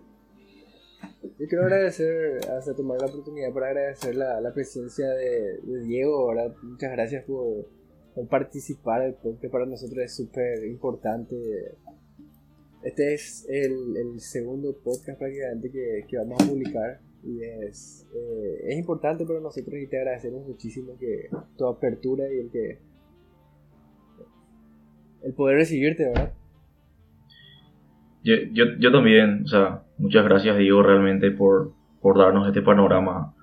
Yo quiero agradecer, hasta tomar la oportunidad para agradecer la, la presencia de, de Diego, ¿verdad? Muchas gracias por participar del podcast, para nosotros es súper importante. Este es el, el segundo podcast prácticamente que, que vamos a publicar y es, eh, es importante para nosotros y te agradecemos muchísimo que tu apertura y el que el poder recibirte, ¿verdad? Yo, yo, yo también, o sea, muchas gracias Diego realmente por, por darnos este panorama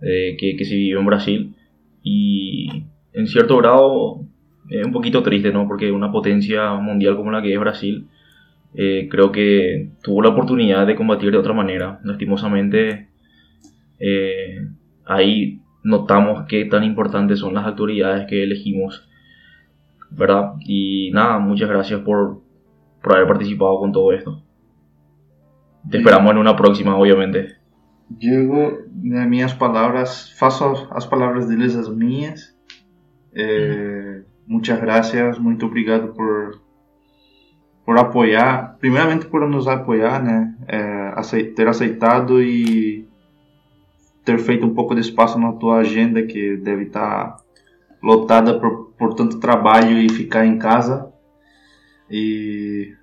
eh, que, que se vivió en Brasil y en cierto grado es un poquito triste, ¿no? Porque una potencia mundial como la que es Brasil eh, creo que tuvo la oportunidad de combatir de otra manera. Lastimosamente, eh, ahí notamos qué tan importantes son las autoridades que elegimos, ¿verdad? Y nada, muchas gracias por, por haber participado con todo esto. Te esperamos en una próxima, obviamente. Diego, nas minhas palavras, faço as palavras deles as minhas. É, muitas graças, muito obrigado por por apoiar, primeiramente por nos apoiar, né? É, ter aceitado e ter feito um pouco de espaço na tua agenda que deve estar lotada por, por tanto trabalho e ficar em casa. E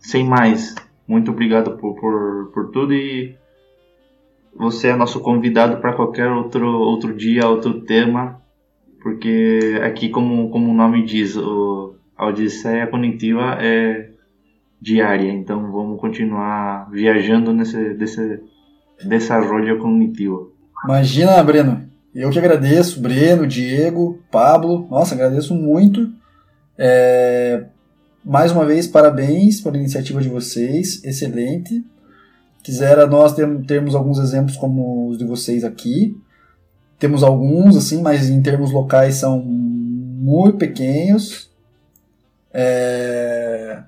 sem mais, muito obrigado por, por, por tudo e você é nosso convidado para qualquer outro, outro dia, outro tema, porque aqui, como, como o nome diz, o, a Odisseia Cognitiva é diária, então vamos continuar viajando nesse, nesse desenvolvimento cognitivo. Imagina, Breno. Eu que agradeço, Breno, Diego, Pablo. Nossa, agradeço muito. É... Mais uma vez, parabéns pela iniciativa de vocês. Excelente. Quisera nós termos alguns exemplos como os de vocês aqui. Temos alguns, assim, mas em termos locais são muito pequenos. É...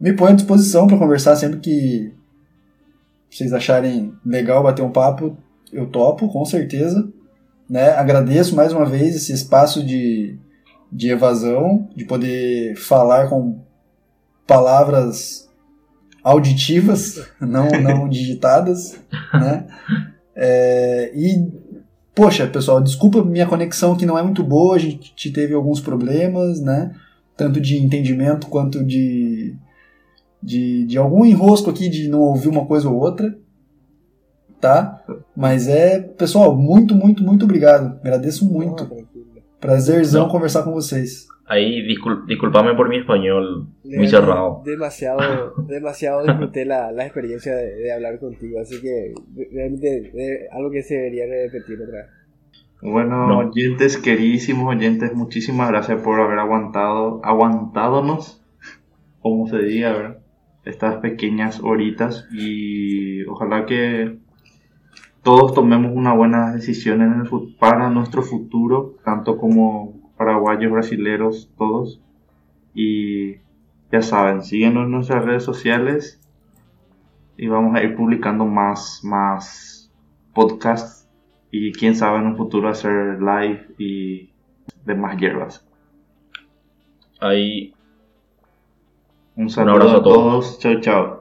Me põe à disposição para conversar sempre que vocês acharem legal bater um papo, eu topo, com certeza. Né? Agradeço mais uma vez esse espaço de, de evasão, de poder falar com palavras auditivas, não, não digitadas, né? É, e, poxa, pessoal, desculpa minha conexão que não é muito boa, a gente teve alguns problemas, né? Tanto de entendimento quanto de, de, de algum enrosco aqui de não ouvir uma coisa ou outra, tá? Mas é, pessoal, muito, muito, muito obrigado. Agradeço muito. Prazerzão Não. conversar com vocês. Ahí, discul disculpame por mi español muy cerrado. Demasiado, demasiado disfruté la, la experiencia de, de hablar contigo, así que realmente es algo que se debería repetir otra vez. Bueno, No. oyentes, queridísimos oyentes, muchísimas gracias por haber aguantado, aguantadonos, como se diga, ¿verdad? Estas pequeñas horitas y ojalá que todos tomemos una buena decisión en el, para nuestro futuro, tanto como paraguayos, brasileros, todos. Y ya saben, síguenos en nuestras redes sociales y vamos a ir publicando más, más podcasts y quién sabe en un futuro hacer live y demás hierbas. Ahí Un saludo abrazo a todos. Chao, chao.